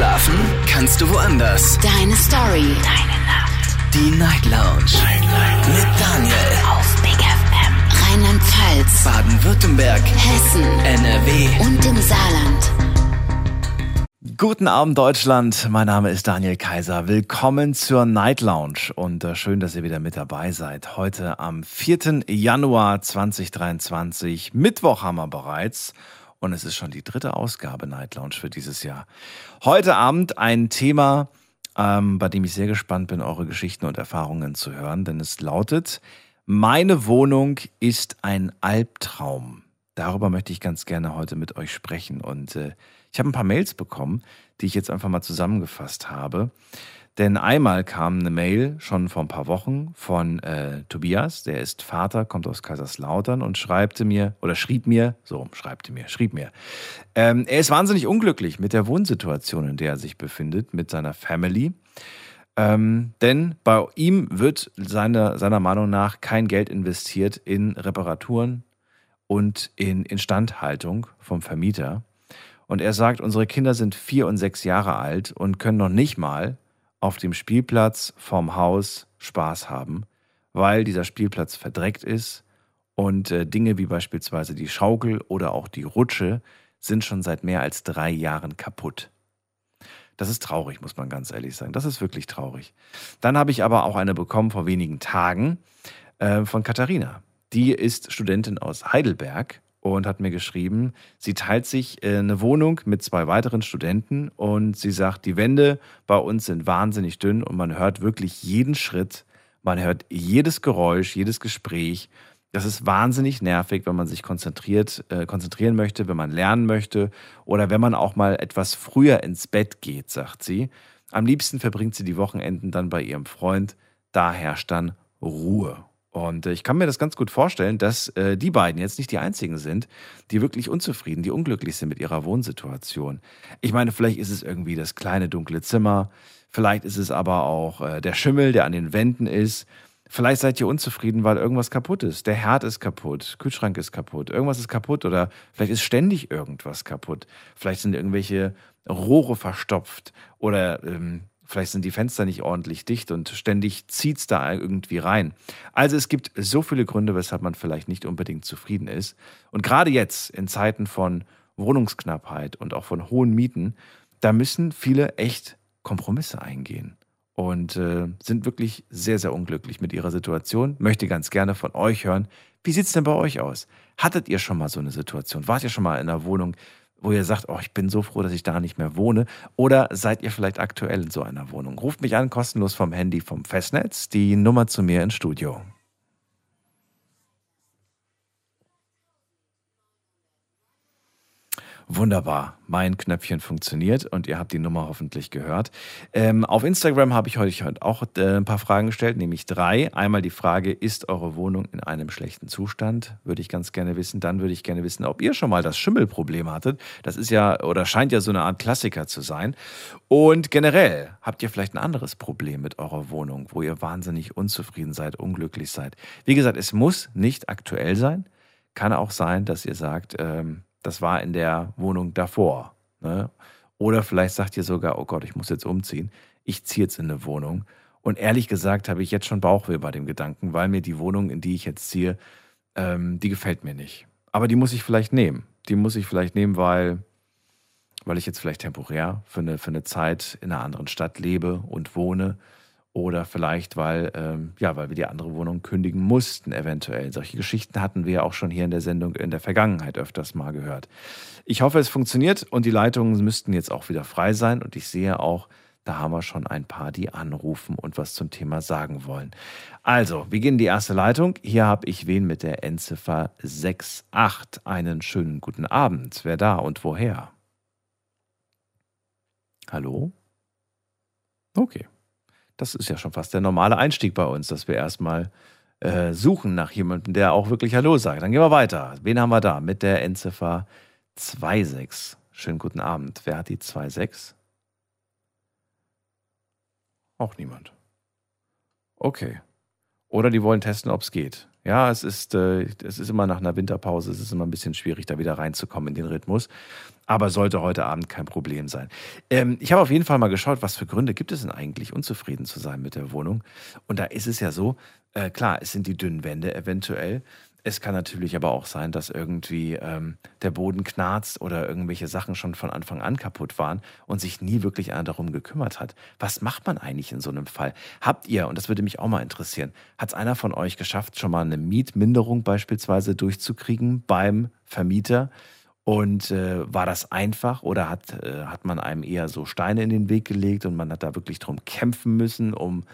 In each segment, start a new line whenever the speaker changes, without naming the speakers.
Schlafen kannst du woanders.
Deine Story. Deine Nacht.
Die Night Lounge. Night, Night. Mit Daniel.
Auf Big FM. Rheinland-Pfalz.
Baden-Württemberg.
Hessen.
NRW.
Und im Saarland.
Guten Abend Deutschland, mein Name ist Daniel Kaiser. Willkommen zur Night Lounge und äh, schön, dass ihr wieder mit dabei seid. Heute am 4. Januar 2023, Mittwoch haben wir bereits und es ist schon die dritte Ausgabe Night Lounge für dieses Jahr. Heute Abend ein Thema, ähm, bei dem ich sehr gespannt bin, eure Geschichten und Erfahrungen zu hören, denn es lautet, meine Wohnung ist ein Albtraum. Darüber möchte ich ganz gerne heute mit euch sprechen und äh, ich habe ein paar Mails bekommen, die ich jetzt einfach mal zusammengefasst habe. Denn einmal kam eine Mail schon vor ein paar Wochen von äh, Tobias, der ist Vater, kommt aus Kaiserslautern und schreibte mir, oder schrieb mir, so schreibte mir, schrieb mir, ähm, er ist wahnsinnig unglücklich mit der Wohnsituation, in der er sich befindet, mit seiner Family. Ähm, denn bei ihm wird seiner, seiner Meinung nach kein Geld investiert in Reparaturen und in Instandhaltung vom Vermieter. Und er sagt, unsere Kinder sind vier und sechs Jahre alt und können noch nicht mal auf dem Spielplatz vorm Haus Spaß haben, weil dieser Spielplatz verdreckt ist und äh, Dinge wie beispielsweise die Schaukel oder auch die Rutsche sind schon seit mehr als drei Jahren kaputt. Das ist traurig, muss man ganz ehrlich sagen. Das ist wirklich traurig. Dann habe ich aber auch eine bekommen vor wenigen Tagen äh, von Katharina. Die ist Studentin aus Heidelberg und hat mir geschrieben, sie teilt sich äh, eine Wohnung mit zwei weiteren Studenten und sie sagt, die Wände bei uns sind wahnsinnig dünn und man hört wirklich jeden Schritt, man hört jedes Geräusch, jedes Gespräch. Das ist wahnsinnig nervig, wenn man sich konzentriert, äh, konzentrieren möchte, wenn man lernen möchte oder wenn man auch mal etwas früher ins Bett geht, sagt sie. Am liebsten verbringt sie die Wochenenden dann bei ihrem Freund. Da herrscht dann Ruhe. Und äh, ich kann mir das ganz gut vorstellen, dass äh, die beiden jetzt nicht die einzigen sind, die wirklich unzufrieden, die unglücklich sind mit ihrer Wohnsituation. Ich meine, vielleicht ist es irgendwie das kleine dunkle Zimmer, vielleicht ist es aber auch äh, der Schimmel, der an den Wänden ist. Vielleicht seid ihr unzufrieden, weil irgendwas kaputt ist. Der Herd ist kaputt, Kühlschrank ist kaputt, irgendwas ist kaputt oder vielleicht ist ständig irgendwas kaputt. Vielleicht sind irgendwelche Rohre verstopft oder ähm, Vielleicht sind die Fenster nicht ordentlich dicht und ständig zieht es da irgendwie rein. Also es gibt so viele Gründe, weshalb man vielleicht nicht unbedingt zufrieden ist. Und gerade jetzt, in Zeiten von Wohnungsknappheit und auch von hohen Mieten, da müssen viele echt Kompromisse eingehen und äh, sind wirklich sehr, sehr unglücklich mit ihrer Situation. Möchte ganz gerne von euch hören. Wie sieht es denn bei euch aus? Hattet ihr schon mal so eine Situation? Wart ihr schon mal in einer Wohnung, wo ihr sagt, oh, ich bin so froh, dass ich da nicht mehr wohne? Oder seid ihr vielleicht aktuell in so einer Wohnung? Ruft mich an, kostenlos vom Handy vom Festnetz, die Nummer zu mir ins Studio. Wunderbar, mein Knöpfchen funktioniert und ihr habt die Nummer hoffentlich gehört. Ähm, auf Instagram habe ich heute auch äh, ein paar Fragen gestellt, nämlich drei. Einmal die Frage, ist eure Wohnung in einem schlechten Zustand? Würde ich ganz gerne wissen. Dann würde ich gerne wissen, ob ihr schon mal das Schimmelproblem hattet. Das ist ja oder scheint ja so eine Art Klassiker zu sein. Und generell habt ihr vielleicht ein anderes Problem mit eurer Wohnung, wo ihr wahnsinnig unzufrieden seid, unglücklich seid. Wie gesagt, es muss nicht aktuell sein. Kann auch sein, dass ihr sagt, ähm, das war in der Wohnung davor. Ne? Oder vielleicht sagt ihr sogar, oh Gott, ich muss jetzt umziehen. Ich ziehe jetzt in eine Wohnung. Und ehrlich gesagt habe ich jetzt schon Bauchweh bei dem Gedanken, weil mir die Wohnung, in die ich jetzt ziehe, ähm, die gefällt mir nicht. Aber die muss ich vielleicht nehmen. Die muss ich vielleicht nehmen, weil, weil ich jetzt vielleicht temporär für eine, für eine Zeit in einer anderen Stadt lebe und wohne oder vielleicht, weil, ähm, ja, weil wir die andere Wohnung kündigen mussten, eventuell. Solche Geschichten hatten wir auch schon hier in der Sendung in der Vergangenheit öfters mal gehört. Ich hoffe, es funktioniert und die Leitungen müssten jetzt auch wieder frei sein. Und ich sehe auch, da haben wir schon ein paar, die anrufen und was zum Thema sagen wollen. Also, wir gehen in die erste Leitung. Hier habe ich wen mit der Endziffer 68. Einen schönen guten Abend. Wer da und woher? Hallo? Okay. Das ist ja schon fast der normale Einstieg bei uns, dass wir erstmal äh, suchen nach jemandem, der auch wirklich Hallo sagt. Dann gehen wir weiter. Wen haben wir da? Mit der Endziffer 26. Schönen guten Abend. Wer hat die 26? Auch niemand. Okay. Oder die wollen testen, ob es geht. Ja, es ist, äh, es ist immer nach einer Winterpause, es ist immer ein bisschen schwierig, da wieder reinzukommen in den Rhythmus. Aber sollte heute Abend kein Problem sein. Ähm, ich habe auf jeden Fall mal geschaut, was für Gründe gibt es denn eigentlich, unzufrieden zu sein mit der Wohnung. Und da ist es ja so, äh, klar, es sind die dünnen Wände eventuell. Es kann natürlich aber auch sein, dass irgendwie ähm, der Boden knarzt oder irgendwelche Sachen schon von Anfang an kaputt waren und sich nie wirklich einer darum gekümmert hat. Was macht man eigentlich in so einem Fall? Habt ihr, und das würde mich auch mal interessieren, hat es einer von euch geschafft, schon mal eine Mietminderung beispielsweise durchzukriegen beim Vermieter? Und äh, war das einfach oder hat, äh, hat man einem eher so Steine in den Weg gelegt und man hat da wirklich drum kämpfen müssen, um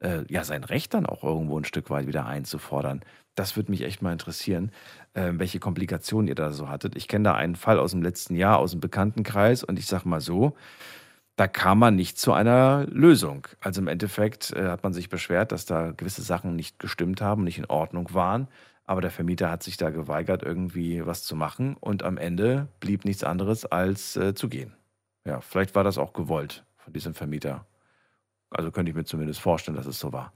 äh, ja sein Recht dann auch irgendwo ein Stück weit wieder einzufordern? Das würde mich echt mal interessieren, äh, welche Komplikationen ihr da so hattet. Ich kenne da einen Fall aus dem letzten Jahr, aus dem Bekanntenkreis und ich sage mal so, da kam man nicht zu einer Lösung. Also im Endeffekt äh, hat man sich beschwert, dass da gewisse Sachen nicht gestimmt haben, nicht in Ordnung waren. Aber der Vermieter hat sich da geweigert, irgendwie was zu machen. Und am Ende blieb nichts anderes, als äh, zu gehen. Ja, vielleicht war das auch gewollt von diesem Vermieter. Also könnte ich mir zumindest vorstellen, dass es so war.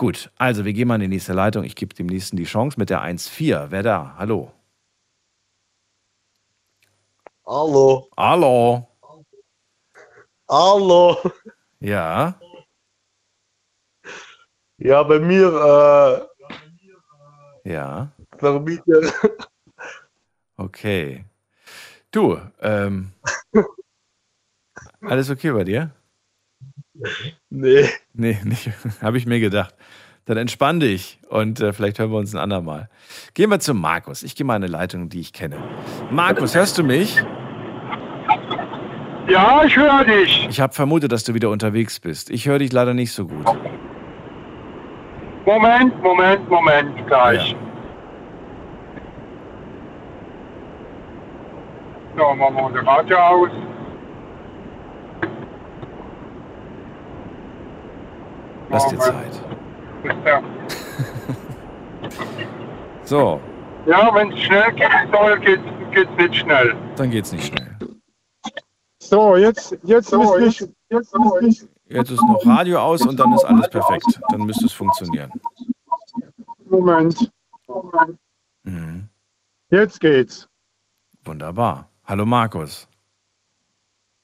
Gut, also wir gehen mal in die nächste Leitung. Ich gebe dem nächsten die Chance mit der 1-4. Wer da? Hallo.
Hallo.
Hallo.
Hallo.
Ja.
Ja, bei mir, äh,
Ja.
Vermieter.
Okay. Du, ähm, alles okay bei dir?
Nee.
Nee, nicht. Habe ich mir gedacht. Dann entspann dich und äh, vielleicht hören wir uns ein andermal. Gehen wir zu Markus. Ich gehe mal eine Leitung, die ich kenne. Markus, hörst du mich?
Ja, ich höre dich.
Ich habe vermutet, dass du wieder unterwegs bist. Ich höre dich leider nicht so gut.
Moment, Moment, Moment, gleich.
Ja.
So, machen wir das Radio aus.
Lass dir. Zeit.
Der-
So,
Ja, wenn es schnell gehen soll, geht es nicht schnell.
dann geht's nicht schnell.
So, jetzt, jetzt müsste ich, jetzt müsste ich,
Jetzt ist noch Radio aus und dann ist alles perfekt. Dann müsste es funktionieren.
Moment, Moment.
Mhm.
Jetzt geht's.
Wunderbar. Hallo Markus.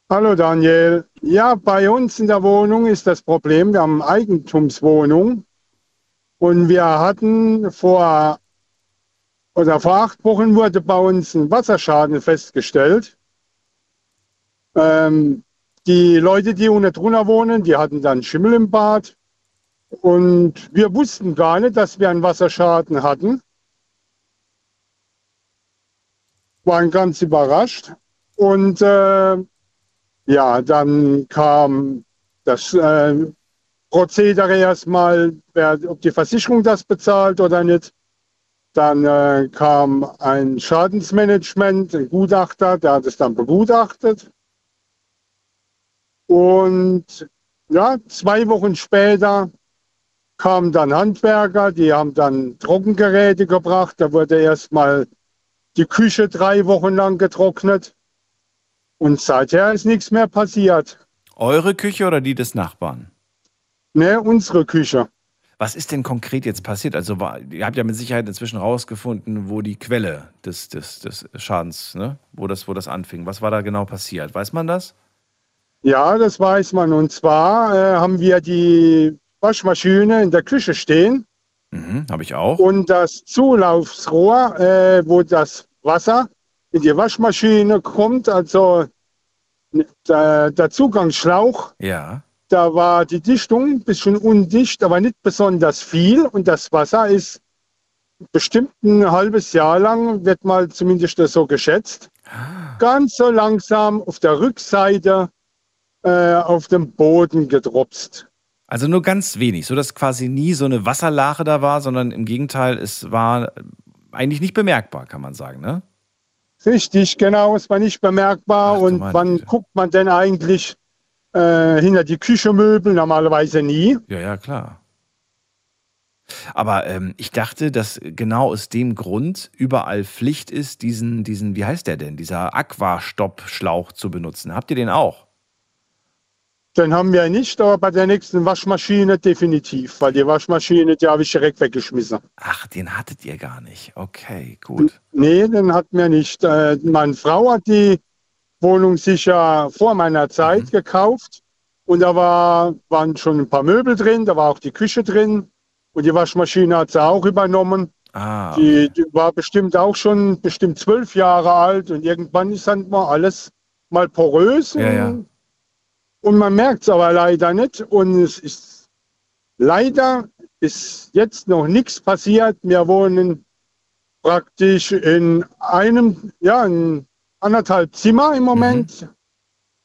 Hallo Daniel. Ja, bei uns in der Wohnung ist das Problem, wir haben Eigentumswohnung und wir hatten vor oder vor acht Wochen wurde bei uns ein Wasserschaden festgestellt. Ähm, die Leute, die unten drunter wohnen, die hatten dann Schimmel im Bad und wir wussten gar nicht, dass wir einen Wasserschaden hatten. Waren ganz überrascht und äh, ja, dann kam das äh, Prozedere erstmal, wer, ob die Versicherung das bezahlt oder nicht. Dann äh, kam ein Schadensmanagement, ein Gutachter, der hat es dann begutachtet. Und ja, zwei Wochen später kamen dann Handwerker, die haben dann Trockengeräte gebracht. Da wurde erstmal die Küche drei Wochen lang getrocknet. Und seither ist nichts mehr passiert.
Eure Küche oder die des Nachbarn?
Ne, unsere Küche.
Was ist denn konkret jetzt passiert? Also war, ihr habt ja mit Sicherheit inzwischen rausgefunden, wo die Quelle des, des, des Schadens, ne? wo, das, wo das anfing. Was war da genau passiert? Weiß man das?
Ja, das weiß man. Und zwar äh, haben wir die Waschmaschine in der Küche stehen
Mhm, habe ich auch.
und das Zulaufsrohr, äh, wo das Wasser in die Waschmaschine kommt, also der, der Zugangsschlauch,
Ja.
da war die Dichtung ein bisschen undicht, aber nicht besonders viel. Und das Wasser ist bestimmt ein halbes Jahr lang, wird mal zumindest so geschätzt, ganz so langsam auf der Rückseite äh, auf dem Boden gedropst.
Also nur ganz wenig, so dass quasi nie so eine Wasserlache da war, sondern im Gegenteil, es war eigentlich nicht bemerkbar, kann man sagen, ne?
Richtig, genau, es war nicht bemerkbar.
Ach
und wann
Güte.
guckt man denn eigentlich äh, hinter die Küchenmöbel? Normalerweise nie.
Ja, ja, klar. Aber ähm, ich dachte, dass genau aus dem Grund überall Pflicht ist, diesen, diesen, wie heißt der denn, dieser Aquastopp-Schlauch zu benutzen. Habt ihr den auch?
Den haben wir nicht, aber bei der nächsten Waschmaschine definitiv, weil die Waschmaschine, die habe ich direkt weggeschmissen.
Ach, den hattet ihr gar nicht. Okay, gut.
Nee, den hatten wir nicht. Äh, meine Frau hat die Wohnung sicher vor meiner Zeit mhm. gekauft und da war, waren schon ein paar Möbel drin, da war auch die Küche drin und die Waschmaschine hat sie auch übernommen. Ah, okay. die, die, war bestimmt auch schon bestimmt zwölf Jahre alt und irgendwann ist dann mal alles mal porös. Ja, ja. Und man merkt es aber leider nicht. Und es ist leider ist jetzt noch nichts passiert. Wir wohnen praktisch in einem, ja, in anderthalb Zimmer im Moment. Mhm.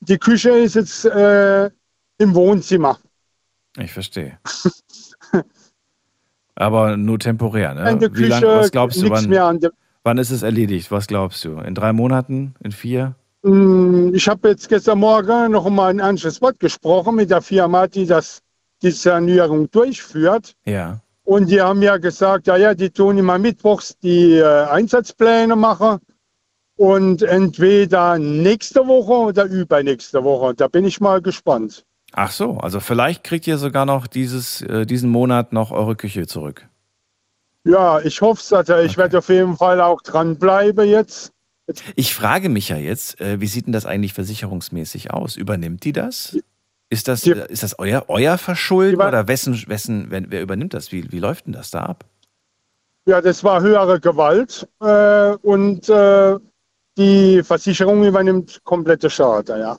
Die Küche ist jetzt äh, im Wohnzimmer.
Ich verstehe. Aber nur temporär, ne? Wie lang, was glaubst du, wann, wann ist es erledigt? Was glaubst du? In drei Monaten? In vier?
Mm, ich habe jetzt gestern Morgen noch mal ein anderes Wort gesprochen mit der Firma, die das, die Sanierung durchführt.
Ja.
Und die haben ja gesagt, ja, ja, die tun immer mittwochs die äh, Einsatzpläne machen. Und entweder nächste Woche oder übernächste Woche. Da bin ich mal gespannt.
Ach so, also vielleicht kriegt ihr sogar noch dieses, äh, diesen Monat noch eure Küche zurück.
Ja, ich hoffe es. Also ich okay. werde auf jeden Fall auch dranbleiben jetzt.
Ich frage mich ja jetzt, äh, wie sieht denn das eigentlich versicherungsmäßig aus? Übernimmt die das? Ist das, die, ist das euer, euer Verschulden oder wessen, wessen, wer, wer übernimmt das? Wie, wie läuft denn das da ab?
Ja, das war höhere Gewalt äh, und äh, die Versicherung übernimmt komplette Schade, ja.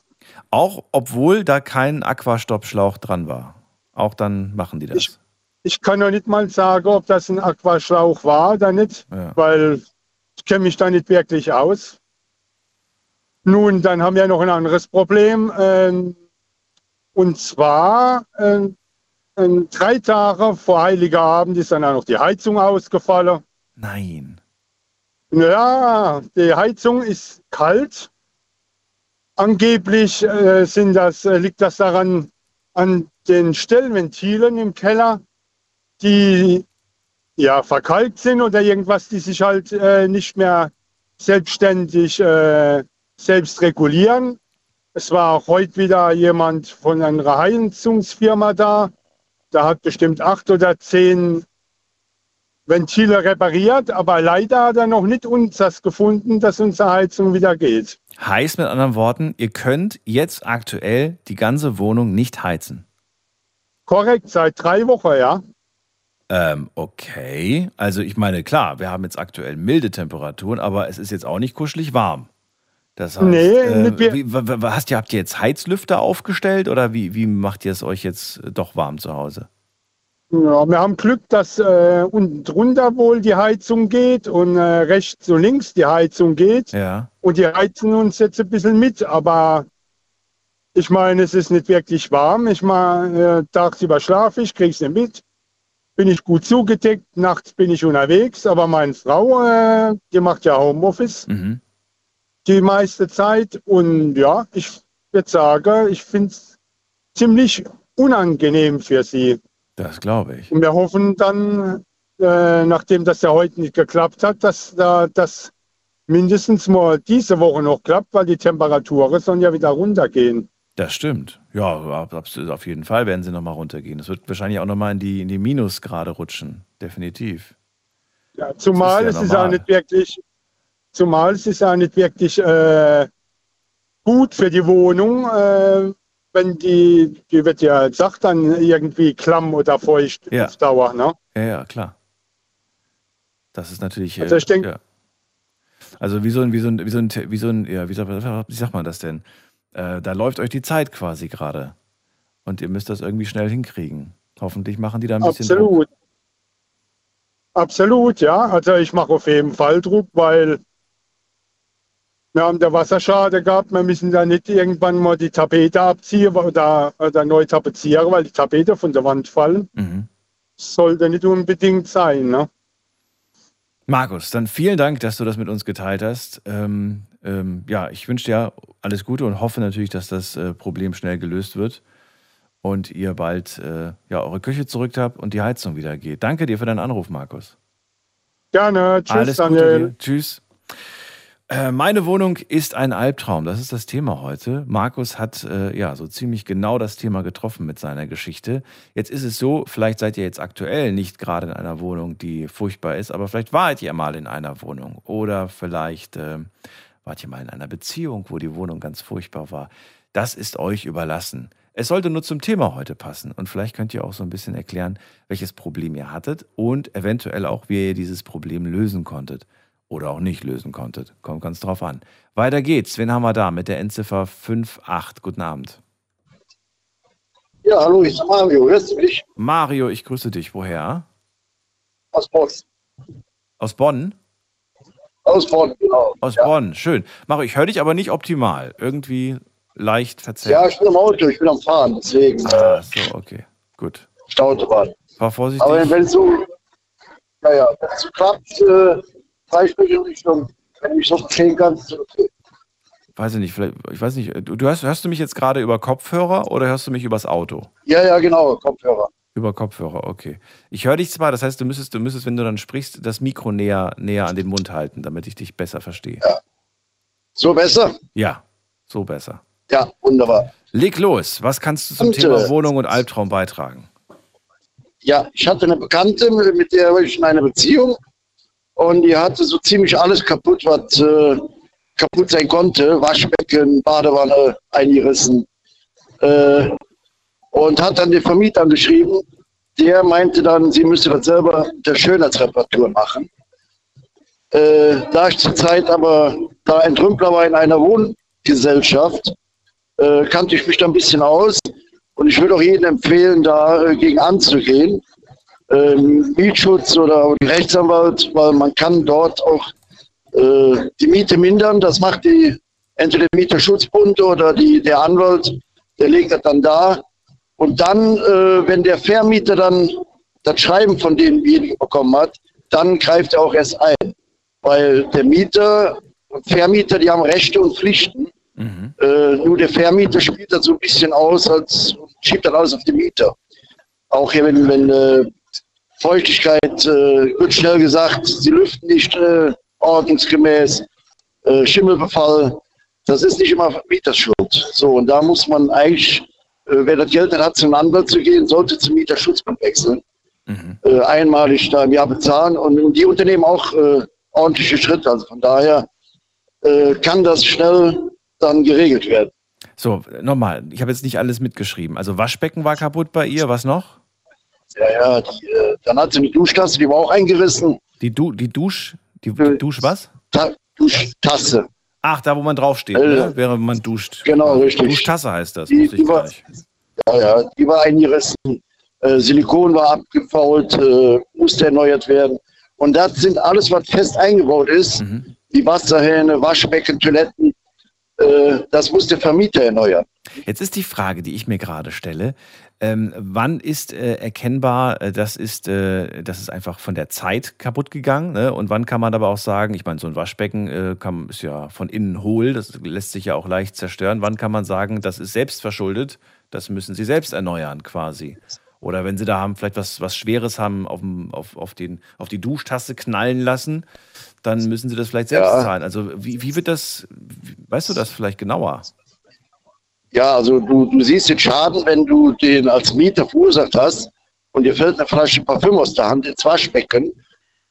Auch obwohl da kein Aquastoppschlauch dran war. Auch dann machen die das.
Ich, ich kann noch nicht mal sagen, ob das ein Aquaschlauch war oder nicht, ja. weil ich kenne mich da nicht wirklich aus. Nun, dann haben wir noch ein anderes Problem. Ähm, und zwar äh, äh, drei Tage vor Heiligabend ist dann auch noch die Heizung ausgefallen.
Nein.
Ja, die Heizung ist kalt. Angeblich äh, sind das, äh, liegt das daran an den Stellventilen im Keller, die ja, verkalkt sind oder irgendwas, die sich halt äh, nicht mehr selbstständig äh, selbst regulieren. Es war auch heute wieder jemand von einer Heizungsfirma da. Der hat bestimmt acht oder zehn Ventile repariert, aber leider hat er noch nicht uns das gefunden, dass unsere Heizung wieder geht.
Heißt mit anderen Worten, ihr könnt jetzt aktuell die ganze Wohnung nicht heizen.
Korrekt, seit drei Wochen, ja.
Ähm, okay. Also ich meine, klar, wir haben jetzt aktuell milde Temperaturen, aber es ist jetzt auch nicht kuschelig warm. Das heißt, nee, äh, wie, hast ihr, habt ihr jetzt Heizlüfter aufgestellt oder wie, wie macht ihr es euch jetzt doch warm zu Hause?
Ja, wir haben Glück, dass äh, unten drunter wohl die Heizung geht und äh, rechts und links die Heizung geht.
Ja.
Und die heizen uns jetzt ein bisschen mit, aber ich meine, es ist nicht wirklich warm. Ich meine, äh, tagsüber schlafe ich, kriege es nicht mit bin ich gut zugedeckt, nachts bin ich unterwegs, aber meine Frau, äh, die macht ja Homeoffice mhm. die meiste Zeit und ja, ich würde sagen, ich finde es ziemlich unangenehm für sie.
Das glaube ich.
Und wir hoffen dann, äh, nachdem das ja heute nicht geklappt hat, dass da das mindestens mal diese Woche noch klappt, weil die Temperaturen sollen ja wieder runtergehen.
Das stimmt. Ja, auf jeden Fall werden sie nochmal runtergehen. Es wird wahrscheinlich auch nochmal in die, in die Minusgrade rutschen. Definitiv.
Ja, zumal ist ja es ist auch nicht wirklich, zumal es ist auch nicht wirklich äh, gut für die Wohnung, äh, wenn die, die wird ja gesagt dann irgendwie klamm oder feucht
ja. auf Dauer. Ne? Ja, ja, klar. Das ist natürlich.
Also ich denke.
Ja. Also wie so ein, wie so ein, wie so ein, wie so ein, ja, wie sagt man das denn? Äh, da läuft euch die Zeit quasi gerade. Und ihr müsst das irgendwie schnell hinkriegen. Hoffentlich machen die da ein bisschen
Absolut. Druck. Absolut, ja. Also ich mache auf jeden Fall Druck, weil wir haben da Wasserschade gehabt. Wir müssen da nicht irgendwann mal die Tapete abziehen oder, oder neu tapezieren, weil die Tapete von der Wand fallen. Mhm. Sollte nicht unbedingt sein. Ne?
Markus, dann vielen Dank, dass du das mit uns geteilt hast. Ähm, ähm, ja, ich wünsche dir alles Gute und hoffe natürlich, dass das äh, Problem schnell gelöst wird und ihr bald äh, ja, eure Küche zurück habt und die Heizung wieder geht. Danke dir für deinen Anruf, Markus.
Gerne. Tschüss,
alles
Daniel.
Gute dir. Tschüss. Äh, meine Wohnung ist ein Albtraum. Das ist das Thema heute. Markus hat äh, ja so ziemlich genau das Thema getroffen mit seiner Geschichte. Jetzt ist es so, vielleicht seid ihr jetzt aktuell nicht gerade in einer Wohnung, die furchtbar ist, aber vielleicht wart ihr mal in einer Wohnung oder vielleicht äh, wart ihr mal in einer Beziehung, wo die Wohnung ganz furchtbar war. Das ist euch überlassen. Es sollte nur zum Thema heute passen und vielleicht könnt ihr auch so ein bisschen erklären, welches Problem ihr hattet und eventuell auch, wie ihr dieses Problem lösen konntet oder auch nicht lösen konntet. Kommt ganz drauf an. Weiter geht's. Wen haben wir da mit der Endziffer 58? Guten Abend.
Ja, hallo, ich bin Mario. Hörst du mich?
Mario, ich grüße dich. Woher?
Aus Bonn.
Aus Bonn?
Aus Bonn, genau.
Aus ja. Bonn, schön. Mario, ich höre dich aber nicht optimal. Irgendwie leicht verzerrt.
Ja, ich bin am Auto, ich bin am Fahren, deswegen.
Ah, so, okay. Gut.
Stautobahn.
War vorsichtig.
Aber wenn es so, ja, ja, wenn es so klappt, äh, Richtung. Wenn du mich noch verstehen kannst, okay.
Weiß ich nicht, vielleicht, ich weiß nicht, du hörst, hörst du mich jetzt gerade über Kopfhörer oder hörst du mich übers Auto?
Ja, ja, genau, Kopfhörer.
Über Kopfhörer, okay. Ich höre dich zwar, das heißt, du müsstest, du müsstest, wenn du dann sprichst, das Mikro näher, näher an den Mund halten, damit ich dich besser verstehe.
Ja. So besser?
Ja, so besser.
Ja, wunderbar.
Leg los, was kannst du zum und, Thema Wohnung und Albtraum beitragen?
Ja, ich hatte eine Bekannte, mit der war ich in einer Beziehung und die hatte so ziemlich alles kaputt, was äh, kaputt sein konnte. Waschbecken, Badewanne eingerissen. Äh, und hat dann den Vermieter geschrieben. Der meinte dann, sie müsste das selber der Schönheitsreparatur machen. Äh, da ich zurzeit aber da ein Trümpler war in einer Wohngesellschaft, äh, kannte ich mich da ein bisschen aus. Und ich würde auch jedem empfehlen, da äh, gegen anzugehen ähm, Mietschutz oder Rechtsanwalt, weil man kann dort auch äh, die Miete mindern. Das macht die entweder der Mieterschutzbund oder die, der Anwalt, der legt das dann da. Und dann, äh, wenn der Vermieter dann das Schreiben von demjenigen bekommen hat, dann greift er auch erst ein. Weil der Mieter und Vermieter, die haben Rechte und Pflichten. Mhm. Äh, nur der Vermieter spielt das so ein bisschen aus, als schiebt das alles auf den Mieter. Auch hier, wenn, wenn äh, Feuchtigkeit, äh, wird schnell gesagt, sie lüften nicht äh, ordnungsgemäß, äh, Schimmelbefall. Das ist nicht immer Mieterschuld. So, und da muss man eigentlich, wer das Geld hat, zum Anwalt zu gehen, sollte zum Mieterschutzbund wechseln. Mhm. Äh, einmalig da im Jahr bezahlen und, und die Unternehmen auch äh, ordentliche Schritte. Also von daher kann das schnell dann geregelt werden.
So, nochmal, ich habe jetzt nicht alles mitgeschrieben. Also Waschbecken war kaputt bei ihr, was noch?
Ja, ja, die, äh, dann hat sie eine Duschtasse, die war auch eingerissen.
Die, du, die Dusch, die, die Dusch was?
Ta Duschtasse.
Ach, da wo man draufsteht, äh, ne? während man duscht.
Genau, richtig.
Duschtasse heißt das,
die, die war, Ja, ja, die war eingerissen. Äh, Silikon war abgefault, äh, musste erneuert werden. Und das sind alles, was fest eingebaut ist. Mhm. Die Wasserhähne, Waschbecken, Toiletten, äh, das muss der Vermieter erneuern.
Jetzt ist die Frage, die ich mir gerade stelle, ähm, wann ist äh, erkennbar, äh, das, ist, äh, das ist einfach von der Zeit kaputt gegangen? Ne? Und wann kann man aber auch sagen, ich meine, so ein Waschbecken äh, kann, ist ja von innen hohl, das lässt sich ja auch leicht zerstören. Wann kann man sagen, das ist selbst verschuldet, das müssen sie selbst erneuern quasi? Oder wenn sie da haben, vielleicht was, was Schweres haben auf, auf, auf, den, auf die Duschtasse knallen lassen, dann müssen sie das vielleicht selbst ja. zahlen. Also wie, wie wird das, weißt du das vielleicht genauer?
Ja, also du, du siehst den Schaden, wenn du den als Mieter verursacht hast und dir fällt eine Flasche Parfüm aus der Hand ins Waschbecken,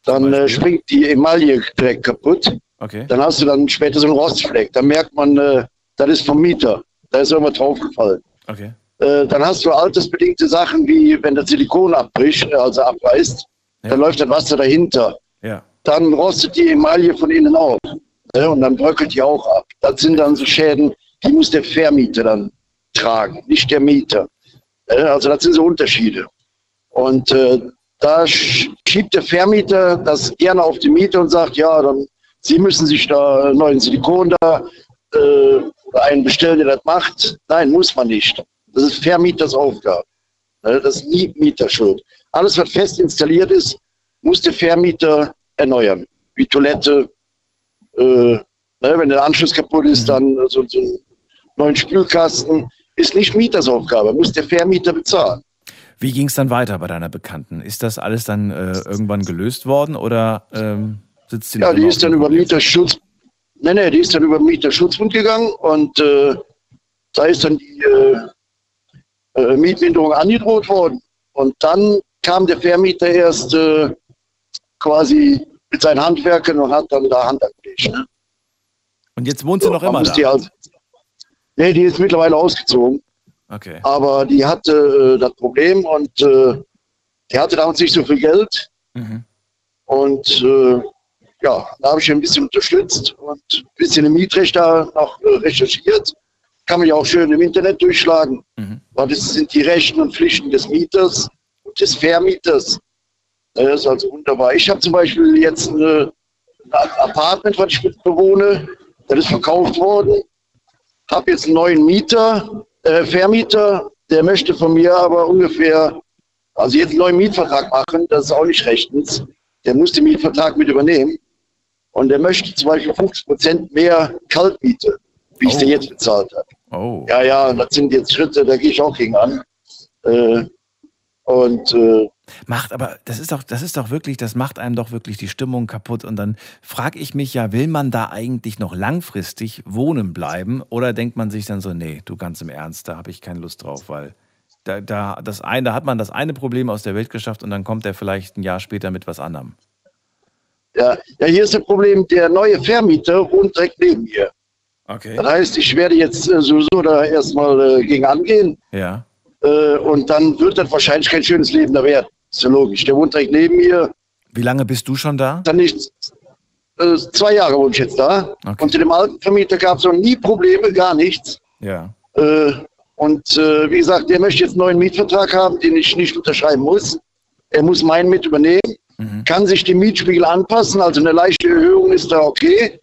dann äh, springt die Emaille direkt kaputt.
Okay.
Dann hast du dann später so einen Rostfleck. Da merkt man, äh, das ist vom Mieter. Da ist irgendwas draufgefallen.
Okay.
Äh, dann hast du altersbedingte Sachen, wie wenn das Silikon abbricht, äh, also abreißt, ja. dann läuft das Wasser dahinter.
Ja.
Dann rostet die Emaille von innen auf. Ja, und dann bröckelt die auch ab. Das sind dann so Schäden, die muss der Vermieter dann tragen, nicht der Mieter. Also das sind so Unterschiede. Und äh, da schiebt der Vermieter das gerne auf den Mieter und sagt, ja, dann Sie müssen sich da neuen Silikon da äh, einen bestellen, der das macht. Nein, muss man nicht. Das ist Vermieters Aufgabe. Das ist nie Mieterschuld. Alles, was fest installiert ist, muss der Vermieter erneuern. Wie Toilette, äh, ne, wenn der Anschluss kaputt ist, mhm. dann so, so ein neuen Spülkasten, ist nicht Mietersaufgabe, muss der Vermieter bezahlen.
Wie ging es dann weiter bei deiner Bekannten? Ist das alles dann äh, irgendwann gelöst worden oder ähm, sitzt sie
Ja, die ist dann über Mieterschutz, Nee, nee, die ist dann über Mieterschutzbund gegangen und äh, da ist dann die äh, äh, Mietminderung angedroht worden. Und dann kam der Vermieter erst äh, quasi mit seinen Handwerkern und hat dann da Hand angelegt. Ne?
Und jetzt wohnt sie
So,
noch immer da?
Halt, nee, die ist mittlerweile ausgezogen.
Okay.
Aber die hatte äh, das Problem und äh, die hatte damals nicht so viel Geld.
Mhm.
Und äh, ja, da habe ich ein bisschen unterstützt und ein bisschen im Mietrecht da noch äh, recherchiert. Kann ja auch schön im Internet durchschlagen.
Mhm.
Weil das sind die Rechten und Pflichten des Mieters und des Vermieters. Das ist also wunderbar. Ich habe zum Beispiel jetzt eine, ein Apartment, was ich bewohne. Das ist verkauft worden. Habe jetzt einen neuen Mieter, äh, Vermieter. Der möchte von mir aber ungefähr, also jetzt einen neuen Mietvertrag machen. Das ist auch nicht rechtens. Der muss den Mietvertrag mit übernehmen. Und der möchte zum Beispiel 50 Prozent mehr Kaltmiete, wie ich
Oh.
sie jetzt bezahlt habe.
Oh.
Ja, ja, das sind jetzt Schritte, da gehe ich auch gegen an. Äh, und äh,
Macht aber, das ist doch, das ist doch wirklich, das macht einem doch wirklich die Stimmung kaputt. Und dann frage ich mich ja, will man da eigentlich noch langfristig wohnen bleiben? Oder denkt man sich dann so, nee, du ganz im Ernst, da habe ich keine Lust drauf, weil da, da, das eine, da hat man das eine Problem aus der Welt geschafft und dann kommt er vielleicht ein Jahr später mit was anderem.
ja, ja, hier ist das Problem, der neue Vermieter wohnt direkt neben mir.
Okay.
Das heißt, ich werde jetzt äh, sowieso da erstmal äh, gegen angehen
Ja.
Äh, und dann wird das wahrscheinlich kein schönes Leben da werden. Ist ja logisch. Der wohnt direkt neben mir.
Wie lange bist du schon da?
Dann nichts. Äh, zwei Jahre wohne ich jetzt da.
Okay.
Unter dem alten Vermieter gab es noch nie Probleme, gar nichts.
Ja.
Äh, und äh, wie gesagt, der möchte jetzt einen neuen Mietvertrag haben, den ich nicht unterschreiben muss. Er muss meinen mit übernehmen,
Mhm.
kann sich dem Mietspiegel anpassen. Also eine leichte Erhöhung ist da okay,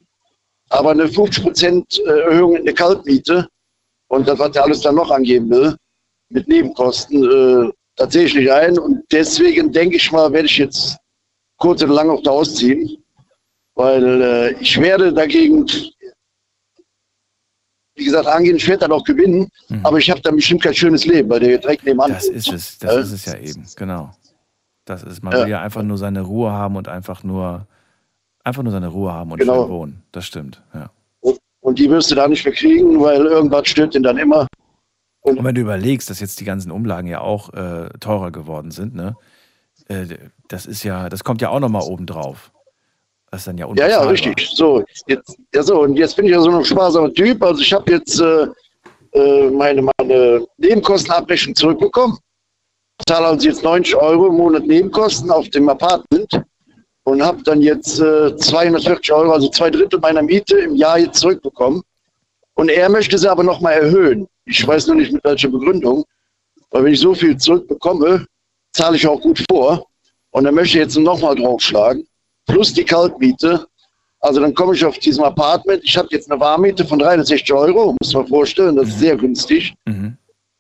aber eine 50% Erhöhung in der Kaltmiete und das, was er alles dann noch angeben will, mit Nebenkosten, äh, das sehe ich nicht ein. Und deswegen denke ich mal, werde ich jetzt kurz oder lang auf da ausziehen, weil äh, ich werde dagegen wie gesagt, angehen, ich werde dann auch gewinnen,
Mhm.
aber ich habe dann bestimmt kein schönes Leben, weil der direkt nebenan
Das ist es, das
Äh?
ist es ja eben, genau. Das ist, man
Ja.
will ja einfach nur seine Ruhe haben und einfach nur, einfach nur seine Ruhe haben und
Genau.
schön wohnen. Das stimmt, ja.
Und, und die wirst du da nicht mehr kriegen, weil irgendwas stört den dann immer.
Und wenn du überlegst, dass jetzt die ganzen Umlagen ja auch äh, teurer geworden sind, ne? Äh, das ist ja, das kommt ja auch nochmal oben drauf. Das ist dann ja
Ja, ja, richtig. So, jetzt, ja so, und jetzt bin ich ja so ein sparsamer Typ. Also ich habe jetzt äh, äh, meine, meine Nebenkostenabrechnung zurückbekommen. Zahle also jetzt 90 Euro im Monat Nebenkosten auf dem Apartment und habe dann jetzt äh, 240 Euro, also zwei Drittel meiner Miete im Jahr jetzt zurückbekommen. Und er möchte sie aber nochmal erhöhen. Ich weiß noch nicht mit welcher Begründung, weil wenn ich so viel zurückbekomme, zahle ich auch gut vor. Und er möchte jetzt nochmal draufschlagen plus die Kaltmiete. Also dann komme ich auf diesem Apartment. Ich habe jetzt eine Warmmiete von 360 Euro, muss man vorstellen, das ist sehr günstig.
Mhm.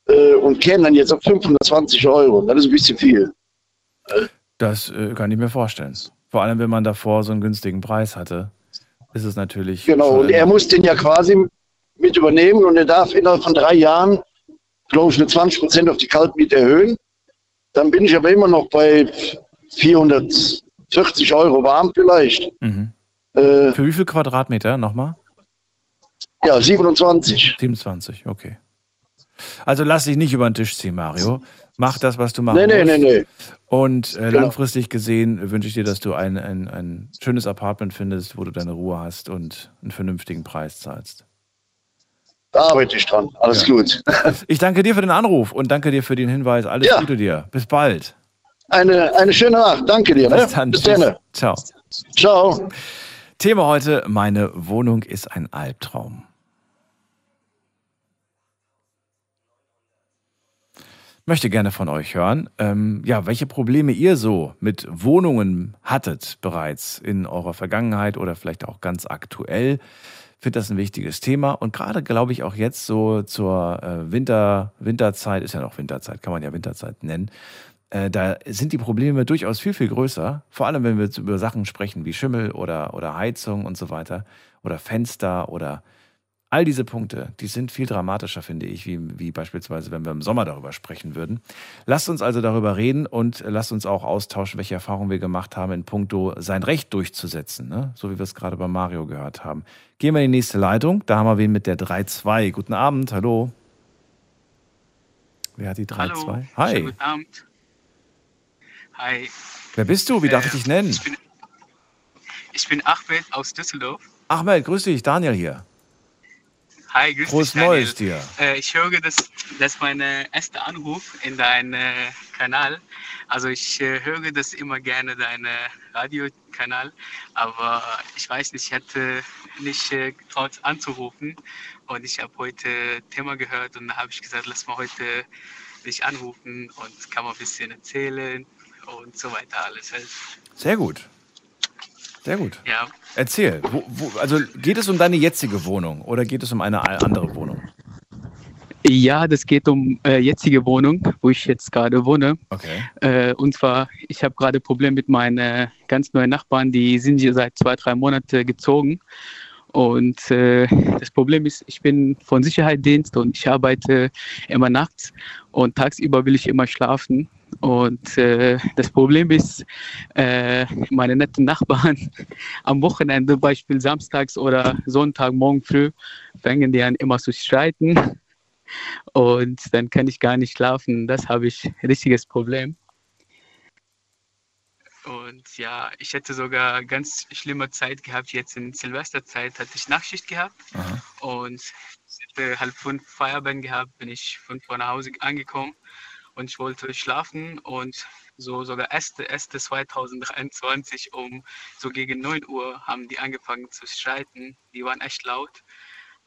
Äh, und käme dann jetzt auf 520 Euro. Das ist ein bisschen viel.
Das äh, kann ich mir vorstellen. Vor allem, wenn man davor so einen günstigen Preis hatte, ist es natürlich.
Genau. Und er muss den ja quasi mit übernehmen und er darf innerhalb von drei Jahren, glaube ich, eine 20 Prozent auf die Kaltmiete erhöhen. Dann bin ich aber immer noch bei 440 Euro warm vielleicht.
Mhm.
Äh,
Für wie viel Quadratmeter nochmal?
ja, 27.
27, okay. Also lass dich nicht über den Tisch ziehen, Mario. Mach das, was du machen
Nee, nee,
musst.
nee, nee.
Und äh,
Genau.
langfristig gesehen wünsche ich dir, dass du ein, ein, ein schönes Apartment findest, wo du deine Ruhe hast und einen vernünftigen Preis zahlst.
Da arbeite ich dran. Alles
Ja.
gut.
Ich danke dir für den Anruf und danke dir für den Hinweis. Alles
Ja.
Gute dir. Bis bald.
Eine, eine schöne Nacht. Danke dir. Ne?
Bis dann.
Bis dann.
Ciao.
Ciao.
Thema heute: Meine Wohnung ist ein Albtraum. Möchte gerne von euch hören, ähm, ja, welche Probleme ihr so mit Wohnungen hattet bereits in eurer Vergangenheit oder vielleicht auch ganz aktuell. Finde das ein wichtiges Thema und gerade glaube ich auch jetzt so zur äh, Winter, Winterzeit, ist ja noch Winterzeit, kann man ja Winterzeit nennen, äh, da sind die Probleme durchaus viel, viel größer. Vor allem, wenn wir über Sachen sprechen wie Schimmel oder, oder Heizung und so weiter oder Fenster oder All diese Punkte, die sind viel dramatischer, finde ich, wie, wie beispielsweise, wenn wir im Sommer darüber sprechen würden. Lasst uns also darüber reden und lasst uns auch austauschen, welche Erfahrungen wir gemacht haben in puncto sein Recht durchzusetzen, ne? so wie wir es gerade bei Mario gehört haben. Gehen wir in die nächste Leitung. Da haben wir wen mit der 3-2. Guten Abend, hallo. Wer hat die 3-2? Hi.
Guten Abend. Hi.
Wer bist du? Wie darf ich
Äh,
dich nennen?
Ich bin, ich bin Ahmed aus Düsseldorf.
Ahmed, grüß dich, Daniel hier.
Hi, grüß
Frohes
dich.
Neues dir.
Äh, ich höre, dass das ist mein erster Anruf in deinem äh, Kanal. Also ich äh, höre das immer gerne, deinen Radiokanal, aber ich weiß nicht, ich hatte nicht äh, getraut anzurufen und ich habe heute Thema gehört und da habe ich gesagt, lass mal heute dich anrufen und kann mal ein bisschen erzählen und so weiter alles.
Sehr gut. Sehr gut.
Ja,
Erzähl. Wo, wo, also geht es um deine jetzige Wohnung oder geht es um eine andere Wohnung?
ja das geht um äh, jetzige Wohnung, wo ich jetzt gerade wohne.
Okay.
Äh, und zwar, ich habe gerade Probleme mit meinen äh, ganz neuen Nachbarn, die sind hier seit zwei, drei Monaten gezogen. Und äh, das Problem ist, ich bin von Sicherheitsdienst und ich arbeite immer nachts und tagsüber will ich immer schlafen. Und äh, das Problem ist, äh, meine netten Nachbarn am Wochenende, Beispiel samstags oder Sonntag morgen früh, fangen die an immer zu streiten. Und dann kann ich gar nicht schlafen. Das habe ich ein richtiges Problem. Und ja, ich hätte sogar ganz schlimme Zeit gehabt. Jetzt in Silvesterzeit hatte ich Nachtschicht gehabt
Aha.
und ich hätte halb fünf Feierabend gehabt, bin ich fünf Uhr nach Hause angekommen und ich wollte schlafen und so sogar 1.1.2023 um so gegen 9 Uhr haben die angefangen zu streiten. Die waren echt laut.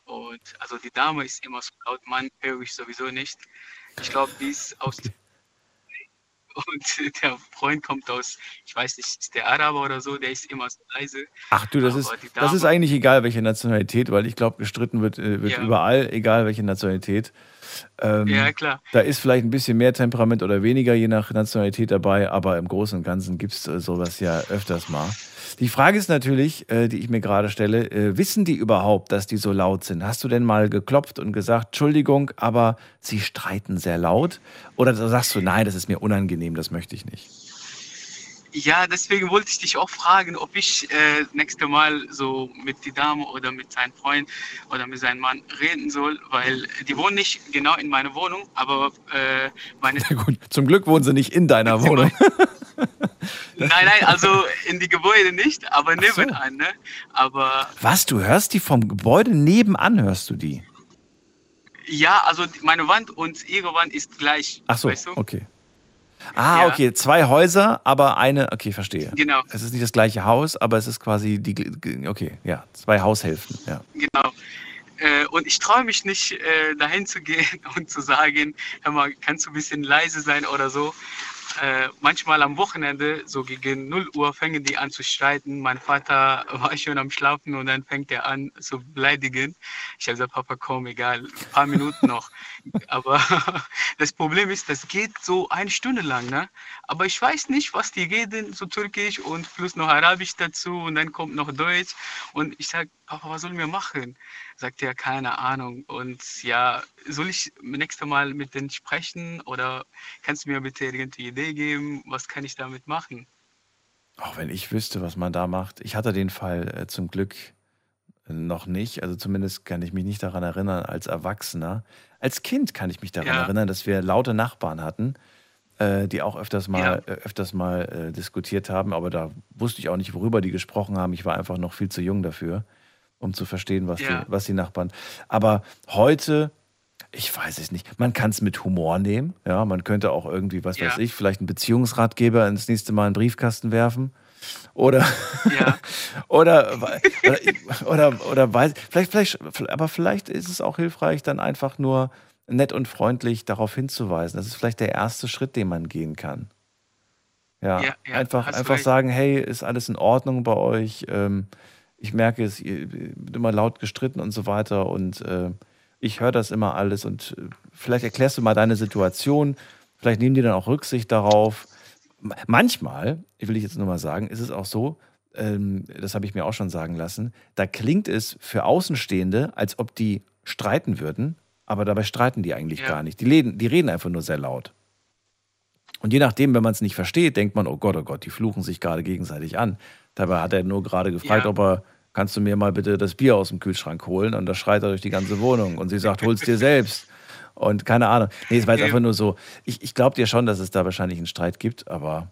Und also die Dame ist immer so laut, Mann höre ich sowieso nicht. Ich glaube, die ist aus und der Freund kommt aus, ich weiß nicht, ist der Araber oder so, der ist immer so leise.
Ach du, das
Aber
ist,
die
das ist
Dame-
eigentlich egal, welche Nationalität, weil ich glaube, gestritten wird, äh, wird
Ja.
überall, egal welche Nationalität. Ähm,
Ja, klar.
Da ist vielleicht ein bisschen mehr Temperament oder weniger, je nach Nationalität dabei, aber im Großen und Ganzen gibt es sowas ja öfters mal. Die Frage ist natürlich, äh, die ich mir gerade stelle, äh, wissen die überhaupt, dass die so laut sind? Hast du denn mal geklopft und gesagt, Entschuldigung, aber sie streiten sehr laut? Oder sagst du, nein, das ist mir unangenehm, das möchte ich nicht?
Ja, deswegen wollte ich dich auch fragen, ob ich äh, nächste Mal so mit die Dame oder mit seinem Freund oder mit seinem Mann reden soll, weil die wohnen nicht genau in meiner Wohnung, aber äh, meine
Ja, gut, zum Glück wohnen sie nicht in deiner Wohnung.
Nein, nein, also in die Gebäude nicht, aber
Ach so.
nebenan, ne? Aber
Was, du hörst die vom Gebäude nebenan, hörst du die?
ja, also meine Wand und ihre Wand ist gleich.
Ach so,
weißt du?
okay. Ah,
Ja.
okay, zwei Häuser, aber eine, okay, verstehe.
Genau,
Es ist nicht das gleiche Haus, aber es ist quasi die, okay, ja, zwei Haushälften, ja.
genau. Äh, und ich traue mich nicht, äh, dahin zu gehen und zu sagen, hör mal, kannst du ein bisschen leise sein oder so. Äh, manchmal am Wochenende, so gegen 0 Uhr, fangen die an zu streiten. Mein Vater war schon am Schlafen und dann fängt er an zu beleidigen. Ich habe gesagt, Papa, komm, egal, ein paar Minuten noch. Aber das Problem ist, das geht so eine Stunde lang, ne? Aber ich weiß nicht, was die reden, so türkisch und plus noch arabisch dazu und dann kommt noch Deutsch. Und ich sage, Papa, was sollen wir machen? Sagt er, keine Ahnung. Und ja, soll ich nächstes Mal mit denen sprechen oder kannst du mir bitte irgendeine Idee geben? Was kann ich damit machen?
Auch wenn ich wüsste, was man da macht. Ich hatte den Fall äh, zum Glück noch nicht. Also zumindest kann ich mich nicht daran erinnern als Erwachsener. Als Kind kann ich mich daran
Ja.
erinnern, dass wir laute Nachbarn hatten, äh, die auch öfters mal,
Ja.
äh, öfters mal äh, diskutiert haben. Aber da wusste ich auch nicht, worüber die gesprochen haben. Ich war einfach noch viel zu jung dafür, um zu verstehen, was,
Ja.
die, was die Nachbarn. Aber heute. Ich weiß es nicht. Man kann es mit Humor nehmen. Ja, man könnte auch irgendwie, was
Ja.
weiß ich, vielleicht einen Beziehungsratgeber ins nächste Mal in den Briefkasten werfen. Oder,
Ja,
oder, oder, oder, oder weiß, vielleicht, vielleicht, aber vielleicht ist es auch hilfreich, dann einfach nur nett und freundlich darauf hinzuweisen. Das ist vielleicht der erste Schritt, den man gehen kann. Ja,
Ja, ja,
einfach, einfach
recht.
sagen, hey, ist alles in Ordnung bei euch? Ähm, ich merke es, ihr wird immer laut gestritten und so weiter und äh, ich höre das immer alles und äh, vielleicht erklärst du mal deine Situation, vielleicht nehmen die dann auch Rücksicht darauf. Manchmal, will ich jetzt nur mal sagen, ist es auch so, ähm, das habe ich mir auch schon sagen lassen, da klingt es für Außenstehende, als ob die streiten würden, aber dabei streiten die eigentlich
Ja.
gar nicht. Die reden, die reden einfach nur sehr laut. Und je nachdem, wenn man es nicht versteht, denkt man, oh Gott, oh Gott, die fluchen sich gerade gegenseitig an. Dabei hat er nur gerade gefragt,
Ja.
ob er, kannst du mir mal bitte das Bier aus dem Kühlschrank holen? Und da schreit er durch die ganze Wohnung. Und sie sagt, hol's dir selbst. Und keine Ahnung. Nee, es war jetzt einfach nur so. Ich, ich glaube dir schon, dass es da wahrscheinlich einen Streit gibt, aber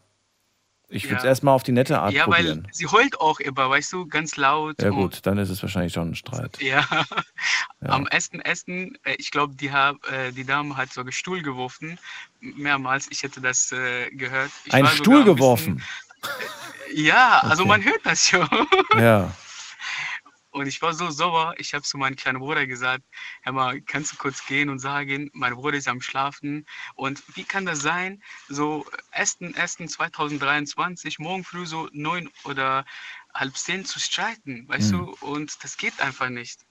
ich würde es
Ja.
erstmal auf die nette Art
Ja,
probieren.
weil sie heult auch immer, weißt du, ganz laut.
Ja gut, dann ist es wahrscheinlich schon ein Streit.
Ja,
Ja.
am ersten Essen, äh, ich glaube, die, äh, die Dame hat sogar Stuhl geworfen, mehrmals, ich hätte das äh, gehört. Ich
Ein Stuhl
ein bisschen-
geworfen.
Ja, also
Okay.
man hört das schon.
Ja.
Und ich war so sauer, ich habe zu meinem kleinen Bruder gesagt, Hör mal, kannst du kurz gehen und sagen, mein Bruder ist am Schlafen. Und wie kann das sein, so 1.1.2023, morgen früh so neun oder halb zehn zu streiten, weißt
Mhm.
du? Und das geht einfach nicht.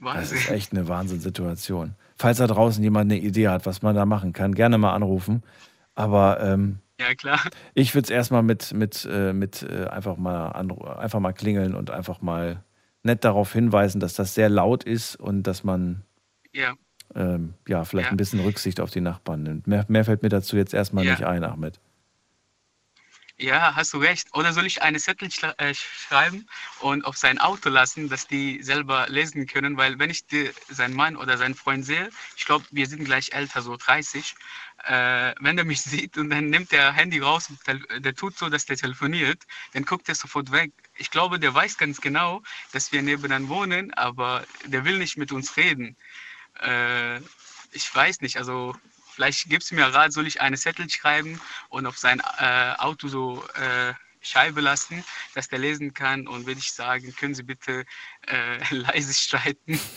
Das
Wahnsinn.
ist echt eine Wahnsinnssituation. Falls da draußen jemand eine Idee hat, was man da machen kann, gerne mal anrufen. Aber ähm,
Ja, klar.
ich würde es erstmal mit, mit, äh, mit äh, einfach, mal einfach mal klingeln und einfach mal nett darauf hinweisen, dass das sehr laut ist und dass man
Ja.
ähm, ja, vielleicht
Ja.
ein bisschen Rücksicht auf die Nachbarn nimmt. Mehr, mehr fällt mir dazu jetzt erstmal
Ja.
nicht ein, Ahmed.
Ja, hast du recht. Oder soll ich eine Zettel schla- äh, schreiben und auf sein Auto lassen, dass die selber lesen können? Weil wenn ich die, seinen Mann oder seinen Freund sehe, ich glaube, wir sind gleich älter, so 30, äh, wenn er mich sieht und dann nimmt er Handy raus, tel- der tut so, dass der telefoniert, dann guckt er sofort weg. Ich glaube, der weiß ganz genau, dass wir nebenan wohnen, aber der will nicht mit uns reden. Äh, ich weiß nicht, also vielleicht gibst du mir Rat, soll ich eine Zettel schreiben und auf sein äh, Auto so äh, Scheibe lassen, dass der lesen kann und würde ich sagen, können Sie bitte äh, leise streiten.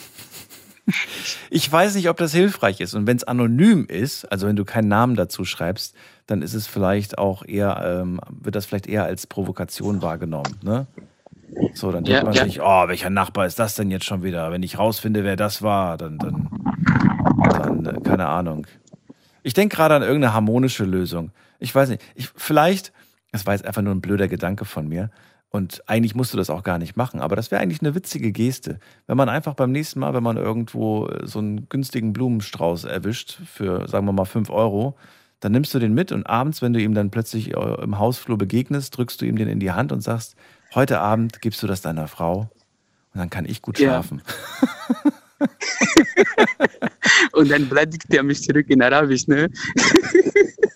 Ich weiß nicht, ob das hilfreich ist. Und wenn es anonym ist, also wenn du keinen Namen dazu schreibst, dann ist es vielleicht auch eher, ähm, wird das vielleicht eher als Provokation wahrgenommen. Ne? So, dann denkt
Ja,
man
ja.
sich, oh, welcher Nachbar ist das denn jetzt schon wieder? Wenn ich rausfinde, wer das war, dann, dann, dann keine Ahnung. Ich denke gerade an irgendeine harmonische Lösung. Ich weiß nicht, ich, vielleicht, das war jetzt einfach nur ein blöder Gedanke von mir. Und eigentlich musst du das auch gar nicht machen, aber das wäre eigentlich eine witzige Geste. Wenn man einfach beim nächsten Mal, wenn man irgendwo äh, so einen günstigen Blumenstrauß erwischt für, sagen wir mal, 5 Euro, dann nimmst du den mit und abends, wenn du ihm dann plötzlich äh, im Hausflur begegnest, drückst du ihm den in die Hand und sagst, heute Abend gibst du das deiner Frau und dann kann ich gut
Ja. Und dann beleidigt er mich zurück in Arabisch, ne?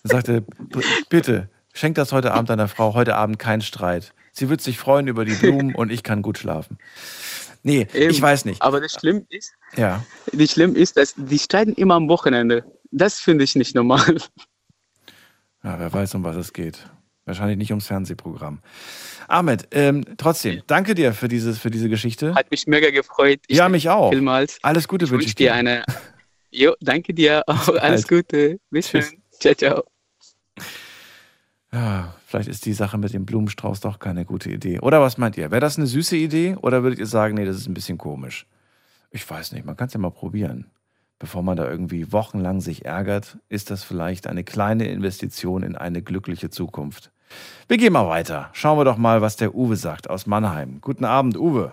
Sagte, bitte, schenk das heute Abend deiner Frau, heute Abend kein Streit. Sie wird sich freuen über die Blumen und ich kann gut schlafen. Nee, ich
Eben.
weiß nicht.
Aber das Schlimme ist,
Ja.
das Schlimme ist, dass die streiten immer am Wochenende. Das finde ich nicht normal.
Ja, wer weiß, um was es geht. Wahrscheinlich nicht ums Fernsehprogramm. Ahmed, ähm, trotzdem, danke dir für, dieses, für diese Geschichte.
Hat mich mega gefreut. Ich
Ja, mich auch.
Vielmals.
Alles Gute
Ich
wünsche ich
dir eine. Jo, danke dir. Auch alles Gute. Bis
Tschüss.
schön. Ciao, ciao.
Ja, vielleicht ist die Sache mit dem Blumenstrauß doch keine gute Idee. Oder was meint ihr? Wäre das eine süße Idee oder würdet ihr sagen, nee, das ist ein bisschen komisch? Ich weiß nicht, man kann es ja mal probieren. Bevor man da irgendwie wochenlang sich ärgert, ist das vielleicht eine kleine Investition in eine glückliche Zukunft. Wir gehen mal weiter. Schauen wir doch mal, was der Uwe sagt aus Mannheim. Guten Abend, Uwe.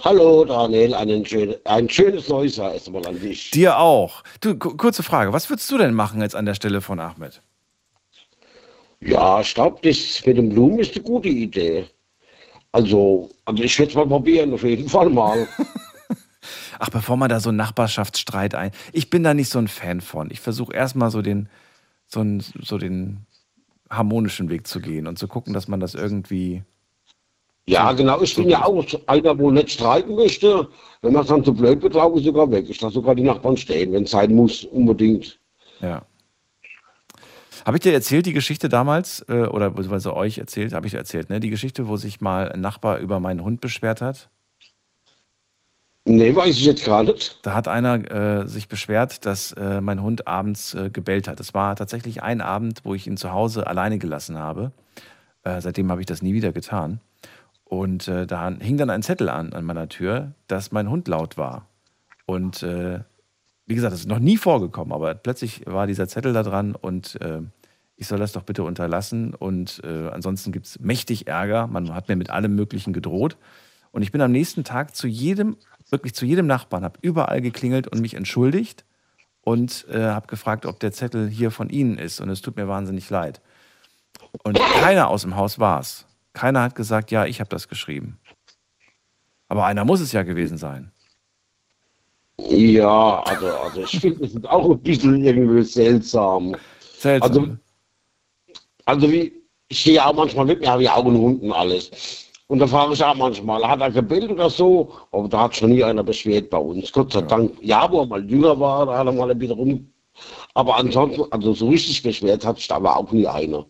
Hallo Daniel, einen schön, ein schönes neues Jahr erstmal an dich.
Dir auch. Du, ku- kurze Frage. Was würdest du denn machen jetzt an der Stelle von Ahmed?
Ja, ich glaube, das mit den Blumen ist eine gute Idee. Also, also ich werde es mal probieren, auf jeden Fall mal.
Ach, bevor man da so einen Nachbarschaftsstreit ein. Ich bin da nicht so ein Fan von. Ich versuche erstmal so den, so, einen, so den harmonischen Weg zu gehen und zu gucken, dass man das irgendwie.
Ja, genau, ich bin ja auch einer, wo nicht streiten möchte. Wenn man es dann zu blöd wird, laufe ich sogar weg. Ich lasse sogar die Nachbarn stehen, wenn es sein muss, unbedingt.
Ja. Habe ich dir erzählt, die Geschichte damals, äh, oder beziehungsweise euch erzählt, habe ich dir erzählt, ne? Die Geschichte, wo sich mal ein Nachbar über meinen Hund beschwert hat.
Nee, weiß ich jetzt nicht.
Da hat einer äh, sich beschwert, dass äh, mein Hund abends äh, gebellt hat. Es war tatsächlich ein Abend, wo ich ihn zu Hause alleine gelassen habe. Äh, seitdem habe ich das nie wieder getan. Und äh, da hing dann ein Zettel an, an meiner Tür, dass mein Hund laut war. Und äh, wie gesagt, das ist noch nie vorgekommen, aber plötzlich war dieser Zettel da dran und ich soll das doch bitte unterlassen und ansonsten gibt es mächtig Ärger. Man hat mir mit allem Möglichen gedroht. Und ich bin am nächsten Tag zu jedem, wirklich zu jedem Nachbarn, habe überall geklingelt und mich entschuldigt und äh, habe gefragt, ob der Zettel hier von Ihnen ist. Und es tut mir wahnsinnig leid. Und keiner aus dem Haus war es. Keiner hat gesagt, ja, ich habe das geschrieben. Aber einer muss es ja gewesen sein.
Ja, also, also ich finde es auch ein bisschen irgendwie seltsam.
Seltsam.
Also, also wie, ich gehe auch manchmal mit, mir habe ja auch einen Hund und alles. Und da frage ich auch manchmal, hat er gebildet oder so? Aber da hat schon nie einer beschwert bei uns. Gott sei ja. Dank. Ja, wo er mal jünger war, da hat er mal bisschen rum. Aber ansonsten, also so richtig beschwert hat sich da aber auch nie einer.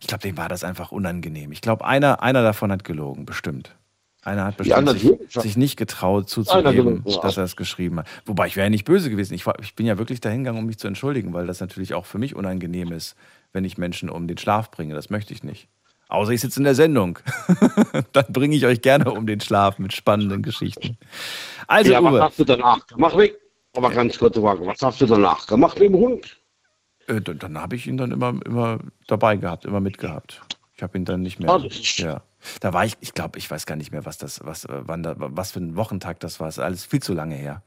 Ich glaube, dem war das einfach unangenehm. Ich glaube, einer, einer davon hat gelogen, bestimmt. Einer hat bestimmt ja, sich, sich, nicht getraut zuzugeben, dass er es geschrieben hat. Wobei ich wäre ja nicht böse gewesen. Ich, war, ich bin ja wirklich dahin gegangen, um mich zu entschuldigen, weil das natürlich auch für mich unangenehm ist, wenn ich Menschen um den Schlaf bringe. Das möchte ich nicht. Außer ich sitze in der Sendung. Dann bringe ich euch gerne um den Schlaf mit spannenden Geschichten. Also,
ja,
Uwe.
was hast du danach gemacht? Aber ganz kurze Frage, was hast du danach gemacht mit dem Hund?
Äh, dann, dann habe ich ihn dann immer, immer dabei gehabt, immer mitgehabt. Ich habe ihn dann nicht mehr.
Ah, das ist
ja. Da war ich, ich glaube, ich weiß gar nicht mehr, was das, was, äh, wann da, was für ein Wochentag das war. Das ist alles viel zu lange her.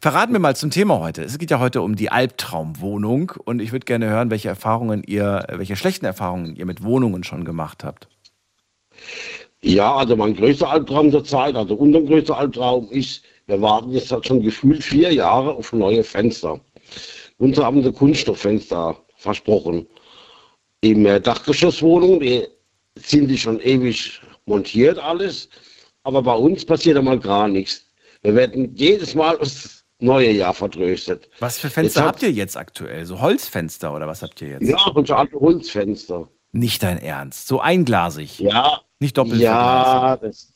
Verraten wir mal zum Thema heute. Es geht ja heute um die Albtraumwohnung und ich würde gerne hören, welche Erfahrungen ihr, welche schlechten Erfahrungen ihr mit Wohnungen schon gemacht habt.
Ja, also mein größter Albtraum der Zeit, also unser größter Albtraum ist, wir warten jetzt halt schon gefühlt vier Jahre auf neue Fenster. Uns haben sie Kunststofffenster versprochen. Im Dachgeschosswohnung, die sind die schon ewig montiert alles, aber bei uns passiert einmal gar nichts. Wir werden jedes Mal aufs neue Jahr vertröstet.
Was für Fenster habt ihr jetzt aktuell? So Holzfenster oder was habt ihr jetzt?
Ja, so alte Holzfenster.
Nicht dein Ernst. So einglasig.
Ja.
Nicht doppelt.
Ja, das,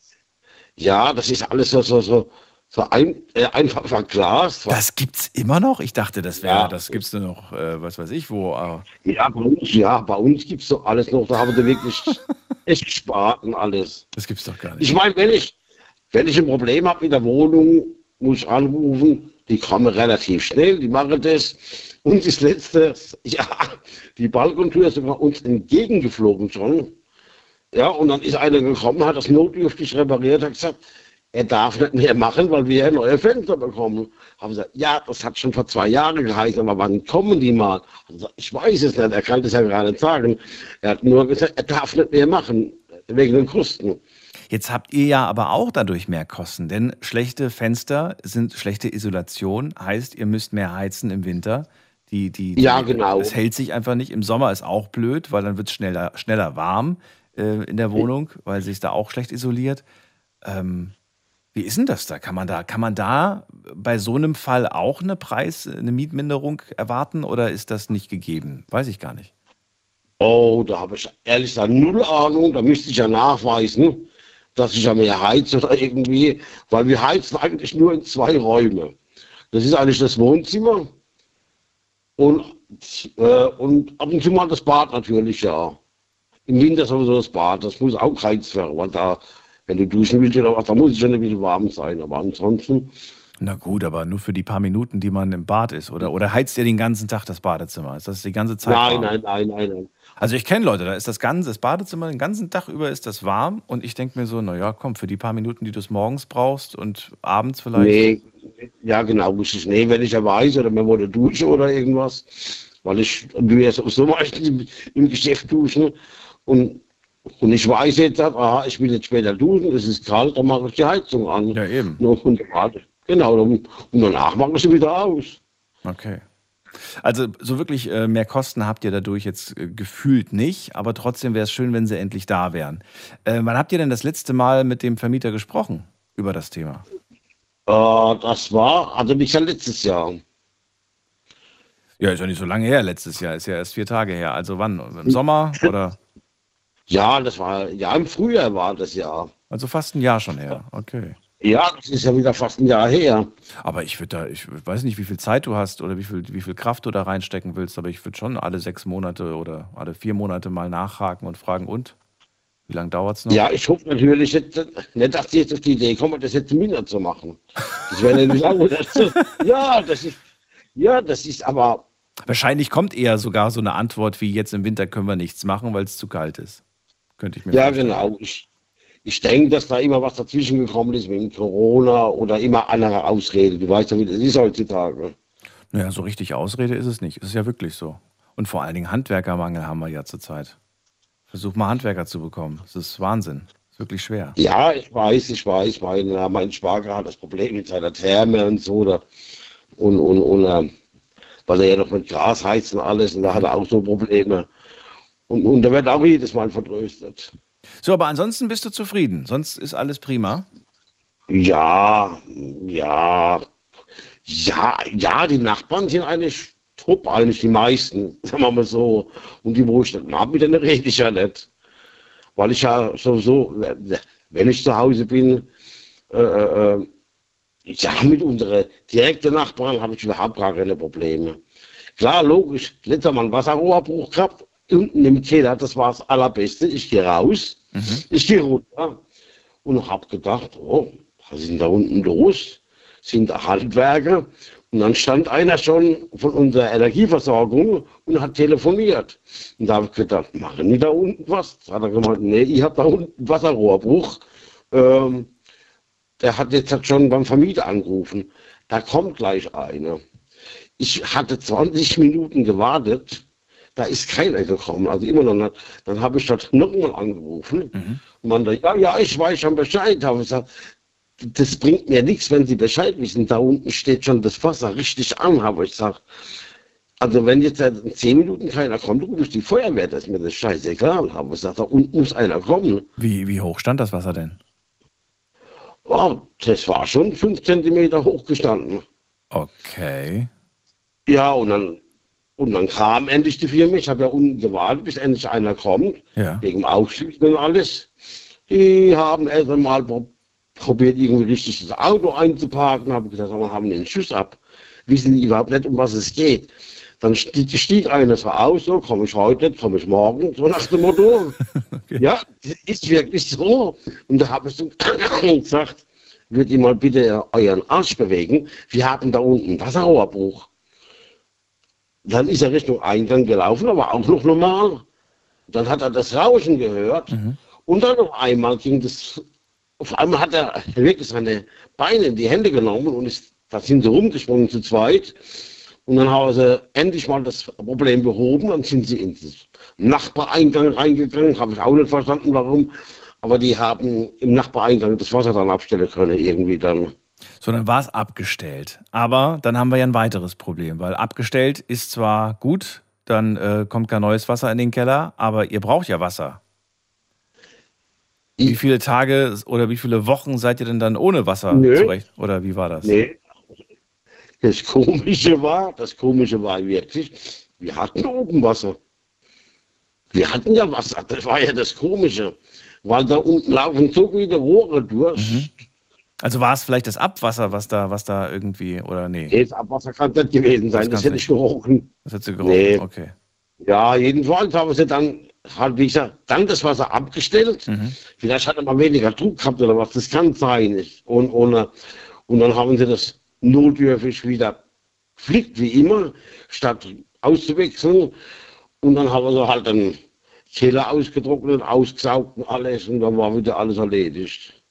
ja, das ist alles so, so, so, so ein, äh, einfach verglast.
Das gibt's immer noch? Ich dachte, das wäre, ja. das gibt's nur noch, äh, was weiß ich, wo.
Äh ja, bei uns, ja, bei uns gibt's doch alles noch. Da haben wir wirklich echt gespart und alles.
Das gibt's doch gar nicht.
Ich meine, wenn ich, wenn ich ein Problem habe mit der Wohnung, muss ich anrufen. Die kommen relativ schnell, die machen das. Und das letzte, ja, die Balkontür ist sogar uns entgegengeflogen schon. Ja, und dann ist einer gekommen, hat das notdürftig repariert, hat gesagt, er darf nicht mehr machen, weil wir neue Fenster bekommen. Haben gesagt, ja, das hat schon vor zwei Jahren geheißen, aber wann kommen die mal? Gesagt, ich weiß es nicht, er kann das ja gar nicht sagen. Er hat nur gesagt, er darf nicht mehr machen, wegen den Kosten.
Jetzt habt ihr ja aber auch dadurch mehr Kosten, denn schlechte Fenster sind schlechte Isolation, heißt, ihr müsst mehr heizen im Winter. Die, die, die,
ja, genau.
Es hält sich einfach nicht. Im Sommer ist auch blöd, weil dann wird es schneller, schneller warm äh, in der Wohnung, weil sich da auch schlecht isoliert. Ähm, wie ist denn das da? Kann man da, kann man da bei so einem Fall auch eine Preis, eine Mietminderung erwarten oder ist das nicht gegeben? Weiß ich gar nicht.
Oh, da habe ich ehrlich gesagt null Ahnung. Da müsste ich ja nachweisen, dass ich ja mehr heize oder irgendwie, weil wir heizen eigentlich nur in zwei Räume. Das ist eigentlich das Wohnzimmer und, äh, und ab und zu mal das Bad natürlich, ja. Im Winter sowieso das Bad, das muss auch geheizt werden, weil da wenn du duschen willst oder was, da muss es schon ein bisschen warm sein. Aber ansonsten.
Na gut, aber nur für die paar Minuten, die man im Bad ist. Oder, oder heizt ihr den ganzen Tag das Badezimmer? Ist das die ganze Zeit
nein,
warm?
Nein, nein, nein, nein.
Also ich kenne Leute, da ist das ganze das Badezimmer den ganzen Tag über ist das warm und ich denke mir so, naja, komm, für die paar Minuten, die du es morgens brauchst und abends vielleicht.
Nee, ja genau, muss ich, nee, wenn ich ja weiß oder mir wurde Dusche oder irgendwas, weil ich du ja so meistens im, im Geschäft duschen und und ich weiß jetzt, aha, ich will jetzt später duschen, es ist kalt, dann mache ich die Heizung an.
Ja, eben.
Und, genau, und danach mache ich sie wieder aus.
Okay. Also so wirklich äh, mehr Kosten habt ihr dadurch jetzt äh, gefühlt nicht, aber trotzdem wäre es schön, wenn sie endlich da wären. Äh, wann habt ihr denn das letzte Mal mit dem Vermieter gesprochen über das Thema?
Äh, das war, also nicht ja letztes Jahr.
Ja, ist ja nicht so lange her, letztes Jahr, ist ja erst vier Tage her. Also wann? Im Sommer oder?
Ja, das war, ja, im Frühjahr war das ja.
Also fast ein Jahr schon her, okay.
Ja, das ist ja wieder fast ein Jahr her.
Aber ich würde da, ich weiß nicht, wie viel Zeit du hast oder wie viel, wie viel Kraft du da reinstecken willst, aber ich würde schon alle sechs Monate oder alle vier Monate mal nachhaken und fragen, und? Wie lange dauert es noch?
Ja, ich hoffe natürlich nicht, nicht, dass die jetzt auf die Idee kommen, das jetzt minder zu machen. Das wäre nämlich auch das, Ja, das ist, ja, das ist aber,
Wahrscheinlich kommt eher sogar so eine Antwort wie jetzt im Winter können wir nichts machen, weil es zu kalt ist. Könnte ich mir
Ja,
vorstellen.
genau. Ich, ich denke, dass da immer was dazwischen gekommen ist mit Corona oder immer andere Ausreden. Du weißt ja, wie das ist heutzutage.
Naja, so richtig Ausrede ist es nicht. Es ist ja wirklich so. Und vor allen Dingen Handwerkermangel haben wir ja zurzeit. Versuch mal Handwerker zu bekommen. Das ist Wahnsinn. Das ist wirklich schwer.
Ja, ich weiß, ich weiß. Mein, äh, mein Schwager hat das Problem mit seiner Therme und so. Da, und, und, und äh, weil er ja noch mit Gras heizt und alles. Und da hat er auch so Probleme. Und, und da wird auch jedes Mal vertröstet.
So, aber ansonsten bist du zufrieden. Sonst ist alles prima.
Ja, ja, ja, ja, die Nachbarn sind eigentlich top, eigentlich die meisten, sagen wir mal so. Und die, wo ich dann habe, mit denen rede ich ja nicht. Weil ich ja sowieso, wenn ich zu Hause bin, äh, äh, ja, mit unseren direkten Nachbarn habe ich überhaupt gar keine Probleme. Klar, logisch, letzter Mal ein Wasserrohrbruch gehabt, unten im Keller, das war das Allerbeste. Ich gehe raus, ich gehe runter und habe gedacht, oh, was ist denn da unten los? Sind da Handwerker? Und dann stand einer schon von unserer Energieversorgung und hat telefoniert. Und da habe ich gedacht, machen die da unten was? Da hat er gemeint, nee, ich habe da unten einen Wasserrohrbruch. Ähm, der hat jetzt halt schon beim Vermieter angerufen. Da kommt gleich einer. Ich hatte 20 Minuten gewartet, da ist keiner gekommen, also immer noch nicht. Dann habe ich dort nochmal angerufen und man da, ja, ja, ich weiß schon Bescheid. Habe ich gesagt, das bringt mir nichts, wenn Sie Bescheid wissen. Da unten steht schon das Wasser richtig an, habe ich gesagt. Also wenn jetzt in 10 Minuten keiner kommt, rufe ich die Feuerwehr, das ist mir das scheißegal. Habe ich gesagt, da unten muss einer kommen.
Wie, wie hoch stand das Wasser denn?
Oh, das war schon 5 Zentimeter hochgestanden.
Okay.
Ja, und dann, und dann kam endlich die Firma. Ich habe ja unten gewartet, bis endlich einer kommt.
Ja.
Wegen Aufschließen und alles. Die haben erst einmal pro- probiert, irgendwie richtig das Auto einzuparken. Habe gesagt, wir haben den Schuss ab. Wissen die überhaupt nicht, um was es geht. Dann stieg, stieg einer so aus, so komme ich heute komme ich morgen, so nach dem Motto. Ja, das ist wirklich so. Und da habe ich so gesagt, würdet ihr mal bitte euren Arsch bewegen. Wir haben da unten Wasserrohrbruch. Dann ist er Richtung Eingang gelaufen, aber auch noch normal. Dann hat er das Rauschen gehört. Und dann auf einmal ging das, auf einmal hat er wirklich seine Beine in die Hände genommen und ist, da sind sie rumgesprungen zu zweit. Und dann haben sie endlich mal das Problem behoben. Dann sind sie in den Nachbareingang reingegangen. Habe ich auch nicht verstanden, warum. Aber die haben im Nachbareingang das Wasser dann abstellen können, irgendwie dann.
So, dann war es abgestellt. Aber dann haben wir ja ein weiteres Problem, weil abgestellt ist zwar gut, dann äh, kommt kein neues Wasser in den Keller, aber ihr braucht ja Wasser. Wie viele Tage oder wie viele Wochen seid ihr denn dann ohne Wasser
Nö.
zurecht? Oder wie war das?
Nee. Das Komische war, das Komische war wirklich, wir hatten oben Wasser. Wir hatten ja Wasser, das war ja das Komische. Weil da unten laufen so viele Rohre durch.
Also war es vielleicht das Abwasser, was da, was da irgendwie, oder nee?
Nee, das Abwasser kann nicht gewesen sein, das,
kann's
hätte ich gerochen.
Das hat sie gerochen,
Nee.
okay.
Ja, jedenfalls haben sie dann, halt, wie gesagt, dann das Wasser abgestellt. Vielleicht hat er mal weniger Druck gehabt oder was, das kann sein. Und, und, und dann haben sie das notdürftig wieder geflickt, wie immer, statt auszuwechseln. Und dann haben sie halt den Keller ausgetrocknet, ausgesaugt und alles und dann war wieder alles erledigt.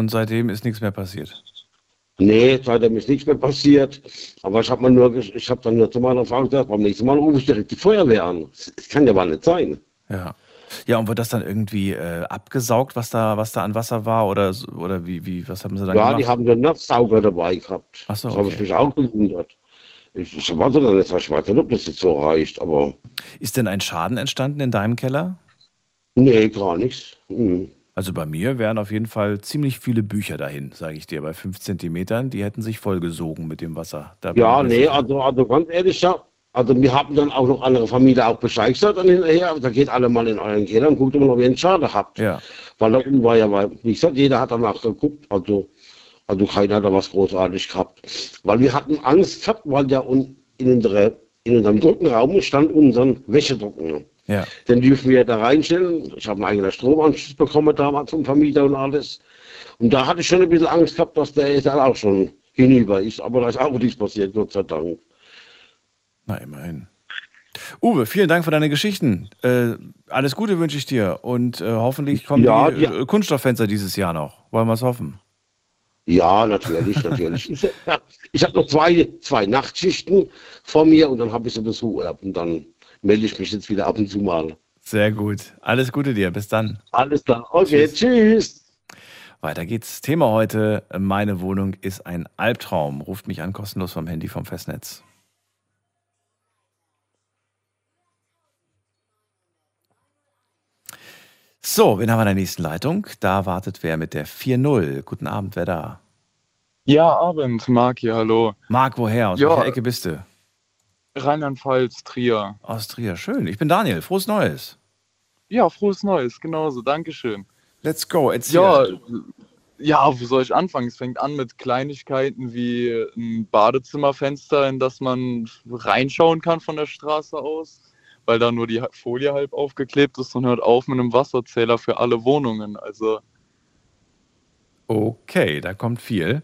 Und seitdem ist nichts mehr passiert.
Nee, seitdem ist nichts mehr passiert. Aber ich habe mir nur, ich habe dann nur zu meiner Frau gesagt, beim nächsten Mal rufe ich direkt die Feuerwehr an. Das kann ja mal nicht sein.
Ja. Ja, und wird das dann irgendwie äh, abgesaugt, was da, was da an Wasser war? Oder, oder wie, wie, was haben sie dann
Ja,
gemacht?
die haben den Nasssauger dabei gehabt.
Ach so,
das habe
okay.
ich mich auch gewundert. Ich, ich weiß dann nicht, ich weiß nicht, ob das jetzt so reicht, aber
Ist denn ein Schaden entstanden in deinem Keller?
nee, gar nichts. Mhm.
Also bei mir wären auf jeden Fall ziemlich viele Bücher dahin, sage ich dir. Bei fünf Zentimetern, die hätten sich vollgesogen mit dem Wasser. Da
Ja, nee, also, also ganz ehrlich, ja, also wir haben dann auch noch andere Familie auch Bescheid gesagt dann hinterher, da geht alle mal in euren Keller und guckt immer, ob ihr einen Schaden habt.
Ja.
Weil da unten war ja, weil, wie gesagt, jeder hat danach geguckt, also, also keiner hat da was großartig gehabt. Weil wir hatten Angst gehabt, weil ja in, unsere, in unserem Trockenraum stand unser Wäschetrockner.
Ja.
Den dürfen wir da reinstellen. Ich habe einen eigenen Stromanschluss bekommen damals vom Vermieter und alles. Und da hatte ich schon ein bisschen Angst gehabt, dass der jetzt dann auch schon hinüber ist. Aber da ist auch nichts passiert, Gott sei Dank.
Na, immerhin. Uwe, vielen Dank für deine Geschichten. Äh, alles Gute wünsche ich dir und äh, hoffentlich kommen
Ja,
die
ja.
äh, Kunststofffenster dieses Jahr noch. Wollen wir es hoffen?
Ja, natürlich, natürlich. ich habe noch zwei, zwei Nachtschichten vor mir und dann habe ich sowieso Urlaub und dann melde ich mich jetzt wieder ab und zu mal.
Sehr gut. Alles Gute dir. Bis dann.
Alles klar. Okay, tschüss.
Weiter geht's. Thema heute: Meine Wohnung ist ein Albtraum. Ruft mich an, kostenlos vom Handy vom Festnetz. So, wen haben wir in der nächsten Leitung? Da wartet wer mit der 4-0. Guten Abend, wer da?
Ja, Abend, Marc hier, hallo.
Marc, woher? Aus
Ja.
welcher Ecke bist du?
Rheinland-Pfalz, Trier.
Aus Trier. Schön. Ich bin Daniel. Frohes Neues.
Ja, frohes Neues, genauso, Dankeschön.
Let's go. Erzähl.
Ja, ja, wo soll ich anfangen? Es fängt an mit Kleinigkeiten wie ein Badezimmerfenster, in das man reinschauen kann von der Straße aus, weil da nur die Folie halb aufgeklebt ist und hört auf mit einem Wasserzähler für alle Wohnungen. Also
Okay, da kommt viel.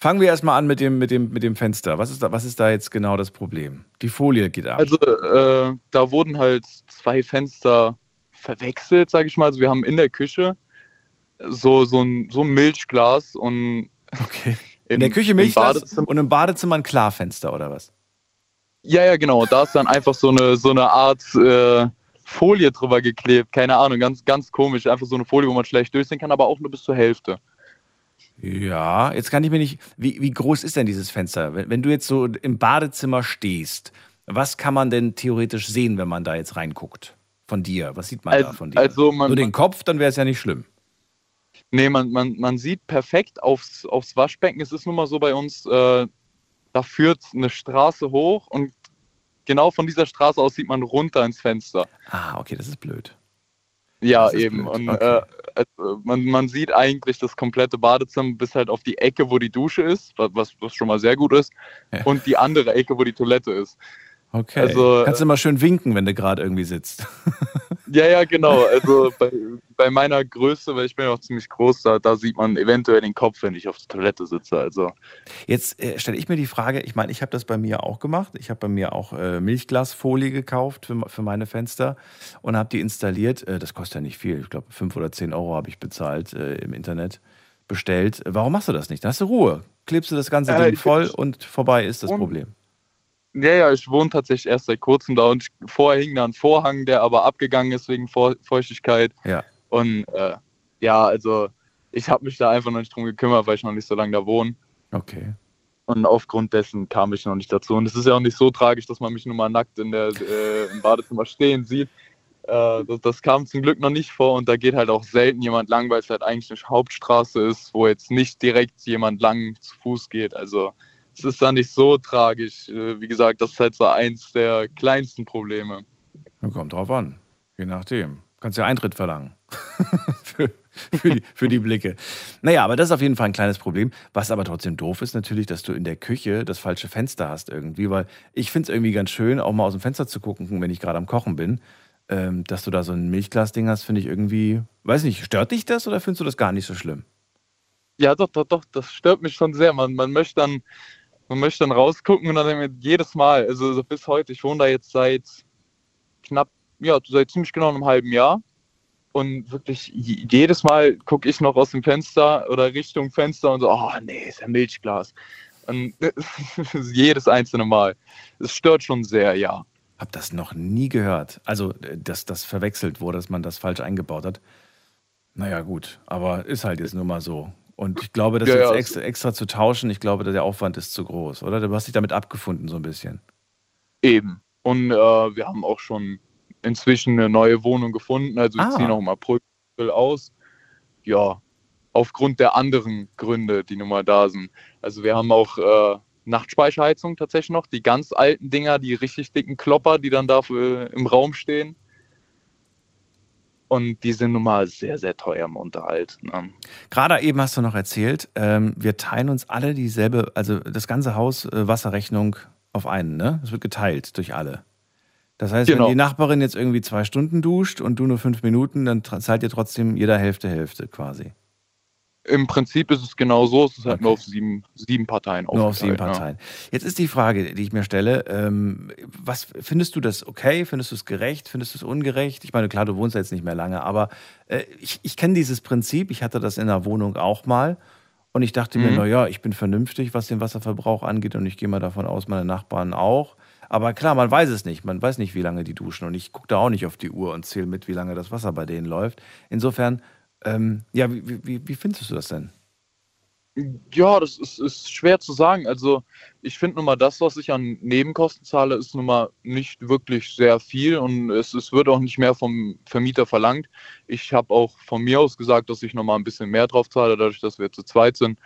Fangen wir erstmal an mit dem, mit, dem, mit dem Fenster. Was ist, da, was ist da jetzt genau das Problem? Die Folie geht ab.
Also äh, da wurden halt zwei Fenster verwechselt, sage ich mal. Also wir haben in der Küche so, so, ein, so ein Milchglas und
okay.
im,
in der Küche
im
Milchglas
Badezimmer.
und im Badezimmer ein Klarfenster oder was?
Ja, ja, genau. Da ist dann einfach so eine, so eine Art äh, Folie drüber geklebt. Keine Ahnung, ganz, ganz komisch. Einfach so eine Folie, wo man schlecht durchsehen kann, aber auch nur bis zur Hälfte.
Ja, jetzt kann ich mir nicht. Wie, wie groß ist denn dieses Fenster? Wenn, wenn du jetzt so im Badezimmer stehst, was kann man denn theoretisch sehen, wenn man da jetzt reinguckt? Von dir? Was sieht man da
Also-
von dir?
also man-
Nur den Kopf, dann wäre es ja nicht schlimm.
Nee, man, man, man sieht perfekt aufs, aufs Waschbecken. Es ist nun mal so bei uns, äh, da führt eine Straße hoch und genau von dieser Straße aus sieht man runter ins Fenster.
Ah, okay, das ist blöd.
Ja, eben.
blöd,
Und
okay.
äh, also man, man sieht eigentlich das komplette Badezimmer bis halt auf die Ecke, wo die Dusche ist, was, was schon mal sehr gut ist,
Ja.
und die andere Ecke, wo die Toilette ist.
Okay.
Also,
Kannst du mal schön winken, wenn du gerade irgendwie sitzt.
Ja, ja, genau. Also bei, bei meiner Größe, weil ich bin ja auch ziemlich groß, da, da sieht man eventuell den Kopf, wenn ich auf der Toilette sitze. Also
Jetzt äh, stelle ich mir die Frage, ich meine, ich habe das bei mir auch gemacht. Ich habe bei mir auch äh, Milchglasfolie gekauft für, für meine Fenster und habe die installiert. Äh, das kostet ja nicht viel. Ich glaube, 5 oder 10 Euro habe ich bezahlt äh, im Internet, bestellt. Warum machst du das nicht? Da hast du Ruhe. Klebst du das ganze Ding voll und vorbei ist das
Und-
Problem.
Ja, ja, ich wohne tatsächlich erst seit kurzem da und vorher hing da ein Vorhang, der aber abgegangen ist wegen Feu- Feuchtigkeit.
Ja.
Und äh, ja, also ich habe mich da einfach noch nicht drum gekümmert, weil ich noch nicht so lange da wohne.
Okay.
Und aufgrund dessen kam ich noch nicht dazu. Und es ist ja auch nicht so tragisch, dass man mich nur mal nackt in der, äh, im Badezimmer stehen sieht. Äh, das, das kam zum Glück noch nicht vor und da geht halt auch selten jemand lang, weil es halt eigentlich eine Hauptstraße ist, wo jetzt nicht direkt jemand lang zu Fuß geht. Also es ist da nicht so tragisch. Äh, Wie gesagt, das ist halt so eins der kleinsten Probleme.
Kommt drauf an. Je nachdem. Kannst ja Eintritt verlangen. für, für, die, für die Blicke. Naja, aber das ist auf jeden Fall ein kleines Problem. Was aber trotzdem doof ist, natürlich, dass du in der Küche das falsche Fenster hast irgendwie, weil ich finde es irgendwie ganz schön, auch mal aus dem Fenster zu gucken, wenn ich gerade am Kochen bin. Ähm, dass du da so ein Milchglasding hast, finde ich irgendwie, weiß nicht, stört dich das oder findest du das gar nicht so schlimm?
Ja, doch, doch, doch, das stört mich schon sehr. Man, man möchte dann, man möchte dann rausgucken und dann jedes Mal, also so bis heute, ich wohne da jetzt seit knapp, ja, seit ziemlich genau einem halben Jahr. Und wirklich je- jedes Mal gucke ich noch aus dem Fenster oder Richtung Fenster und so, oh nee, ist ja Milchglas. Und jedes einzelne Mal. Es stört schon sehr, ja.
Hab das noch nie gehört. Also, äh, dass das verwechselt wurde, dass man das falsch eingebaut hat. Naja, gut, aber ist halt jetzt nur mal so. Und ich glaube, das
Ja,
jetzt
ja,
extra, extra zu tauschen, ich glaube, der Aufwand ist zu groß, oder? Du hast dich damit abgefunden, so ein bisschen.
Eben. Und äh, wir haben auch schon inzwischen eine neue Wohnung gefunden. Also wir
Ah.
ziehen auch im April aus. Ja, aufgrund der anderen Gründe, die nun mal da sind. Also wir haben auch äh, Nachtspeicherheizung tatsächlich noch. Die ganz alten Dinger, die richtig dicken Klopper, die dann da für, im Raum stehen. Und die sind nun mal sehr, sehr teuer im Unterhalt. Ne?
Gerade eben hast du noch erzählt, ähm, wir teilen uns alle dieselbe, also das ganze Haus äh, Wasserrechnung auf einen, ne? Es wird geteilt durch alle. Das heißt,
Genau.
wenn die Nachbarin jetzt irgendwie zwei Stunden duscht und du nur fünf Minuten, dann zahlt ihr trotzdem jeder Hälfte Hälfte quasi.
Im Prinzip ist es genau so, es ist halt okay. nur auf sieben, sieben Parteien
Nur auf sieben Parteien. Ja. Jetzt ist die Frage, die ich mir stelle, ähm, was findest du das okay? Findest du es gerecht? Findest du es ungerecht? Ich meine, klar, du wohnst jetzt nicht mehr lange, aber äh, ich, ich kenne dieses Prinzip, ich hatte das in der Wohnung auch mal und ich dachte mhm. mir, naja, ich bin vernünftig, was den Wasserverbrauch angeht und ich gehe mal davon aus, meine Nachbarn auch. Aber klar, man weiß es nicht. Man weiß nicht, wie lange die duschen. Und ich gucke da auch nicht auf die Uhr und zähle mit, wie lange das Wasser bei denen läuft. Insofern ähm, ja, wie, wie, wie findest du das denn?
Ja, das ist, ist schwer zu sagen. Also ich finde nun mal, das, was ich an Nebenkosten zahle, ist nun mal nicht wirklich sehr viel und es, es wird auch nicht mehr vom Vermieter verlangt. Ich habe auch von mir aus gesagt, dass ich noch mal ein bisschen mehr drauf zahle, dadurch, dass wir zu zweit sind.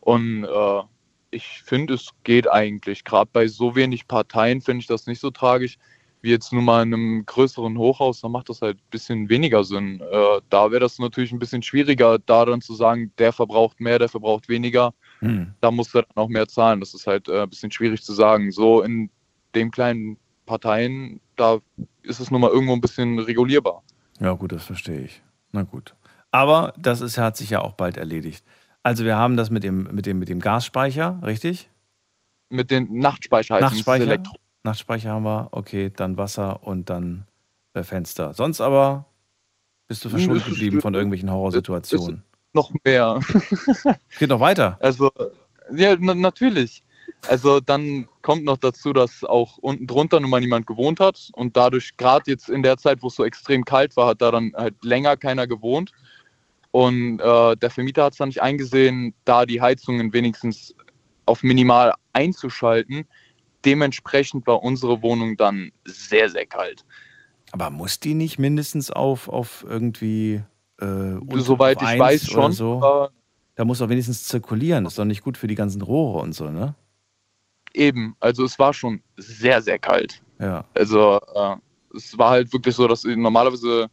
Und äh, ich finde, es geht eigentlich. Gerade bei so wenig Parteien finde ich das nicht so tragisch wie jetzt nun mal in einem größeren Hochhaus, da macht das halt ein bisschen weniger Sinn. Äh, da wäre das natürlich ein bisschen schwieriger, da dann zu sagen, der verbraucht mehr, der verbraucht weniger. Hm. Da muss er dann auch mehr zahlen. Das ist halt äh, ein bisschen schwierig zu sagen. So in den kleinen Parteien, da ist es nun mal irgendwo ein bisschen regulierbar.
Ja, gut, das verstehe ich. Na gut. Aber das ist, hat sich ja auch bald erledigt. Also wir haben das mit dem, mit dem, mit dem Gasspeicher, richtig?
Mit den Nachtspeicher heißt
Nachtspeicher? Nachtspeicher haben wir, okay, dann Wasser und dann äh, Fenster. Sonst aber bist du verschont geblieben von irgendwelchen Horrorsituationen.
Noch mehr.
Geht noch weiter.
Also, ja, natürlich. Also dann kommt noch dazu, dass auch unten drunter nun mal niemand gewohnt hat und dadurch gerade jetzt in der Zeit, wo es so extrem kalt war, hat da dann halt länger keiner gewohnt. Und äh, der Vermieter hat es dann nicht eingesehen, da die Heizungen wenigstens auf minimal einzuschalten, dementsprechend war unsere Wohnung dann sehr, sehr kalt.
Aber muss die nicht mindestens auf, auf irgendwie. Äh,
Soweit ich weiß schon.
So? Da muss auch wenigstens zirkulieren. Das ist doch nicht gut für die ganzen Rohre und so, ne?
Eben, also es war schon sehr, sehr kalt.
Ja.
Also äh, es war halt wirklich so, dass normalerweise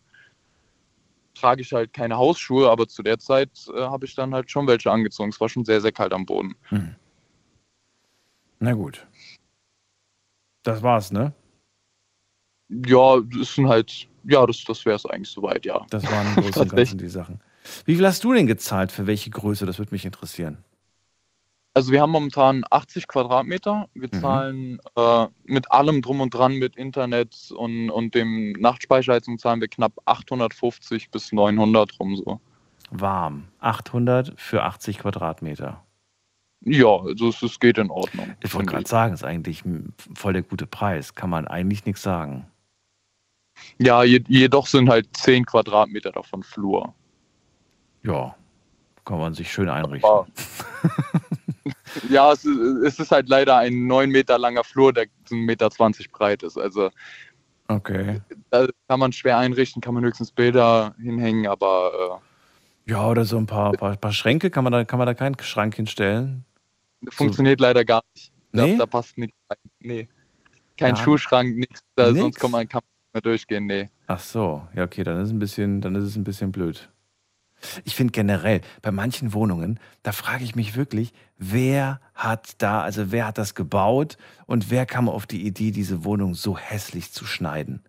trage ich halt keine Hausschuhe, aber zu der Zeit äh, habe ich dann halt schon welche angezogen. Es war schon sehr, sehr kalt am Boden. Hm.
Na gut. Das war's, ne?
Ja, das sind halt, ja, das, das wäre es eigentlich soweit, ja.
Das waren im Großen und Ganzen die Sachen. Wie viel hast du denn gezahlt? Für welche Größe? Das würde mich interessieren.
Also wir haben momentan 80 Quadratmeter. Wir mhm. zahlen äh, mit allem drum und dran, mit Internet und, und dem Nachtspeicherheizung zahlen wir knapp 850 bis 900 rum so.
Warm. 800 für 80 Quadratmeter.
Ja, also es, es geht in Ordnung.
Ich wollte gerade sagen, es ist eigentlich voll der gute Preis. Kann man eigentlich nichts sagen.
Ja, jedoch sind halt 10 Quadratmeter davon Flur.
Ja, kann man sich schön einrichten.
ja, es ist, es ist, halt leider ein 9 Meter langer Flur, der 1,20 Meter breit ist. Also
okay.
da kann man schwer einrichten, kann man höchstens Bilder hinhängen, aber
äh, ja, oder so ein paar, paar, paar, Schränke, kann man, da, kann man da keinen Schrank hinstellen?
Funktioniert so. leider gar nicht.
Da, nee?
da passt nichts rein. Nee. Kein ja. Schuhschrank, nichts. Da, sonst kann man, kann man mehr durchgehen. Nee.
Ach so, ja, okay, dann ist, ein bisschen, dann ist es ein bisschen blöd. Ich finde generell, bei manchen Wohnungen, da frage ich mich wirklich, wer hat da, also wer hat das gebaut und wer kam auf die Idee, diese Wohnung so hässlich zu schneiden?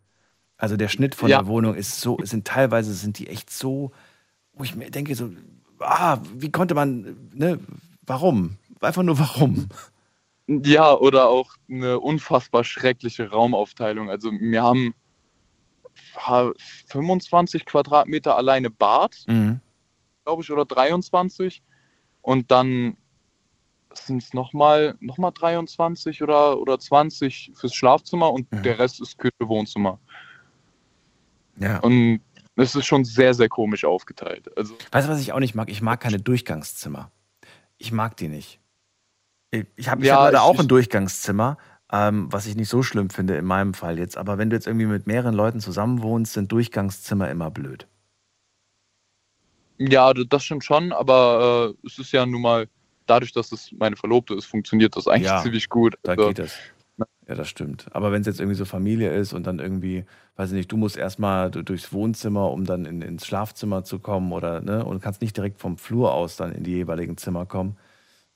Also der Schnitt von ja. der Wohnung ist so, sind teilweise sind die echt so, wo ich mir denke, so, ah, wie konnte man, ne, warum? Einfach nur warum?
Ja, oder auch eine unfassbar schreckliche Raumaufteilung. Also wir haben 25 Quadratmeter alleine Bad, mhm. glaube ich, oder 23. Und dann sind es nochmal noch mal 23 oder, oder 20 fürs Schlafzimmer und ja. der Rest ist Küche, Wohnzimmer.
Ja.
Und es ist schon sehr, sehr komisch aufgeteilt. Also,
weißt du, was ich auch nicht mag? Ich mag keine Durchgangszimmer. Ich mag die nicht. Ich habe ja, leider auch ein Durchgangszimmer, ähm, was ich nicht so schlimm finde in meinem Fall jetzt. Aber wenn du jetzt irgendwie mit mehreren Leuten zusammen wohnst, sind Durchgangszimmer immer blöd.
Ja, das stimmt schon, aber äh, es ist ja nun mal, dadurch, dass es meine Verlobte ist, funktioniert das eigentlich ja, ziemlich gut.
Da also, geht es. Ja, das stimmt. Aber wenn es jetzt irgendwie so Familie ist und dann irgendwie, weiß ich nicht, du musst erstmal durchs Wohnzimmer, um dann in, ins Schlafzimmer zu kommen oder, ne, und kannst nicht direkt vom Flur aus dann in die jeweiligen Zimmer kommen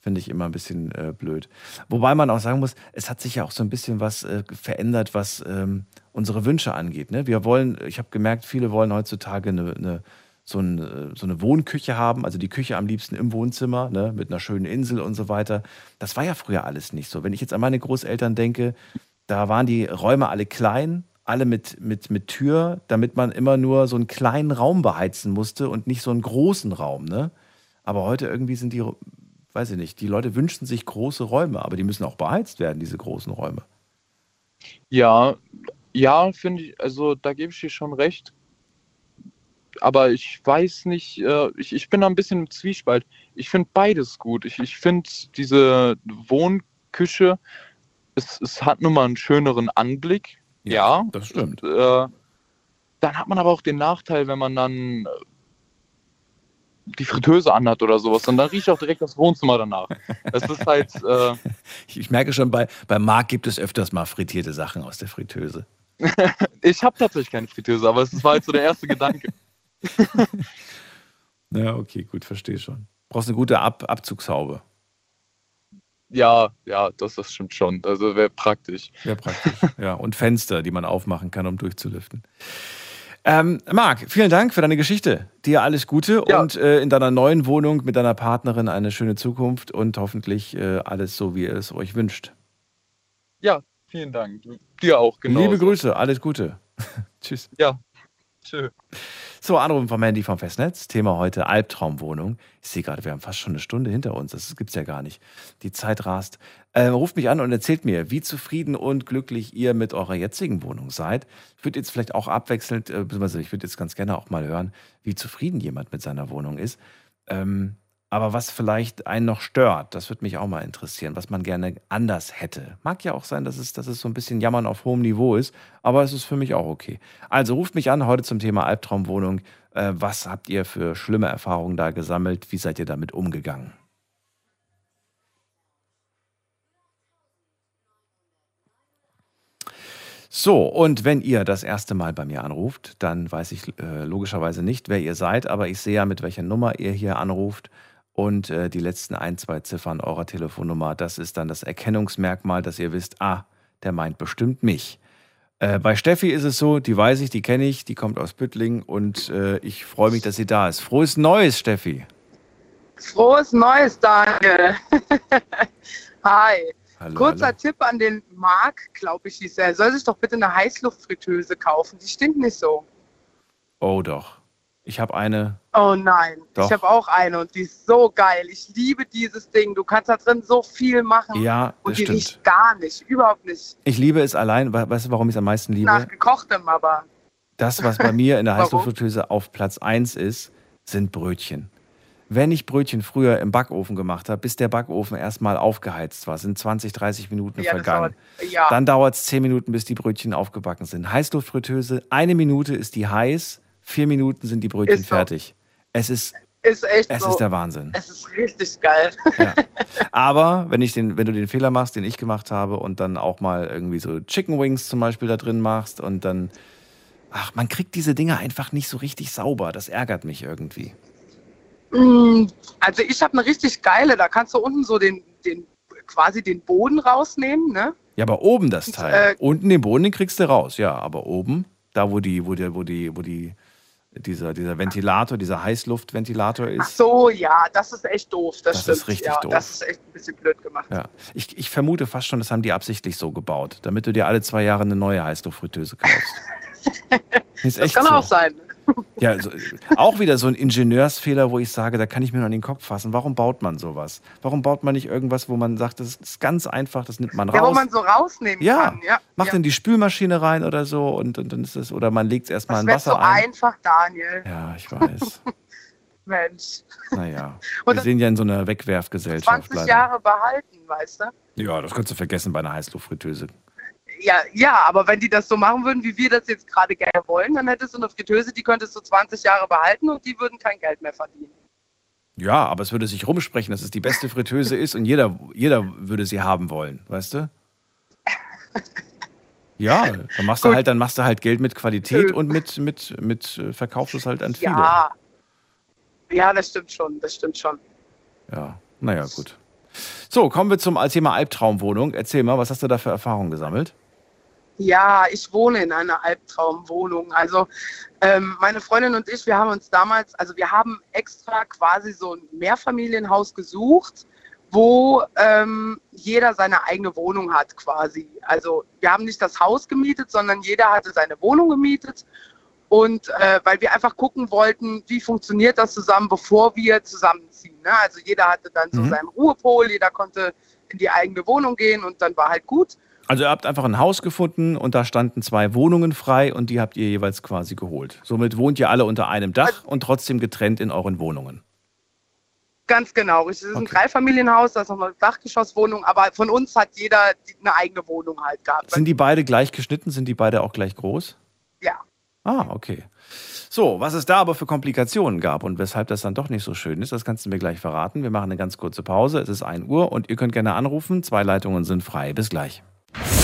Finde ich immer ein bisschen äh, blöd. Wobei man auch sagen muss, es hat sich ja auch so ein bisschen was äh, verändert, was ähm, unsere Wünsche angeht. Ne? Wir wollen, ich habe gemerkt, viele wollen heutzutage eine, eine, so, ein, äh, so eine Wohnküche haben, also die Küche am liebsten im Wohnzimmer, ne, mit einer schönen Insel und so weiter. Das war ja früher alles nicht so. Wenn ich jetzt an meine Großeltern denke, da waren die Räume alle klein, alle mit, mit, mit Tür, damit man immer nur so einen kleinen Raum beheizen musste und nicht so einen großen Raum. Ne? Aber heute irgendwie sind die, weiß ich nicht, die Leute wünschen sich große Räume, aber die müssen auch beheizt werden, diese großen Räume.
Ja, ja, finde ich, also da gebe ich dir schon recht. Aber ich weiß nicht, äh, ich, ich bin da ein bisschen im Zwiespalt. Ich finde beides gut. Ich, ich finde diese Wohnküche, es, es hat nun mal einen schöneren Anblick. Ja, ja
das stimmt.
Äh, dann hat man aber auch den Nachteil, wenn man dann die Fritteuse anhat oder sowas. Und dann riecht auch direkt das Wohnzimmer danach. Das ist halt. Äh
ich merke schon, bei, bei Marc gibt es öfters mal frittierte Sachen aus der Fritteuse.
ich habe tatsächlich keine Fritteuse, aber es war halt so der erste Gedanke.
ja, okay, gut, verstehe schon. Brauchst eine gute Ab Abzugshaube.
Ja, ja, das, das stimmt schon. Also wäre praktisch.
Wäre praktisch, ja. Und Fenster, die man aufmachen kann, um durchzulüften. Ähm, Marc, vielen Dank für deine Geschichte. Dir alles Gute ja. und äh, in deiner neuen Wohnung mit deiner Partnerin eine schöne Zukunft und hoffentlich äh, alles so, wie ihr es euch wünscht.
Ja, vielen Dank. Dir auch, genau.
Liebe Grüße, alles Gute. Tschüss.
Ja, tschüss.
So, Anrufen vom Mandy vom Festnetz. Thema heute Albtraumwohnung. Ich sehe gerade, wir haben fast schon eine Stunde hinter uns. Das gibt es ja gar nicht. Die Zeit rast. Äh, ruft mich an und erzählt mir, wie zufrieden und glücklich ihr mit eurer jetzigen Wohnung seid. Ich würde jetzt vielleicht auch abwechselnd, äh, beziehungsweise ich würde jetzt ganz gerne auch mal hören, wie zufrieden jemand mit seiner Wohnung ist. Ähm, aber was vielleicht einen noch stört, das würde mich auch mal interessieren, was man gerne anders hätte. Mag ja auch sein, dass es, dass es so ein bisschen Jammern auf hohem Niveau ist, aber es ist für mich auch okay. Also ruft mich an heute zum Thema Albtraumwohnung. Äh, was habt ihr für schlimme Erfahrungen da gesammelt? Wie seid ihr damit umgegangen? So, und wenn ihr das erste Mal bei mir anruft, dann weiß ich äh, logischerweise nicht, wer ihr seid, aber ich sehe ja, mit welcher Nummer ihr hier anruft und äh, die letzten ein, zwei Ziffern eurer Telefonnummer. Das ist dann das Erkennungsmerkmal, dass ihr wisst, ah, der meint bestimmt mich. Äh, bei Steffi ist es so, die weiß ich, die kenne ich, die kommt aus Büttling und äh, ich freue mich, dass sie da ist. Frohes Neues, Steffi.
Frohes Neues, Daniel. Hi. Hallo, Kurzer hallo. Tipp an den Marc, glaube ich, hieß er. Er soll sich doch bitte eine Heißluftfritteuse kaufen. Die stinkt nicht so.
Oh doch. Ich habe eine.
Oh nein, Doch. ich habe auch eine und die ist so geil. Ich liebe dieses Ding. Du kannst da drin so viel machen.
Ja, das
und die
stimmt.
riecht gar nicht, überhaupt nicht.
Ich liebe es allein. Weißt du, warum ich es am meisten liebe?
Nach gekochtem, aber.
Das, was bei mir in der Heißluftfritteuse auf Platz 1 ist, sind Brötchen. Wenn ich Brötchen früher im Backofen gemacht habe, bis der Backofen erstmal aufgeheizt war, sind 20, 30 Minuten ja, vergangen. Dauert, ja. Dann dauert es 10 Minuten, bis die Brötchen aufgebacken sind. Heißluftfritteuse, eine Minute ist die heiß vier Minuten sind die Brötchen ist fertig. Es ist,
ist echt
es
so.
ist der Wahnsinn.
Es ist richtig geil.
Ja. Aber wenn, ich den, wenn du den Fehler machst, den ich gemacht habe und dann auch mal irgendwie so Chicken Wings zum Beispiel da drin machst und dann, ach, man kriegt diese Dinge einfach nicht so richtig sauber. Das ärgert mich irgendwie.
Mm, also ich habe eine richtig geile, da kannst du unten so den, den quasi den Boden rausnehmen, ne?
Ja, aber oben das Teil. äh, unten den Boden, den kriegst du raus, ja, aber oben, da wo die, wo die, wo die, wo die dieser, dieser Ventilator, dieser Heißluftventilator ist. Ach
so, ja, das ist echt doof. Das,
das
stimmt.
ist richtig
ja,
doof.
Das ist echt ein bisschen blöd gemacht.
Ja. Ich, ich vermute fast schon, das haben die absichtlich so gebaut, damit du dir alle zwei Jahre eine neue Heißluftfritteuse kaufst.
das kann so. auch sein.
Ja, also, auch wieder so ein Ingenieursfehler, wo ich sage, da kann ich mir noch in den Kopf fassen. Warum baut man sowas? Warum baut man nicht irgendwas, wo man sagt, das ist ganz einfach, das nimmt man raus?
Ja, wo man so rausnehmen
ja.
kann. Ja,
macht
ja.
in die Spülmaschine rein oder so und, und dann ist es, oder man legt es erstmal in Wasser
so
ein.
einfach, Daniel.
Ja, ich weiß.
Mensch.
Naja, wir sind ja in so einer Wegwerfgesellschaft.
20
leider.
Jahre behalten, weißt du?
Ja, das kannst du vergessen bei einer Heißluftfritteuse
ja, ja, aber wenn die das so machen würden, wie wir das jetzt gerade gerne wollen, dann hättest du eine Fritteuse, die könntest du 20 Jahre behalten und die würden kein Geld mehr verdienen.
Ja, aber es würde sich rumsprechen, dass es die beste Fritteuse ist und jeder, jeder würde sie haben wollen, weißt du? Ja, dann machst du halt, dann machst du halt Geld mit Qualität und mit, mit, mit äh, verkaufst es halt an viele.
Ja. Ja, das stimmt schon, das stimmt schon.
Ja, naja, gut. So, kommen wir zum Thema Albtraumwohnung. Erzähl mal, was hast du da für Erfahrungen gesammelt?
Ja, ich wohne in einer Albtraumwohnung. Also ähm, meine Freundin und ich, wir haben uns damals, also wir haben extra quasi so ein Mehrfamilienhaus gesucht, wo ähm, jeder seine eigene Wohnung hat quasi. Also wir haben nicht das Haus gemietet, sondern jeder hatte seine Wohnung gemietet. Und äh, weil wir einfach gucken wollten, wie funktioniert das zusammen, bevor wir zusammenziehen. Ne? Also jeder hatte dann so mhm. seinen Ruhepol, jeder konnte in die eigene Wohnung gehen und dann war halt gut.
Also ihr habt einfach ein Haus gefunden und da standen zwei Wohnungen frei und die habt ihr jeweils quasi geholt. Somit wohnt ihr alle unter einem Dach also, und trotzdem getrennt in euren Wohnungen.
Ganz genau. Es ist okay. ein Dreifamilienhaus, da ist noch eine Dachgeschosswohnung, aber von uns hat jeder eine eigene Wohnung halt gehabt.
Sind die beide gleich geschnitten? Sind die beide auch gleich groß?
Ja.
Ah, okay. So, was es da aber für Komplikationen gab und weshalb das dann doch nicht so schön ist, das kannst du mir gleich verraten. Wir machen eine ganz kurze Pause. Es ist 1 Uhr und ihr könnt gerne anrufen. Zwei Leitungen sind frei. Bis gleich.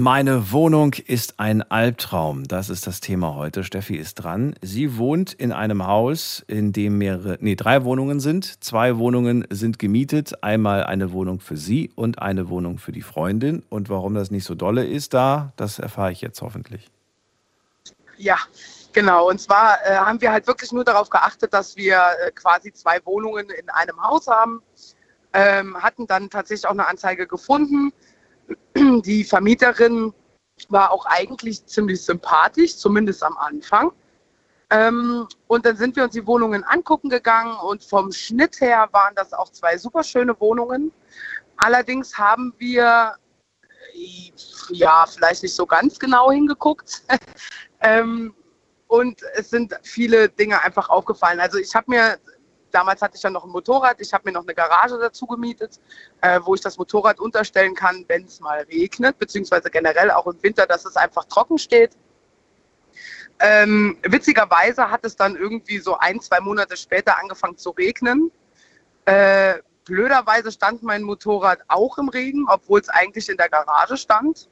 Meine Wohnung ist ein Albtraum. Das ist das Thema heute. Steffi ist dran. Sie wohnt in einem Haus, in dem mehrere, nee, drei Wohnungen sind. Zwei Wohnungen sind gemietet. Einmal eine Wohnung für sie und eine Wohnung für die Freundin. Und warum das nicht so dolle ist da, das erfahre ich jetzt hoffentlich.
Ja, genau. Und zwar äh, haben wir halt wirklich nur darauf geachtet, dass wir äh, quasi zwei Wohnungen in einem Haus haben. Ähm, hatten dann tatsächlich auch eine Anzeige gefunden die Vermieterin war auch eigentlich ziemlich sympathisch, zumindest am Anfang. Ähm, und dann sind wir uns die Wohnungen angucken gegangen und vom Schnitt her waren das auch zwei super schöne Wohnungen. Allerdings haben wir ja vielleicht nicht so ganz genau hingeguckt. ähm, und es sind viele Dinge einfach aufgefallen. Also ich habe mir damals hatte ich ja noch ein Motorrad. Ich habe mir noch eine Garage dazu gemietet, äh, wo ich das Motorrad unterstellen kann, wenn es mal regnet, beziehungsweise generell auch im Winter, dass es einfach trocken steht. Ähm, witzigerweise hat es dann irgendwie so ein, zwei Monate später angefangen zu regnen. Äh, blöderweise stand mein Motorrad auch im Regen, obwohl es eigentlich in der Garage stand.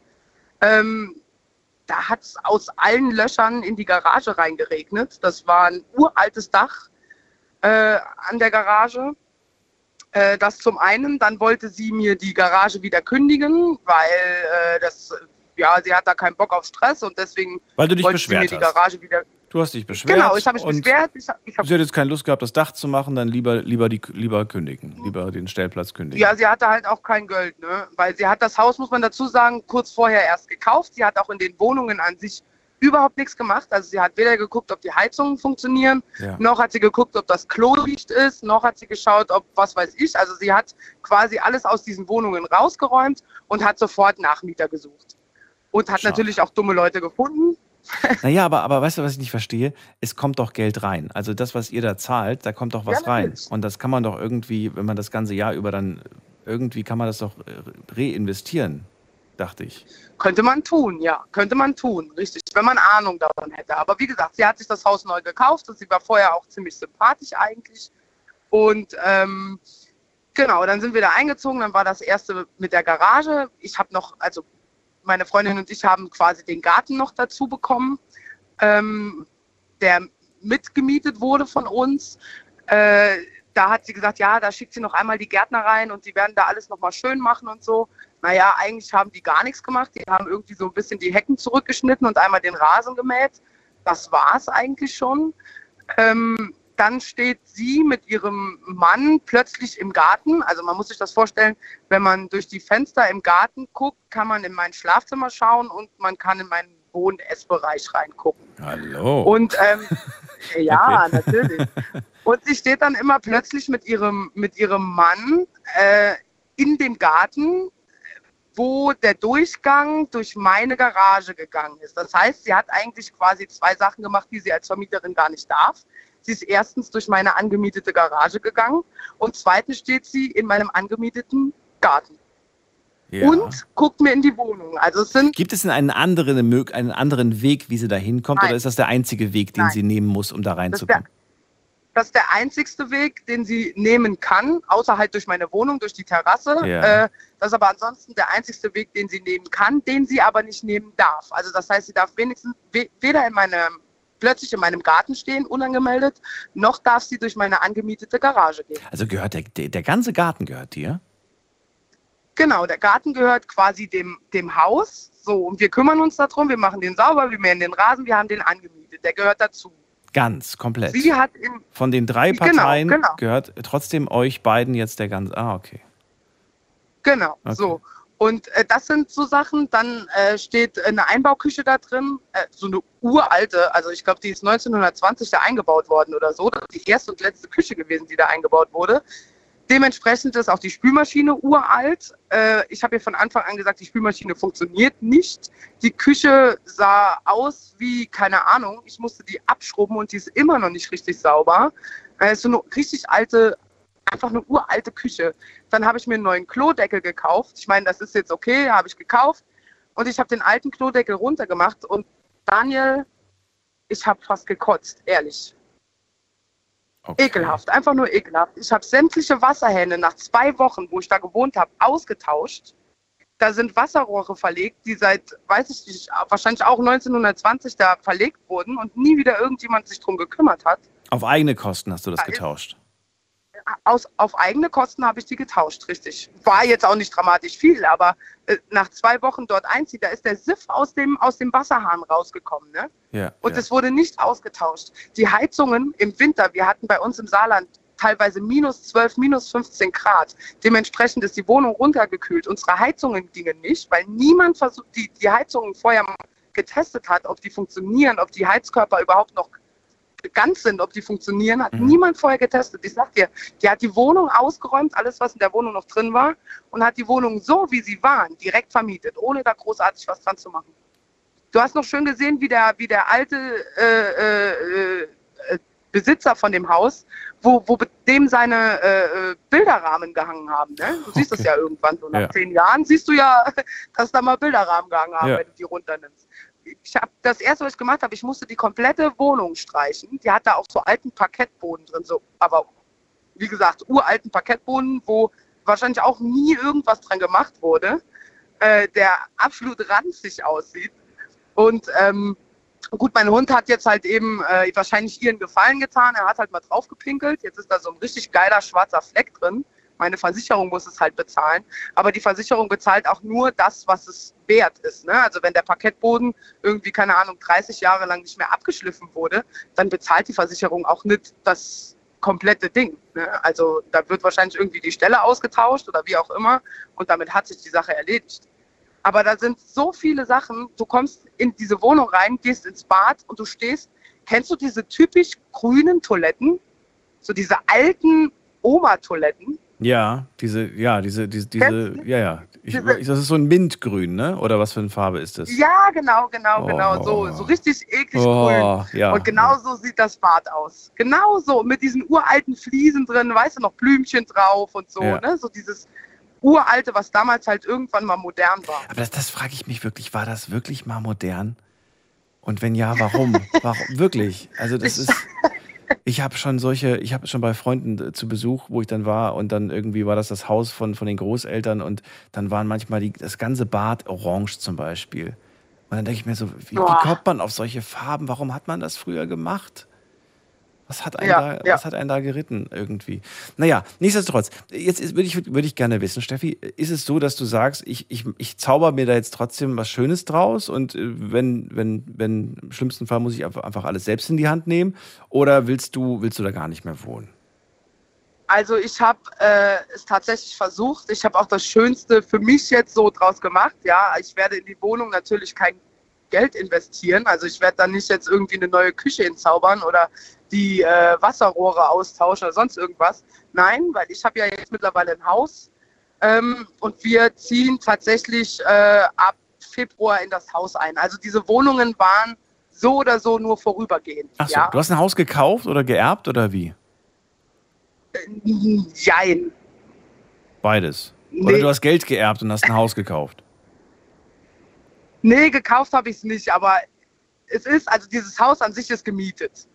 Ähm, da hat es aus allen Löchern in die Garage reingeregnet. Das war ein uraltes Dach äh, an der Garage. Äh, das zum einen. Dann wollte sie mir die Garage wieder kündigen, weil äh, das, ja, sie hat da keinen Bock auf Stress und deswegen
weil du dich
wollte
beschwert
sie mir die Garage wieder.
Du hast dich beschwert.
Genau, ich habe mich beschwert. Ich,
ich hab, sie hat jetzt keine Lust gehabt, das Dach zu machen, dann lieber, lieber, die, lieber kündigen, lieber den Stellplatz kündigen.
Ja, sie hatte halt auch kein Geld, ne? Weil sie hat das Haus, muss man dazu sagen, kurz vorher erst gekauft. Sie hat auch in den Wohnungen an sich überhaupt nichts gemacht. Also sie hat weder geguckt, ob die Heizungen funktionieren, ja. noch hat sie geguckt, ob das Klo dicht ist, noch hat sie geschaut, ob was weiß ich. Also sie hat quasi alles aus diesen Wohnungen rausgeräumt und hat sofort Nachmieter gesucht. Und hat Schau. natürlich auch dumme Leute gefunden.
Naja, aber, aber weißt du, was ich nicht verstehe? Es kommt doch Geld rein. Also das, was ihr da zahlt, da kommt doch was ja, rein. Und das kann man doch irgendwie, wenn man das ganze Jahr über dann, irgendwie kann man das doch reinvestieren dachte ich.
Könnte man tun, ja, könnte man tun, richtig, wenn man Ahnung davon hätte. Aber wie gesagt, sie hat sich das Haus neu gekauft und sie war vorher auch ziemlich sympathisch eigentlich. Und ähm, genau, dann sind wir da eingezogen, dann war das erste mit der Garage. Ich habe noch, also meine Freundin und ich haben quasi den Garten noch dazu bekommen, ähm, der mitgemietet wurde von uns. Äh, da hat sie gesagt, ja, da schickt sie noch einmal die Gärtner rein und die werden da alles nochmal schön machen und so. Naja, eigentlich haben die gar nichts gemacht. Die haben irgendwie so ein bisschen die Hecken zurückgeschnitten und einmal den Rasen gemäht. Das war es eigentlich schon. Ähm, dann steht sie mit ihrem Mann plötzlich im Garten. Also man muss sich das vorstellen, wenn man durch die Fenster im Garten guckt, kann man in mein Schlafzimmer schauen und man kann in meinen Wohn- und Essbereich reingucken.
Hallo.
Und ähm, ja, okay. natürlich. Und sie steht dann immer plötzlich mit ihrem, mit ihrem Mann äh, in dem Garten, wo der Durchgang durch meine Garage gegangen ist. Das heißt, sie hat eigentlich quasi zwei Sachen gemacht, die sie als Vermieterin gar nicht darf. Sie ist erstens durch meine angemietete Garage gegangen und zweitens steht sie in meinem angemieteten Garten. Ja. Und guckt mir in die Wohnung. Also es sind
Gibt es denn einen anderen, einen anderen Weg, wie sie da hinkommt, oder ist das der einzige Weg, den Nein. sie nehmen muss, um da reinzukommen?
Das ist der einzigste Weg, den sie nehmen kann, außer halt durch meine Wohnung, durch die Terrasse.
Ja.
Äh, das ist aber ansonsten der einzigste Weg, den sie nehmen kann, den sie aber nicht nehmen darf. Also das heißt, sie darf wenigstens we weder in meinem plötzlich in meinem Garten stehen, unangemeldet, noch darf sie durch meine angemietete Garage gehen.
Also gehört der, der, der ganze Garten gehört dir?
Genau, der Garten gehört quasi dem, dem Haus. So, und wir kümmern uns darum, wir machen den sauber, wir mähen den Rasen, wir haben den angemietet. Der gehört dazu.
Ganz, komplett.
Sie hat in,
Von den drei
Genau,
Parteien
genau.
gehört trotzdem euch beiden jetzt der ganze. Ah, okay.
Genau,
Okay.
so. Und äh, das sind so Sachen, dann äh, steht eine Einbauküche da drin, äh, so eine uralte, also ich glaube, die ist 1920 da eingebaut worden oder so. Das ist die erste und letzte Küche gewesen, die da eingebaut wurde. Dementsprechend ist auch die Spülmaschine uralt. Äh, ich habe ihr von Anfang an gesagt, die Spülmaschine funktioniert nicht. Die Küche sah aus wie, keine Ahnung, ich musste die abschrubben und die ist immer noch nicht richtig sauber. Äh, ist so eine richtig alte, einfach eine uralte Küche. Dann habe ich mir einen neuen Klodeckel gekauft. Ich meine, das ist jetzt okay, habe ich gekauft. Und ich habe den alten Klodeckel runtergemacht. Und Daniel, ich habe fast gekotzt, ehrlich. Ekelhaft, einfach nur ekelhaft. Ich habe sämtliche Wasserhähne nach zwei Wochen, wo ich da gewohnt habe, ausgetauscht. Da sind Wasserrohre verlegt, die seit, weiß ich nicht, wahrscheinlich auch 1920 da verlegt wurden und nie wieder irgendjemand sich drum gekümmert hat.
Auf eigene Kosten hast du das
Da ist-
getauscht.
Aus, auf eigene Kosten habe ich die getauscht, richtig. War jetzt auch nicht dramatisch viel, aber äh, nach zwei Wochen dort einziehen, da ist der Siff aus dem, aus dem Wasserhahn rausgekommen. Ne?
Ja.
Und
ja.
es wurde nicht ausgetauscht. Die Heizungen im Winter, wir hatten bei uns im Saarland teilweise minus 12, minus 15 Grad. Dementsprechend ist die Wohnung runtergekühlt. Unsere Heizungen gingen nicht, weil niemand versucht, die, die Heizungen vorher mal getestet hat, ob die funktionieren, ob die Heizkörper überhaupt noch ganz sind, ob die funktionieren, hat
Mhm.
niemand vorher getestet. Ich sag dir, die hat die Wohnung ausgeräumt, alles, was in der Wohnung noch drin war, und hat die Wohnung so, wie sie waren, direkt vermietet, ohne da großartig was dran zu machen. Du hast noch schön gesehen, wie der, wie der alte äh, äh, äh, Besitzer von dem Haus, wo, wo dem seine äh, äh, Bilderrahmen gehangen haben. Ne? Du siehst das
Okay.
ja irgendwann, so nach
Ja.
zehn Jahren siehst du ja, dass da mal Bilderrahmen gehangen haben,
Ja.
wenn du die runternimmst. Ich habe das erste, was ich gemacht habe, ich musste die komplette Wohnung streichen. Die hat da auch so alten Parkettboden drin, so, aber wie gesagt, uralten Parkettboden, wo wahrscheinlich auch nie irgendwas dran gemacht wurde, äh, der absolut ranzig aussieht. Und ähm, gut, mein Hund hat jetzt halt eben äh, wahrscheinlich ihren Gefallen getan. Er hat halt mal drauf gepinkelt. Jetzt ist da so ein richtig geiler schwarzer Fleck drin. Meine Versicherung muss es halt bezahlen. Aber die Versicherung bezahlt auch nur das, was es wert ist. Ne? Also wenn der Parkettboden irgendwie, keine Ahnung, 30 Jahre lang nicht mehr abgeschliffen wurde, dann bezahlt die Versicherung auch nicht das komplette Ding. Ne? Also da wird wahrscheinlich irgendwie die Stelle ausgetauscht oder wie auch immer. Und damit hat sich die Sache erledigt. Aber da sind so viele Sachen. Du kommst in diese Wohnung rein, gehst ins Bad und du stehst. Kennst du diese typisch grünen Toiletten? So diese alten Oma-Toiletten?
Ja, diese, ja, diese, diese, diese ja, ja. Ich, das ist so ein Mintgrün, ne? Oder was für eine Farbe ist das?
Ja, genau, genau,
Oh.
genau. So, so richtig eklig
Oh,
grün.
ja.
Und genau so sieht das Bad aus. Genau so, mit diesen uralten Fliesen drin, weißt du, noch Blümchen drauf und so,
Ja.
ne? So dieses uralte, was damals halt irgendwann mal modern war.
Aber das, das frage ich mich wirklich, war das wirklich mal modern? Und wenn ja, warum? warum? Wirklich? Also das ist. Ich habe schon solche, ich habe schon bei Freunden äh, zu Besuch, wo ich dann war und dann irgendwie war das das Haus von, von den Großeltern und dann waren manchmal die, das ganze Bad orange zum Beispiel. Und dann denke ich mir so, wie, wie kommt man auf solche Farben? Warum hat man das früher gemacht? Was hat einen,
Ja,
da,
ja.
was hat einen da geritten irgendwie? Naja, nichtsdestotrotz, jetzt würde ich, würde ich gerne wissen, Steffi, ist es so, dass du sagst, ich, ich, ich zauber mir da jetzt trotzdem was Schönes draus und äh, wenn, wenn, wenn im schlimmsten Fall muss ich einfach, alles selbst in die Hand nehmen oder willst du, willst du da gar nicht mehr wohnen?
Also ich habe äh, es tatsächlich versucht. Ich habe auch das Schönste für mich jetzt so draus gemacht. Ja, ich werde in die Wohnung natürlich kein Geld investieren. Also ich werde dann nicht jetzt irgendwie eine neue Küche hinzaubern oder die äh, Wasserrohre austauschen oder sonst irgendwas. Nein, weil ich habe ja jetzt mittlerweile ein Haus ähm, und wir ziehen tatsächlich äh, ab Februar in das Haus ein. Also diese Wohnungen waren so oder so nur vorübergehend.
Achso,
ja?
du hast ein Haus gekauft oder geerbt oder wie?
Jein.
Beides. Oder
Nee.
du hast Geld geerbt und hast ein Haus gekauft.
Nee, gekauft habe ich es nicht, aber es ist, also dieses Haus an sich ist gemietet.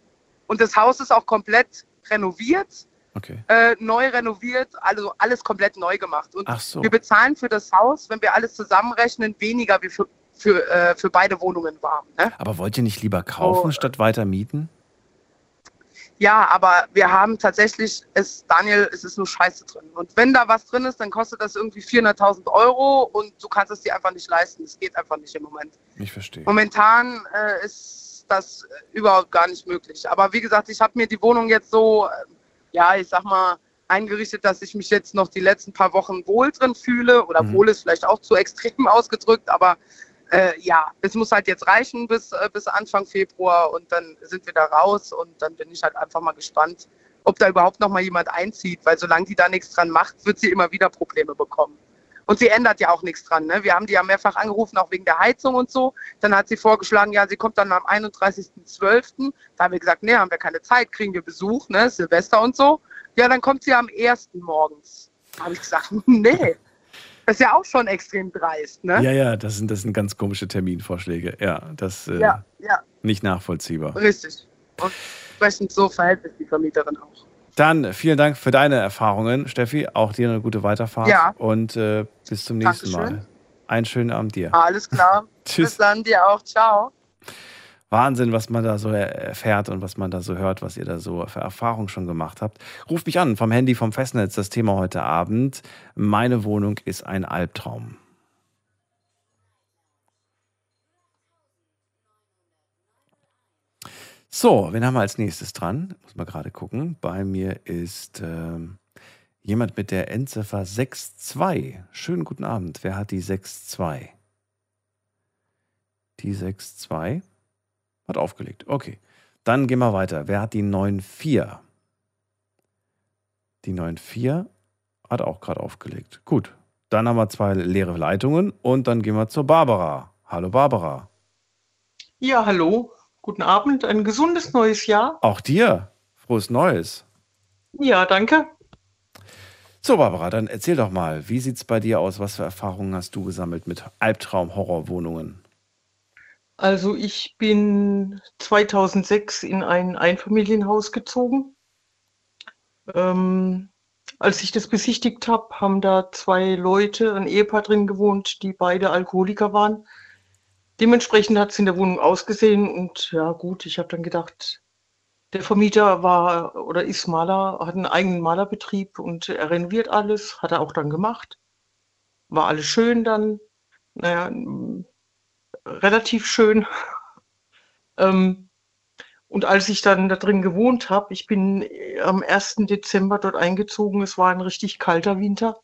Und das Haus ist auch komplett renoviert,
Okay.
äh, neu renoviert, also alles komplett neu gemacht. Und
so.
wir bezahlen für das Haus, wenn wir alles zusammenrechnen, weniger wie für, für, äh, für beide Wohnungen waren. Ne?
Aber wollt ihr nicht lieber kaufen,
Oh.
statt weiter mieten?
Ja, aber wir haben tatsächlich, es, Daniel, es ist nur Scheiße drin. Und wenn da was drin ist, dann kostet das irgendwie 400.000 Euro und du kannst es dir einfach nicht leisten. Es geht einfach nicht im Moment.
Ich verstehe.
Momentan äh, ist das äh, überhaupt gar nicht möglich. Aber wie gesagt, ich habe mir die Wohnung jetzt so, äh, ja, ich sag mal, eingerichtet, dass ich mich jetzt noch die letzten paar Wochen wohl drin fühle. Oder
Mhm.
wohl ist vielleicht auch zu extrem ausgedrückt, aber äh, ja, es muss halt jetzt reichen bis, äh, bis Anfang Februar und dann sind wir da raus und dann bin ich halt einfach mal gespannt, ob da überhaupt noch mal jemand einzieht, weil solange die da nichts dran macht, wird sie immer wieder Probleme bekommen. Und sie ändert ja auch nichts dran. Ne? Wir haben die ja mehrfach angerufen, auch wegen der Heizung und so. Dann hat sie vorgeschlagen, ja, sie kommt dann am 31.12. Da haben wir gesagt, nee, haben wir keine Zeit, kriegen wir Besuch, ne? Silvester und so. Ja, dann kommt sie am 1. morgens. Da habe ich gesagt, nee, das ist ja auch schon extrem dreist, ne?
Ja, ja, das sind, das sind ganz komische Terminvorschläge. Ja, das äh,
ja, ja,
nicht nachvollziehbar.
richtig. Und entsprechend so verhält sich die Vermieterin auch.
Dann vielen Dank für deine Erfahrungen, Steffi. Auch dir eine gute Weiterfahrt.
Ja.
Und äh, bis zum nächsten
Dankeschön.
Mal. Einen schönen Abend dir.
Alles klar.
Tschüss.
Bis dann, dir auch. Ciao.
Wahnsinn, was man da so er- erfährt und was man da so hört, was ihr da so für Erfahrungen schon gemacht habt. Ruft mich an vom Handy, vom Festnetz. Das Thema heute Abend. Meine Wohnung ist ein Albtraum. So, wen haben wir als nächstes dran? Muss mal gerade gucken. Bei mir ist ähm, jemand mit der Endziffer 62. Schönen guten Abend. Wer hat die 62? Die 62 hat aufgelegt. Okay. Dann gehen wir weiter. Wer hat die 94? Die 94 hat auch gerade aufgelegt. Gut. Dann haben wir zwei leere Leitungen und dann gehen wir zur Barbara. Hallo Barbara.
Ja, hallo. Guten Abend. Ein gesundes neues Jahr.
Auch dir. Frohes Neues.
Ja, danke.
So, Barbara, dann erzähl doch mal, wie sieht's bei dir aus? Was für Erfahrungen hast du gesammelt mit Albtraum-Horrorwohnungen?
Also ich bin 2006 in ein Einfamilienhaus gezogen. Ähm, als ich das besichtigt habe, haben da zwei Leute, ein Ehepaar drin gewohnt, die beide Alkoholiker waren. Dementsprechend hat es in der Wohnung ausgesehen und ja gut, ich habe dann gedacht, der Vermieter war oder ist Maler, hat einen eigenen Malerbetrieb und er renoviert alles, hat er auch dann gemacht. War alles schön dann. Naja, relativ schön. ähm, und als ich dann da drin gewohnt habe, ich bin am 1. Dezember dort eingezogen, es war ein richtig kalter Winter.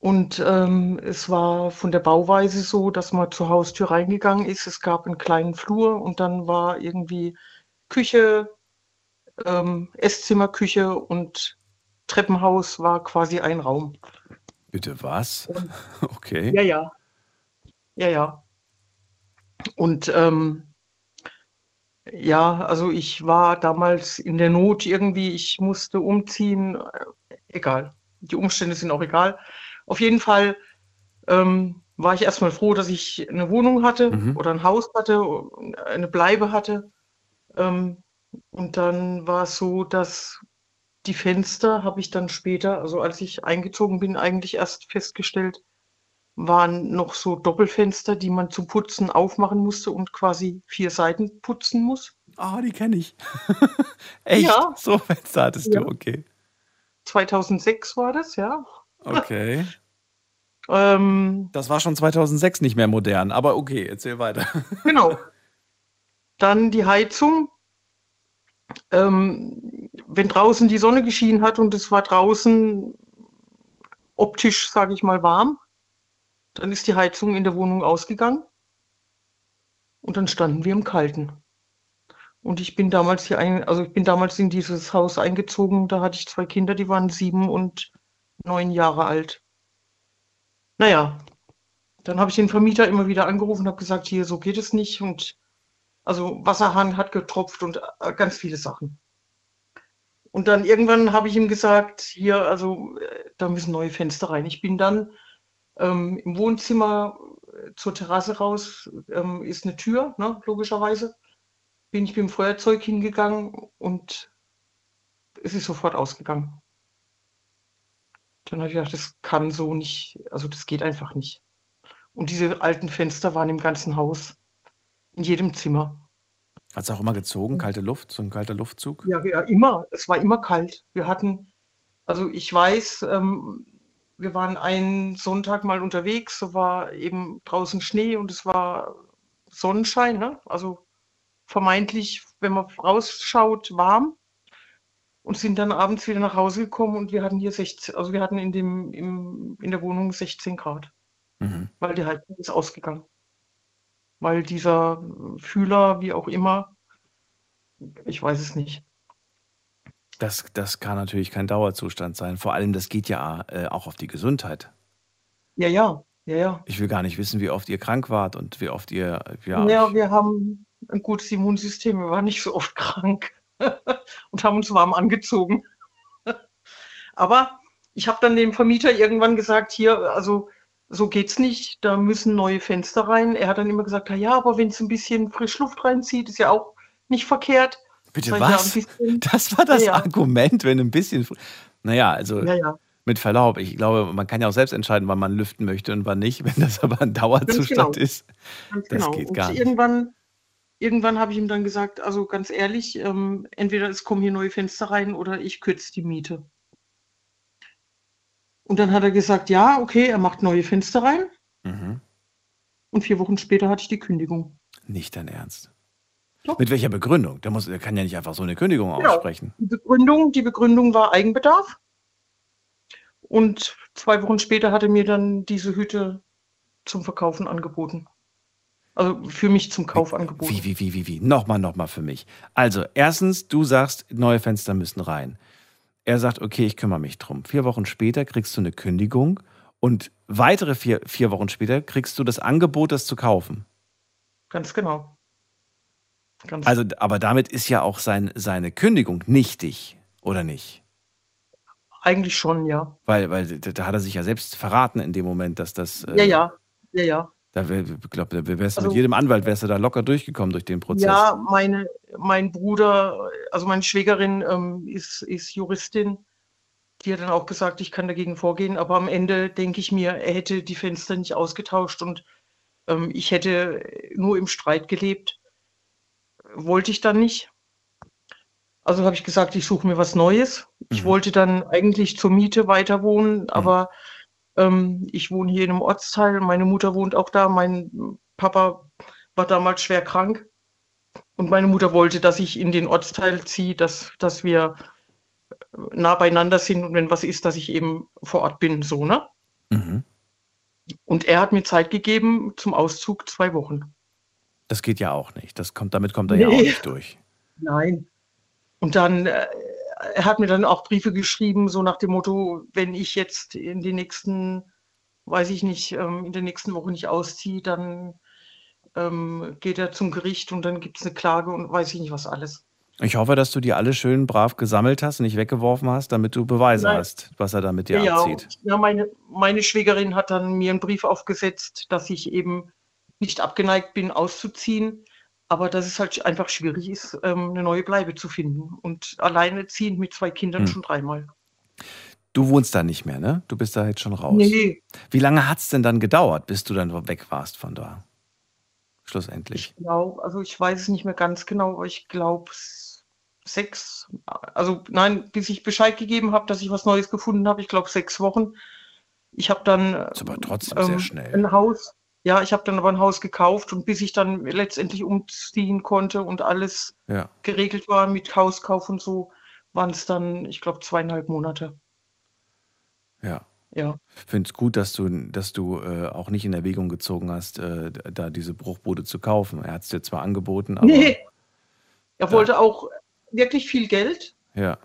Und ähm, es war von der Bauweise so, dass man zur Haustür reingegangen ist. Es gab einen kleinen Flur und dann war irgendwie Küche, ähm, Esszimmer, Küche und Treppenhaus war quasi ein Raum.
Bitte was? Okay.
Ja, ja. Ja, ja. Und ähm, ja, also ich war damals in der Not irgendwie, ich musste umziehen, äh, egal. Die Umstände sind auch egal. Auf jeden Fall ähm, war ich erstmal froh, dass ich eine Wohnung hatte
Mhm.
oder ein Haus hatte, eine Bleibe hatte. Ähm, und dann war es so, dass die Fenster habe ich dann später, also als ich eingezogen bin, eigentlich erst festgestellt, waren noch so Doppelfenster, die man zum Putzen aufmachen musste und quasi vier Seiten putzen muss.
Ah, die kenne ich. Echt?
Ja.
So Fenster hattest
Ja.
du, okay.
2006 war das, ja.
Okay.
Ähm,
Das war schon 2006 nicht mehr modern, aber okay, erzähl weiter.
Genau. Dann die Heizung. Ähm, wenn draußen die Sonne geschienen hat und es war draußen optisch, sage ich mal, warm, dann ist die Heizung in der Wohnung ausgegangen und dann standen wir im Kalten. Und ich bin damals hier ein, also ich bin damals in dieses Haus eingezogen, da hatte ich zwei Kinder, die waren sieben und neun Jahre alt. Naja, dann habe ich den Vermieter immer wieder angerufen und habe gesagt, hier, so geht es nicht. Und also Wasserhahn hat getropft und äh, ganz viele Sachen. Und dann irgendwann habe ich ihm gesagt, hier, also äh, da müssen neue Fenster rein. Ich bin dann ähm, im Wohnzimmer äh, zur Terrasse raus, ähm, ist eine Tür, ne, logischerweise. Bin ich mit dem Feuerzeug hingegangen und es ist sofort ausgegangen. Dann habe ich gedacht, das kann so nicht, also das geht einfach nicht. Und diese alten Fenster waren im ganzen Haus, in jedem Zimmer.
Hat es auch immer gezogen, kalte Luft, so ein kalter Luftzug?
Ja, ja, immer. Es war immer kalt. Wir hatten, also ich weiß, ähm, wir waren einen Sonntag mal unterwegs, so war eben draußen Schnee und es war Sonnenschein, ne? also vermeintlich, wenn man rausschaut, warm und sind dann abends wieder nach Hause gekommen und wir hatten hier 16, also wir hatten in, dem, im, in der Wohnung 16 Grad,
Mhm.
weil die Heizung ist ausgegangen. Weil dieser Fühler, wie auch immer, ich weiß es nicht.
Das, das kann natürlich kein Dauerzustand sein. Vor allem, das geht ja äh, auch auf die Gesundheit.
Ja, ja, ja, ja.
Ich will gar nicht wissen, wie oft ihr krank wart und wie oft ihr. Ja,
Ja, wir haben ein gutes Immunsystem, wir waren nicht so oft krank und haben uns warm angezogen. Aber ich habe dann dem Vermieter irgendwann gesagt, hier, also so geht's nicht, da müssen neue Fenster rein. Er hat dann immer gesagt, "Na ja, aber wenn es ein bisschen Frischluft reinzieht, ist ja auch nicht verkehrt.
Bitte
ja,
was?
bisschen.
Das war das
Ja.
Argument, wenn ein bisschen. Naja, also
Ja, ja.
mit Verlaub, ich glaube, man kann ja auch selbst entscheiden, wann man lüften möchte und wann nicht. Wenn das aber ein
Ganz
Dauerzustand
genau.
ist,
Ganz
das
genau.
geht
Und
gar nicht.
irgendwann, irgendwann habe ich ihm dann gesagt, also ganz ehrlich, ähm, entweder es kommen hier neue Fenster rein oder ich kürze die Miete. Und dann hat er gesagt, ja, okay, er macht neue Fenster rein.
Mhm.
Und vier Wochen später hatte ich die Kündigung.
Nicht dein Ernst. Mit welcher Begründung? Der, muss, der kann ja nicht einfach so eine Kündigung aussprechen.
Die Begründung, die Begründung war Eigenbedarf. Und zwei Wochen später hat er mir dann diese Hütte zum Verkaufen angeboten. Also für mich zum Kauf angeboten.
Wie, wie, wie, wie, wie? Nochmal, nochmal für mich. Also, erstens, du sagst, neue Fenster müssen rein. Er sagt, okay, ich kümmere mich drum. Vier Wochen später kriegst du eine Kündigung und weitere vier, vier Wochen später kriegst du das Angebot, das zu kaufen.
Ganz genau. Ganz
Also, aber damit ist ja auch sein, seine Kündigung nichtig, oder nicht?
Eigentlich schon, ja.
Weil, weil da da hat er sich ja selbst verraten in dem Moment, dass das. äh,
Ja, ja, ja, ja.
Da glaube, wärst
Also-
mit jedem Anwalt wärst du da locker durchgekommen durch den Prozess.
Ja, meine, mein Bruder, also meine Schwägerin ähm, ist, ist Juristin. Die hat dann auch gesagt, ich kann dagegen vorgehen. Aber am Ende denke ich mir, er hätte die Fenster nicht ausgetauscht und ähm, ich hätte nur im Streit gelebt. Wollte ich dann nicht. Also habe ich gesagt, ich suche mir was Neues. Ich wollte dann eigentlich zur Miete weiter wohnen, aber ähm, ich wohne hier in einem Ortsteil. Meine Mutter wohnt auch da. Mein Papa war damals schwer krank. Und meine Mutter wollte, dass ich in den Ortsteil ziehe, dass, dass wir nah beieinander sind und wenn was ist, dass ich eben vor Ort bin, so, ne?
Mhm.
Und er hat mir Zeit gegeben zum Auszug zwei Wochen.
Das geht ja auch nicht. Das kommt, damit kommt er ja auch
Nee.
nicht durch.
Nein. Und dann, äh, er hat mir dann auch Briefe geschrieben, so nach dem Motto, wenn ich jetzt in den nächsten, weiß ich nicht, ähm, in der nächsten Woche nicht ausziehe, dann ähm, geht er zum Gericht und dann gibt es eine Klage und weiß ich nicht was alles.
Ich hoffe, dass du die alle schön brav gesammelt hast und nicht weggeworfen hast, damit du Beweise
Nein.
hast, was er da mit dir
ja,
abzieht.
und- ja meine, meine Schwägerin hat dann mir einen Brief aufgesetzt, dass ich eben nicht abgeneigt bin, auszuziehen, aber dass es halt einfach schwierig ist, ähm, eine neue Bleibe zu finden. Und alleinerziehend mit zwei Kindern
Hm.
schon dreimal.
Du wohnst da nicht mehr, ne? Du bist da jetzt schon raus.
Nee.
Wie lange hat es denn dann gedauert, bis du dann weg warst von da? Schlussendlich.
glaub, also ich weiß es nicht mehr ganz genau, aber ich glaube sechs, also nein, bis ich Bescheid gegeben habe, dass ich was Neues gefunden habe, ich glaube sechs Wochen. Ich habe dann
ist aber trotzdem sehr schnell.
ein Haus, ja, ich habe dann aber ein Haus gekauft und bis ich dann letztendlich umziehen konnte und alles
Ja.
geregelt war mit Hauskauf und so, waren es dann, ich glaube, zweieinhalb Monate.
Ja.
Ja.
Ich finde es gut, dass du, dass du äh, auch nicht in Erwägung gezogen hast, äh, da diese Bruchbude zu kaufen. Er hat es dir zwar angeboten, aber
Nee. Er wollte auch wirklich viel Geld.
ja.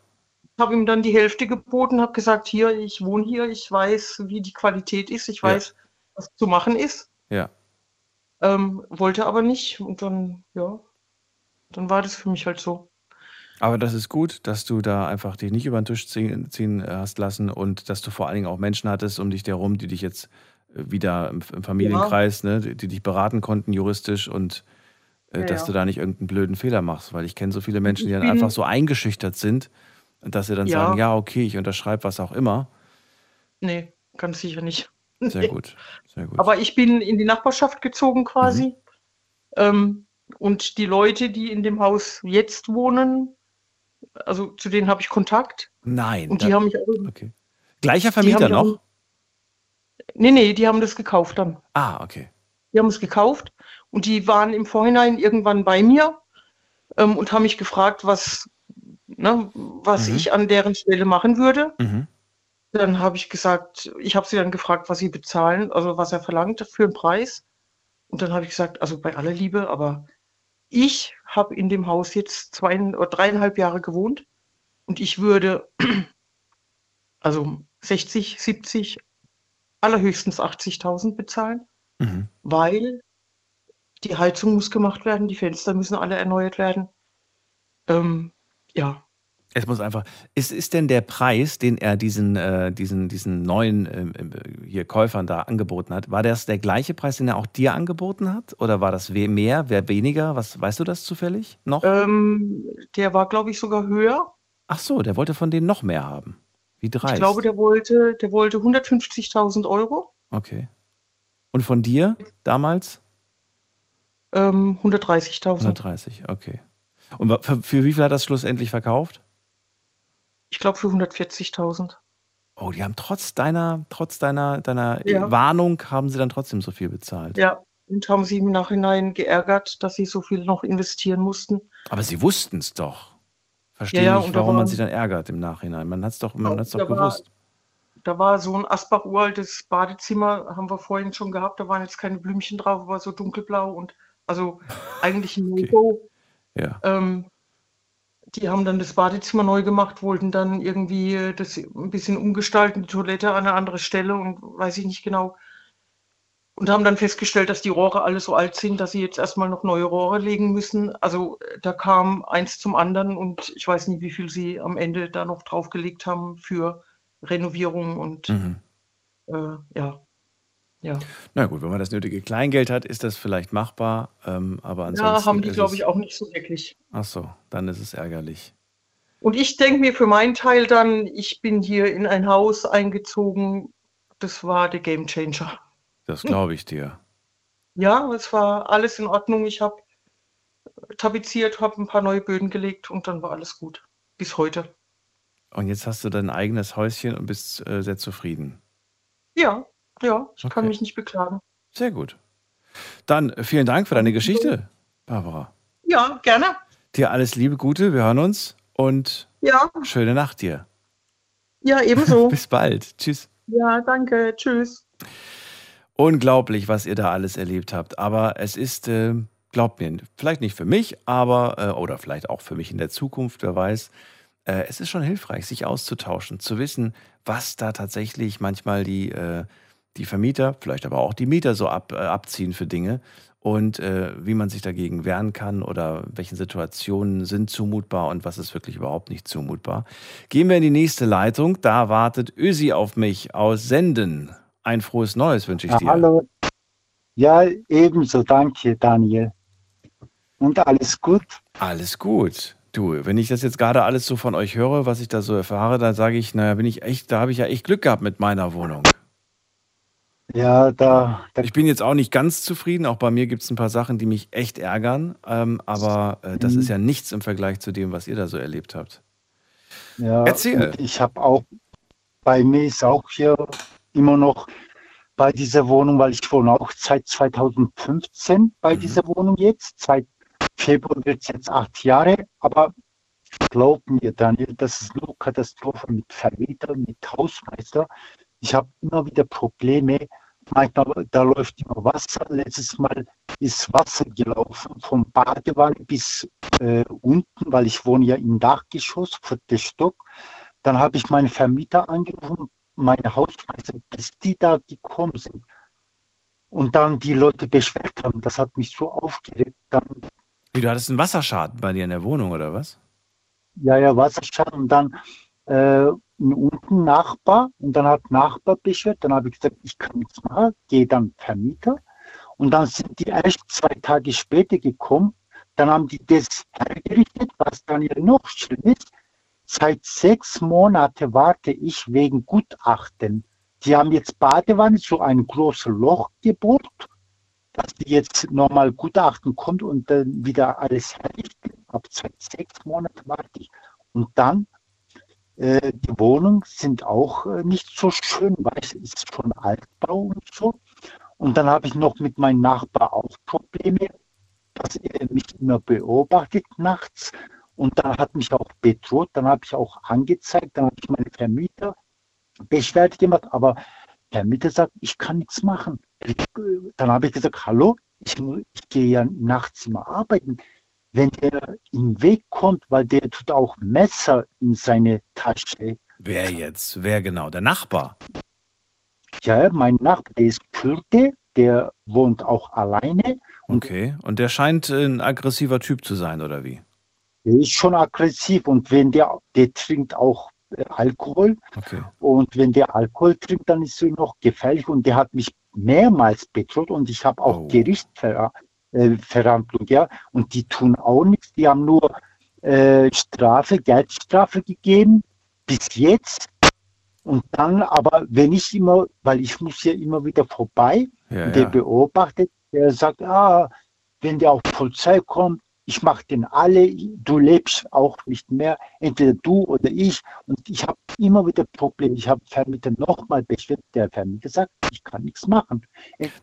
habe ihm dann die Hälfte geboten, habe gesagt, hier, ich wohne hier, ich weiß, wie die Qualität ist, ich
Ja.
weiß, was zu machen ist.
Ja.
Ähm, wollte aber nicht und dann, ja, dann war das für mich halt so.
Aber das ist gut, dass du da einfach dich nicht über den Tisch ziehen, ziehen äh, hast lassen und dass du vor allen Dingen auch Menschen hattest um dich herum, die dich jetzt äh, wieder im, im Familienkreis, ne, die, die dich beraten konnten juristisch und äh,
Ja,
dass
ja.
du da nicht irgendeinen blöden Fehler machst, weil ich kenne so viele Menschen, die dann einfach so eingeschüchtert sind. Dass sie dann
Ja.
sagen, ja, okay, ich unterschreibe was auch immer.
Nee, ganz sicher nicht.
Sehr gut, sehr gut.
Aber ich bin in die Nachbarschaft gezogen quasi.
Mhm.
Ähm, und die Leute, die in dem Haus jetzt wohnen, also zu denen habe ich Kontakt.
Nein.
Und die haben mich auch.
okay. Gleicher Vermieter
mich auch-
noch?
Nee, nee, die haben das gekauft dann.
Ah, okay.
Die haben es gekauft und die waren im Vorhinein irgendwann bei mir ähm, und haben mich gefragt, was, ne, was
Mhm.
ich an deren Stelle machen würde.
Mhm.
Dann habe ich gesagt, ich habe sie dann gefragt, was sie bezahlen, also was er verlangt für einen Preis. Und dann habe ich gesagt, also bei aller Liebe, aber ich habe in dem Haus jetzt zwei oder dreieinhalb Jahre gewohnt und ich würde also 60, 70, allerhöchstens 80.000 bezahlen,
Mhm.
weil die Heizung muss gemacht werden, die Fenster müssen alle erneuert werden. Ähm, ja,
Es muss einfach. Ist, ist denn der Preis, den er diesen, äh, diesen, diesen neuen ähm, äh, hier Käufern da angeboten hat, war das der gleiche Preis, den er auch dir angeboten hat? Oder war das mehr, wer weniger? Was weißt du das zufällig noch?
ähm, der war, glaube ich, sogar höher.
Ach so, der wollte von denen noch mehr haben. Wie dreist.
Ich glaube, der wollte, der wollte 150.000 Euro,
Okay. Und von dir damals?
ähm, 130.000.
130, okay. Und für, für wie viel hat das schlussendlich verkauft?
Ich glaube für 140.000.
Oh, die haben trotz deiner, trotz deiner, deiner
Ja.
Warnung haben sie dann trotzdem so viel bezahlt.
Ja, und haben sie im Nachhinein geärgert, dass sie so viel noch investieren mussten.
Aber sie wussten es doch. Verstehe
Ja,
nicht, warum man
war-
sich dann ärgert im Nachhinein. Man hat es doch, man
Ja,
hat's doch
da war-
gewusst.
Da war so ein Asbach-uraltes Badezimmer, haben wir vorhin schon gehabt. Da waren jetzt keine Blümchen drauf, aber so dunkelblau und also eigentlich ein No-Go.
Ja.
Ähm, die haben dann das Badezimmer neu gemacht, wollten dann irgendwie äh, das ein bisschen umgestalten, die Toilette an eine andere Stelle und weiß ich nicht genau. Und haben dann festgestellt, dass die Rohre alle so alt sind, dass sie jetzt erstmal noch neue Rohre legen müssen. Also äh, da kam eins zum anderen und ich weiß nicht, wie viel sie am Ende da noch draufgelegt haben für Renovierung und
Mhm.
äh, ja. Ja.
Na gut, wenn man das nötige Kleingeld hat, ist das vielleicht machbar. Ähm, aber ansonsten.
ja, haben die, glaube ich, auch nicht so wirklich.
Ach so, dann ist es ärgerlich.
Und ich denke mir für meinen Teil dann, ich bin hier in ein Haus eingezogen, das war der Game Changer.
Das glaube ich dir.
Ja, es war alles in Ordnung. Ich habe tapeziert, habe ein paar neue Böden gelegt und dann war alles gut. Bis heute.
Und jetzt hast du dein eigenes Häuschen und bist äh, sehr zufrieden.
Ja, ja, ich kann
Okay.
mich nicht beklagen.
Sehr gut. Dann äh, vielen Dank für deine Geschichte, Barbara.
Ja, gerne.
Dir alles Liebe, Gute, wir hören uns und
Ja,
schöne Nacht dir.
ja, ebenso.
Bis bald. Tschüss.
ja, danke. Tschüss.
Unglaublich, was ihr da alles erlebt habt. Aber es ist, äh, glaubt mir, vielleicht nicht für mich, aber, äh, oder vielleicht auch für mich in der Zukunft, wer weiß. Äh, es ist schon hilfreich, sich auszutauschen, zu wissen, was da tatsächlich manchmal die, äh, die Vermieter, vielleicht aber auch die Mieter so ab, äh, abziehen für Dinge und äh, wie man sich dagegen wehren kann oder welche Situationen sind zumutbar und was ist wirklich überhaupt nicht zumutbar. Gehen wir in die nächste Leitung. Da wartet Ösi auf mich aus Senden. Ein frohes Neues wünsche ich dir.
hallo. Ja, ebenso, danke, Daniel. Und alles gut?
Alles gut. Du, wenn ich das jetzt gerade alles so von euch höre, was ich da so erfahre, dann sage ich, naja, bin ich echt, da habe ich ja echt Glück gehabt mit meiner Wohnung.
Ja, da,
Ich bin jetzt auch nicht ganz zufrieden. Auch bei mir gibt es ein paar Sachen, die mich echt ärgern. Ähm, aber äh, das
Mhm.
ist ja nichts im Vergleich zu dem, was ihr da so erlebt habt.
ja.
Erzähl.
Ich habe auch, bei mir ist auch hier immer noch bei dieser Wohnung, weil ich wohne auch seit 2015 bei dieser Wohnung jetzt. Seit Februar wird es jetzt acht Jahre. Aber glaub mir, Daniel, das ist nur Katastrophe mit Vermieter, mit Hausmeister. Ich habe immer wieder Probleme. Manchmal, da läuft immer Wasser. Letztes Mal ist Wasser gelaufen vom Badewanne bis äh, unten, weil ich wohne ja im Dachgeschoss, vierter Stock. Dann habe ich meine Vermieter angerufen, meine Hausmeister, bis die da gekommen sind. Und dann die Leute beschwert haben. Das hat mich so aufgeregt. Dann
Wie, du hattest einen Wasserschaden bei dir in der Wohnung, oder was?
Ja, ja, Wasserschaden und dann äh, unten Nachbar und dann hat Nachbar beschwert. Dann habe ich gesagt, ich kann nichts machen, gehe dann Vermieter. Und dann sind die erst zwei Tage später gekommen. Dann haben die das hergerichtet, was dann ja noch schlimm ist. seit sechs Monaten warte ich wegen Gutachten. Die haben jetzt Badewanne so ein großes Loch gebohrt, dass die jetzt nochmal Gutachten kommt und dann wieder alles herrichten. Ab seit sechs Monaten warte ich. Und dann, äh, die Wohnungen sind auch äh, nicht so schön, weil es ist schon Altbau und so. Und dann habe ich noch mit meinem Nachbar auch Probleme, dass er mich immer beobachtet nachts. Und dann hat mich auch bedroht, dann habe ich auch angezeigt, dann habe ich meine Vermieter Beschwerde gemacht, aber der Vermieter sagt, ich kann nichts machen. Dann habe ich gesagt, hallo, ich, ich gehe ja nachts immer arbeiten. Wenn der in den Weg kommt, weil der tut auch Messer in seine Tasche.
Wer jetzt? Wer genau? Der Nachbar?
Ja, mein Nachbar, der ist Kürde, der wohnt auch alleine.
Okay, und der scheint ein aggressiver Typ zu sein, oder wie?
Der ist schon aggressiv und wenn der, der trinkt auch Alkohol. Okay. Und wenn der Alkohol trinkt, dann ist er noch gefährlich. Und der hat mich mehrmals bedroht und ich habe auch oh. Gerichtsverhandlung, äh, ja. Und die tun auch nichts. Die haben nur äh, Strafe, Geldstrafe gegeben bis jetzt. Und dann, aber wenn ich immer, weil ich muss ja immer wieder vorbei, ja, der ja. beobachtet, der sagt, ah, wenn der auf Polizei kommt, ich mache den alle, du lebst auch nicht mehr, entweder du oder ich. Und ich habe immer wieder Probleme. Ich habe Vermieter nochmal beschwert, der Vermieter sagt, ich kann nichts machen.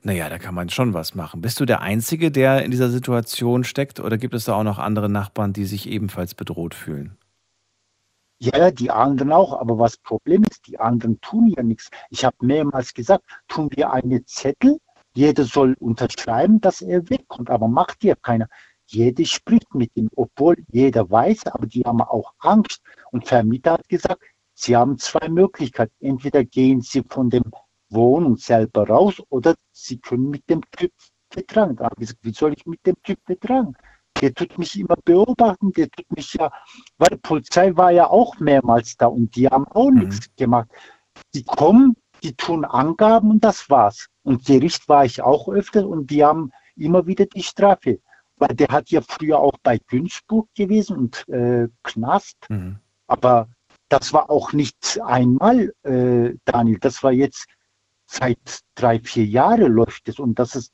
Naja, da kann man schon was machen. Bist du der Einzige, der in dieser Situation steckt oder gibt es da auch noch andere Nachbarn, die sich ebenfalls bedroht fühlen?
Ja, die anderen auch, aber was Problem ist, die anderen tun ja nichts. Ich habe mehrmals gesagt, tun wir eine Zettel, jeder soll unterschreiben, dass er wegkommt, aber macht ja keiner. Jeder spricht mit ihm, obwohl jeder weiß, aber die haben auch Angst. Und Vermieter hat gesagt, sie haben zwei Möglichkeiten. Entweder gehen sie von dem Wohnung selber raus oder sie können mit dem Typ vertragen. Da habe ich gesagt, wie soll ich mit dem Typ vertragen? Der tut mich immer beobachten, der tut mich ja, weil die Polizei war ja auch mehrmals da und die haben auch mhm. nichts gemacht. Die kommen, die tun Angaben und das war's. Und Gericht war ich auch öfter und die haben immer wieder die Strafe weil der hat ja früher auch bei Günzburg gewesen und äh, Knast. Mhm. Aber das war auch nicht einmal, äh, Daniel, das war jetzt seit drei, vier Jahren läuft es und das ist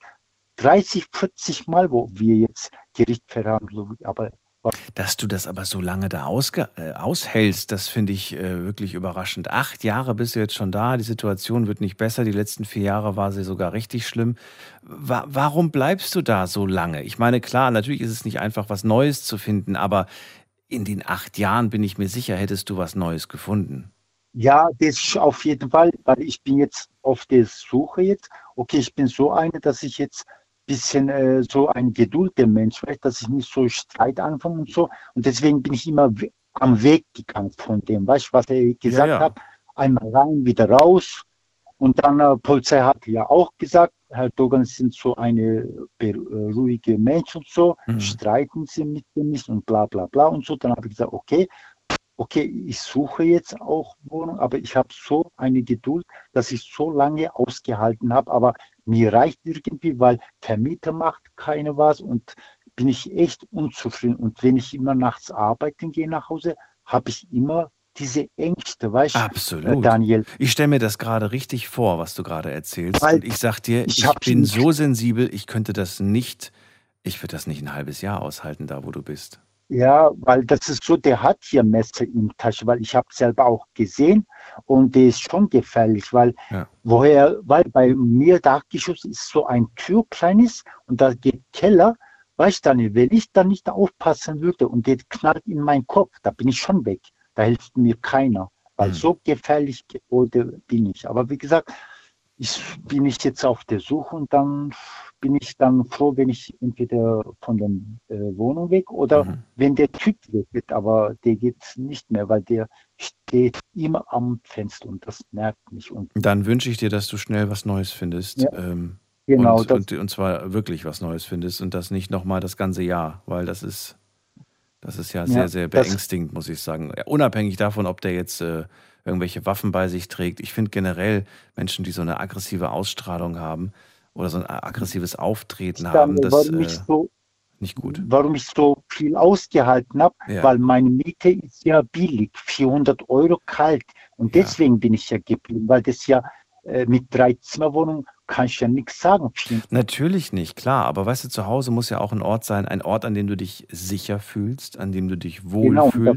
30, 40 Mal, wo wir jetzt Gerichtsverhandlungen, aber
dass du das aber so lange da äh, aushältst, das finde ich äh, wirklich überraschend. Acht Jahre bist du jetzt schon da, die Situation wird nicht besser, die letzten vier Jahre war sie sogar richtig schlimm. Wa warum bleibst du da so lange? Ich meine, klar, natürlich ist es nicht einfach, was Neues zu finden, aber in den acht Jahren bin ich mir sicher, hättest du was Neues gefunden.
Ja, das auf jeden Fall, weil ich bin jetzt auf der Suche jetzt. Okay, ich bin so eine, dass ich jetzt bisschen äh, so ein geduldiger Mensch, weißt, dass ich nicht so Streit anfange und so. Und deswegen bin ich immer am Weg gegangen von dem, weißt du, was er gesagt ja, ja. hat. Einmal rein, wieder raus. Und dann äh, Polizei hat ja auch gesagt, Herr Dogan sind so eine äh, ruhige Mensch und so, mhm. streiten Sie mit dem nicht und bla bla bla und so. Dann habe ich gesagt, okay, okay, ich suche jetzt auch Wohnung, aber ich habe so eine Geduld, dass ich so lange ausgehalten habe, aber mir reicht irgendwie, weil Vermieter macht keine was und bin ich echt unzufrieden. Und wenn ich immer nachts arbeiten gehe nach Hause, habe ich immer diese Ängste, weißt du,
Absolut. Daniel. Ich stelle mir das gerade richtig vor, was du gerade erzählst. Weil und ich sag dir, ich, ich bin so sensibel, ich könnte das nicht, ich würde das nicht ein halbes Jahr aushalten, da wo du bist.
Ja, weil das ist so, der hat hier Messer in der Tasche, weil ich habe selber auch gesehen und der ist schon gefährlich, weil ja. woher, weil bei mir Dachgeschoss ist so ein Tür kleines und da geht Keller, weißt du dann, wenn ich da nicht aufpassen würde und der knallt in meinen Kopf, da bin ich schon weg, da hilft mir keiner, weil mhm. so gefährlich bin ich. Aber wie gesagt, ich bin ich jetzt auf der Suche und dann bin ich dann froh, wenn ich entweder von der äh, Wohnung weg oder mhm. wenn der Typ weg wird, aber der geht nicht mehr, weil der steht immer am Fenster und das nervt mich. Und
dann wünsche ich dir, dass du schnell was Neues findest. Ja. Ähm, genau. Und, und, und, zwar wirklich was Neues findest und das nicht nochmal das ganze Jahr, weil das ist, das ist ja sehr, ja, sehr beängstigend, muss ich sagen. Unabhängig davon, ob der jetzt äh, irgendwelche Waffen bei sich trägt. Ich finde generell Menschen, die so eine aggressive Ausstrahlung haben, oder so ein aggressives Auftreten haben. Das,
äh, so,
Nicht gut.
Warum ich so viel ausgehalten habe,
Ja.
weil meine Miete ist ja billig, 400 Euro kalt. Und deswegen bin ich ja geblieben, weil das ja mit drei Zimmerwohnungen kann ich ja nichts sagen.
Natürlich nicht, klar. Aber weißt du, zu Hause muss ja auch ein Ort sein, ein Ort, an dem du dich sicher fühlst, an dem du dich wohl
Genau, ja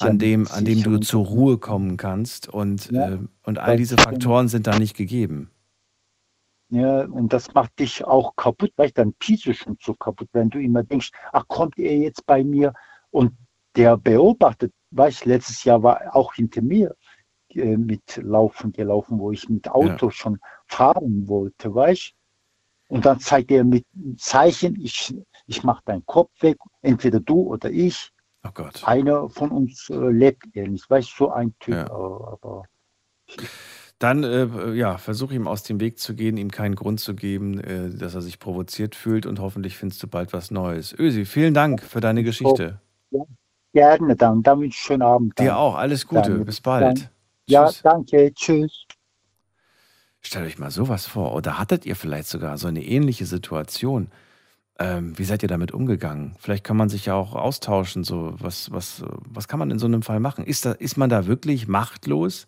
an dem, an dem du zur Ruhe kommen kannst. Und,
Ja,
äh, und all diese. Faktoren sind da nicht gegeben.
Ja, und das macht dich auch kaputt, weil dann psychisch schon so kaputt, wenn du immer denkst, ach, kommt er jetzt bei mir? Und der beobachtet, weißt letztes Jahr war auch hinter mir äh, mit Laufen gelaufen, wo ich mit Auto schon fahren wollte, weißt Und dann zeigt er mit einem Zeichen, ich, ich mache deinen Kopf weg, entweder du oder ich.
Oh Gott.
Einer von uns äh, lebt er nicht, weißt so ein Typ. äh, Aber
Dann äh, ja, versuche ihm aus dem Weg zu gehen, ihm keinen Grund zu geben, äh, dass er sich provoziert fühlt und hoffentlich findest du bald was Neues. Ösi, vielen Dank für deine Geschichte.
ja, gerne dann, dann wünsche ich einen schönen Abend.
Dir
dann.
auch, alles Gute,
Dann-
bis bald.
Dann, ja, danke, tschüss.
Stellt euch mal sowas vor. Oder hattet ihr vielleicht sogar so eine ähnliche Situation? Ähm, wie seid ihr damit umgegangen? Vielleicht kann man sich ja auch austauschen. So, was, was, was kann man in so einem Fall machen? Ist, da, ist man da wirklich machtlos,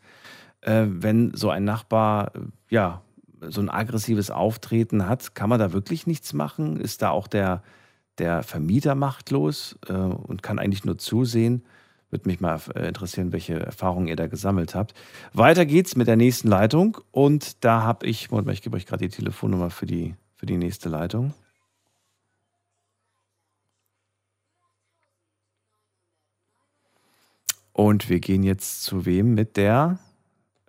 äh, wenn so ein Nachbar äh, ja so ein aggressives Auftreten hat? Kann man da wirklich nichts machen? Ist da auch der, der Vermieter machtlos äh, und kann eigentlich nur zusehen? Würde mich mal äh, interessieren, welche Erfahrungen ihr da gesammelt habt. Weiter geht's mit der nächsten Leitung und da habe ich, Moment mal, ich gebe euch gerade die Telefonnummer für die, für die nächste Leitung. Und wir gehen jetzt zu wem mit der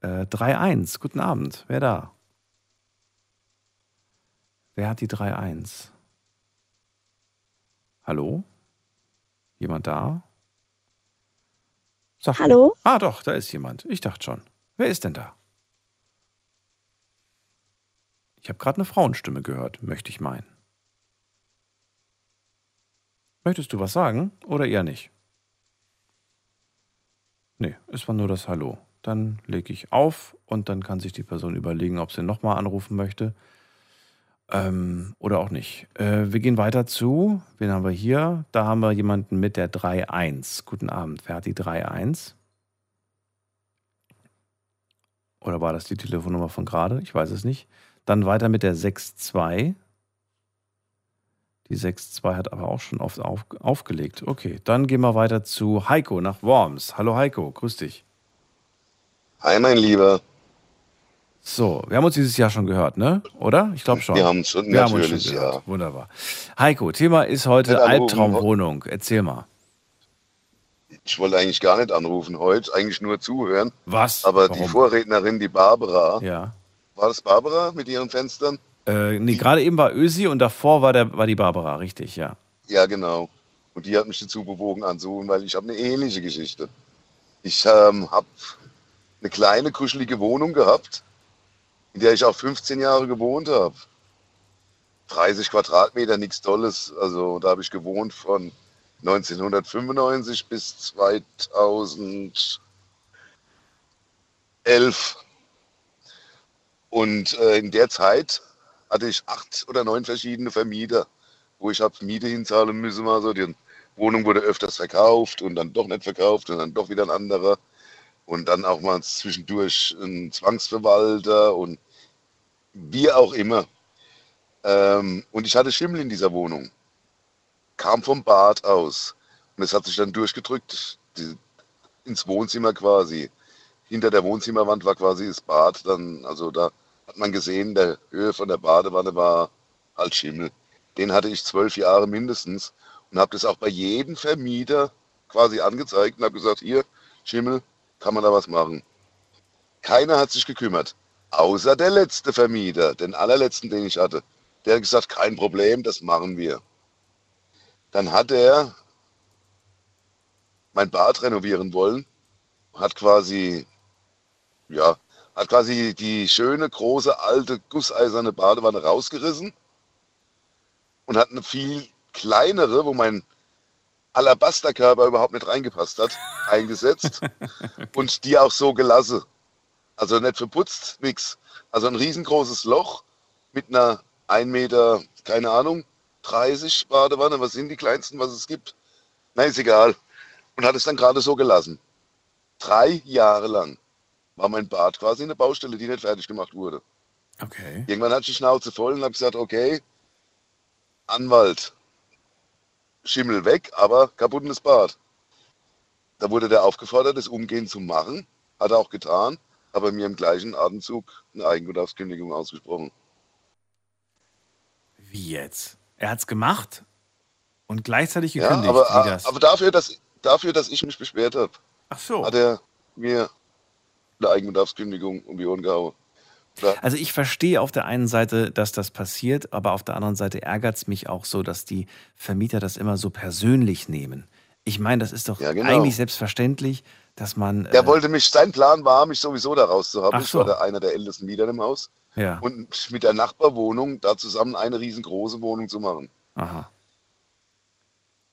äh, 3-1. Guten Abend, wer da? Wer hat die 3-1? Hallo? Jemand da? Sag
Hallo?
Ah, doch, da ist jemand. Ich dachte schon. Wer ist denn da? Ich habe gerade eine Frauenstimme gehört, möchte ich meinen. Möchtest du was sagen oder eher nicht? Nee, es war nur das Hallo. Dann lege ich auf und dann kann sich die Person überlegen, ob sie nochmal anrufen möchte. Ähm, oder auch nicht. Äh, wir gehen weiter zu. Wen haben wir hier? Da haben wir jemanden mit der 3.1. Guten Abend. Die 3.1? Oder war das die Telefonnummer von gerade? Ich weiß es nicht. Dann weiter mit der 6.2. Die 6.2 hat aber auch schon oft auf, aufgelegt. Okay, dann gehen wir weiter zu Heiko nach Worms. Hallo Heiko, grüß dich.
Hi, mein Lieber.
So, wir haben uns dieses Jahr schon gehört, ne? Oder? Ich glaube schon.
Wir haben uns schon-
wir haben uns
natürlich,
schon gehört.
ja.
Wunderbar. Heiko, Thema ist heute. Albtraumwohnung. Erzähl mal.
Ich wollte eigentlich gar nicht anrufen heute, eigentlich nur zuhören.
Was?
Aber die
Warum?
Vorrednerin, die Barbara,
Ja.
war das Barbara mit ihren Fenstern?
Äh, nee, gerade eben war Ösi und davor war, der, war die Barbara, richtig, ja.
Ja, genau. Und die hat mich dazu bewogen anzurufen, weil ich habe eine ähnliche Geschichte. Ich ähm, habe eine kleine, kuschelige Wohnung gehabt, in der ich auch 15 Jahre gewohnt habe. 30 Quadratmeter, nichts Tolles. Also da habe ich gewohnt von 1995 bis 2011. Und äh, in der Zeit hatte ich acht oder neun verschiedene Vermieter, wo ich habe Miete hinzahlen müssen. Also die Wohnung wurde öfters verkauft und dann doch nicht verkauft und dann doch wieder ein anderer. Und dann auch mal zwischendurch ein Zwangsverwalter und wie auch immer. Ähm, und ich hatte Schimmel in dieser Wohnung. Kam vom Bad aus. Und es hat sich dann durchgedrückt die, ins Wohnzimmer quasi. Hinter der Wohnzimmerwand war quasi das Bad. Dann, also da hat man gesehen, der Höhe von der Badewanne war halt Schimmel. Den hatte ich zwölf Jahre mindestens und habe das auch bei jedem Vermieter quasi angezeigt und habe gesagt, hier, Schimmel, kann man da was machen. Keiner hat sich gekümmert, außer der letzte Vermieter, den allerletzten, den ich hatte. Der hat gesagt, kein Problem, das machen wir. Dann hat er mein Bad renovieren wollen, hat quasi, ja, hat quasi die schöne, große, alte, gusseiserne Badewanne rausgerissen und hat eine viel kleinere, wo mein Alabasterkörper überhaupt nicht reingepasst hat, eingesetzt und die auch so gelassen. Also nicht verputzt, nix. Also ein riesengroßes Loch mit einer 1 Meter, keine Ahnung, 30 Badewanne, was sind die kleinsten, was es gibt? Na, ist egal. Und hat es dann gerade so gelassen. Drei Jahre lang war mein Bad quasi eine Baustelle, die nicht fertig gemacht wurde.
Okay.
Irgendwann hatte ich die Schnauze voll und habe gesagt, okay, Anwalt, Schimmel weg, aber kaputtes Bad. Da wurde der aufgefordert, das umgehend zu machen. Hat er auch getan, aber mir im gleichen Atemzug eine Eigenbedarfskündigung ausgesprochen.
Wie jetzt? Er hat es gemacht und gleichzeitig
Ja,
gekündigt.
aber,
wie das?
aber dafür, dass, dafür, dass ich mich beschwert habe,
so.
hat er mir eine Eigenbedarfskündigung um die Ohren gehauen. Klar.
Also ich verstehe auf der einen Seite, dass das passiert, aber auf der anderen Seite ärgert es mich auch so, dass die Vermieter das immer so persönlich nehmen. Ich meine, das ist doch
Ja, genau.
eigentlich selbstverständlich, dass man.
Der
äh,
wollte mich, sein Plan war, mich sowieso da rauszuhaben.
Ach
Ich
so.
war der, einer der ältesten Mieter im Haus.
Ja.
Und mit der Nachbarwohnung da zusammen eine riesengroße Wohnung zu machen.
Aha.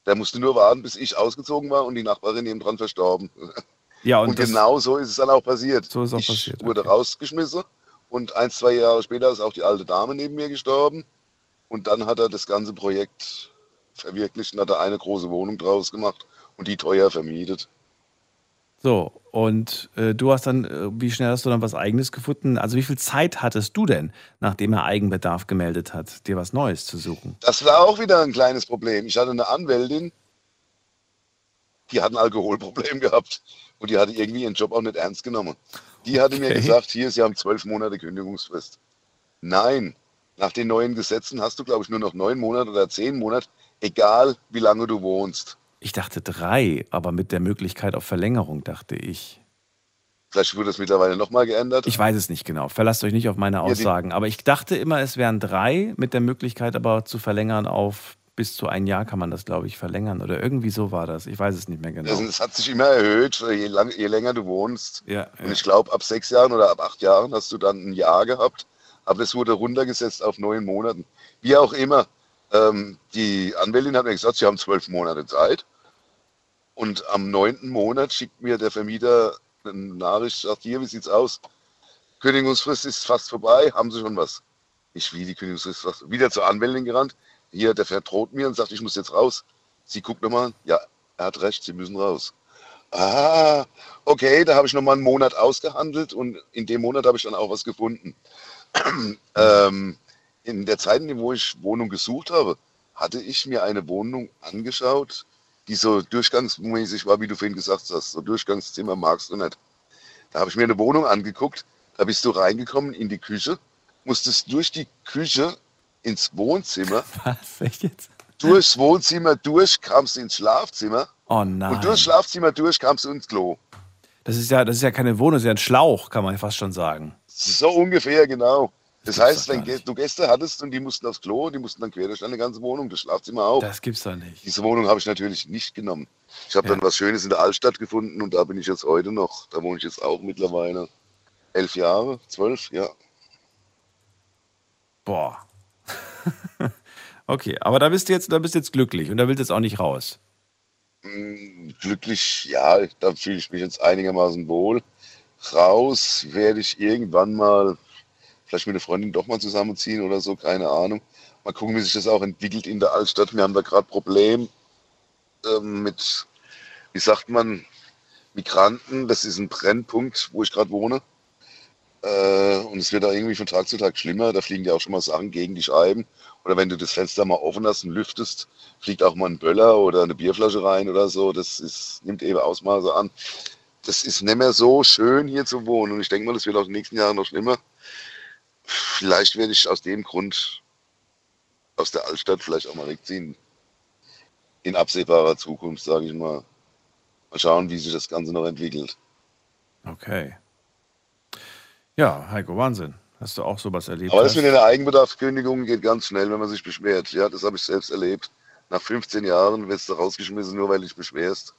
Der musste nur warten, bis ich ausgezogen war und die Nachbarin eben dran verstorben.
Ja, und
und genau so ist es dann auch passiert.
So ist auch
ich
passiert,
wurde rausgeschmissen und ein, zwei Jahre später ist auch die alte Dame neben mir gestorben. Und dann hat er das ganze Projekt verwirklicht und hat er eine große Wohnung draus gemacht und die teuer vermietet.
So, und äh, du hast dann, äh, wie schnell hast du dann was Eigenes gefunden? Also wie viel Zeit hattest du denn, nachdem er Eigenbedarf gemeldet hat, dir was Neues zu suchen?
Das war auch wieder ein kleines Problem. Ich hatte eine Anwältin, die hat ein Alkoholproblem gehabt und die hatte irgendwie ihren Job auch nicht ernst genommen. Die hatte mir
Okay.
gesagt, hier, Sie haben zwölf Monate Kündigungsfrist. Nein, nach den neuen Gesetzen hast du, glaube ich, nur noch neun Monate oder zehn Monate, egal wie lange du wohnst.
Ich dachte drei, aber mit der Möglichkeit auf Verlängerung, dachte ich.
Vielleicht wurde das mittlerweile nochmal geändert.
Ich weiß es nicht genau. Verlasst euch nicht auf meine
Ja,
Aussagen. aber ich dachte immer, es wären drei, mit der Möglichkeit aber zu verlängern auf bis zu ein Jahr kann man das, glaube ich, verlängern. Oder irgendwie so war das. Ich weiß es nicht mehr genau.
Also, es hat sich immer erhöht, je, lang, je länger du wohnst.
Ja,
Und ich glaube, ab sechs Jahren oder ab acht Jahren hast du dann ein Jahr gehabt. Aber das wurde runtergesetzt auf neun Monaten. Wie auch immer. Ähm, die Anwältin hat mir gesagt, sie haben zwölf Monate Zeit. Und am neunten Monat schickt mir der Vermieter eine Nachricht, sagt, hier, wie sieht's aus? Kündigungsfrist ist fast vorbei, haben Sie schon was? Ich, wie die Kündigungsfrist ist fast Wieder zur Anwältin gerannt. Hier, der verdroht mir und sagt, ich muss jetzt raus. Sie guckt nochmal, ja, er hat recht, Sie müssen raus. Ah, okay, da habe ich nochmal einen Monat ausgehandelt und in dem Monat habe ich dann auch was gefunden. ähm, in der Zeit, in der wo ich Wohnung gesucht habe, hatte ich mir eine Wohnung angeschaut, die so durchgangsmäßig war, wie du vorhin gesagt hast. So Durchgangszimmer magst du nicht. Da habe ich mir eine Wohnung angeguckt, da bist du reingekommen in die Küche, musstest durch die Küche ins Wohnzimmer,
Was? Echt jetzt?
durchs Wohnzimmer durch kamst du ins Schlafzimmer
Oh nein.
und durchs Schlafzimmer durch kamst du ins Klo.
Das ist ja, das ist ja keine Wohnung, das ist ja ein Schlauch, kann man fast schon sagen.
So ungefähr, genau. Das,
gibt's
heißt, wenn du Gäste hattest und die mussten aufs Klo, die mussten dann quer durch deine ganze Wohnung, das Schlafzimmer auch.
Das gibt's doch nicht.
Diese Wohnung habe ich natürlich nicht genommen. Ich habe
Ja.
dann was Schönes in der Altstadt gefunden und da bin ich jetzt heute noch. Da wohne ich jetzt auch mittlerweile elf Jahre, zwölf, ja.
Boah. Okay, aber da bist du jetzt, da bist du jetzt glücklich und da willst du jetzt auch nicht raus.
Mm, Glücklich, ja, da fühle ich mich jetzt einigermaßen wohl. Raus werde ich irgendwann mal, vielleicht mit einer Freundin doch mal zusammenziehen oder so, keine Ahnung. Mal gucken, wie sich das auch entwickelt in der Altstadt. Wir haben da gerade Problem ähm, mit, wie sagt man, Migranten. Das ist ein Brennpunkt, wo ich gerade wohne. Äh, und es wird da irgendwie von Tag zu Tag schlimmer. Da fliegen ja auch schon mal Sachen gegen die Scheiben. Oder wenn du das Fenster mal offen hast und lüftest, fliegt auch mal ein Böller oder eine Bierflasche rein oder so. Das ist, nimmt eben Ausmaße an. Das ist nicht mehr so schön hier zu wohnen. Und ich denke mal, das wird auch in den nächsten Jahren noch schlimmer. Vielleicht werde ich aus dem Grund aus der Altstadt vielleicht auch mal wegziehen. In absehbarer Zukunft, sage ich mal. Mal schauen, wie sich das Ganze noch entwickelt.
Okay. Ja, Heiko, Wahnsinn. Hast du auch sowas erlebt?
Aber das
hast?
mit der Eigenbedarfskündigung geht ganz schnell, wenn man sich beschwert. Ja, das habe ich selbst erlebt. Nach 15 Jahren wirst du rausgeschmissen, nur weil du dich beschwerst.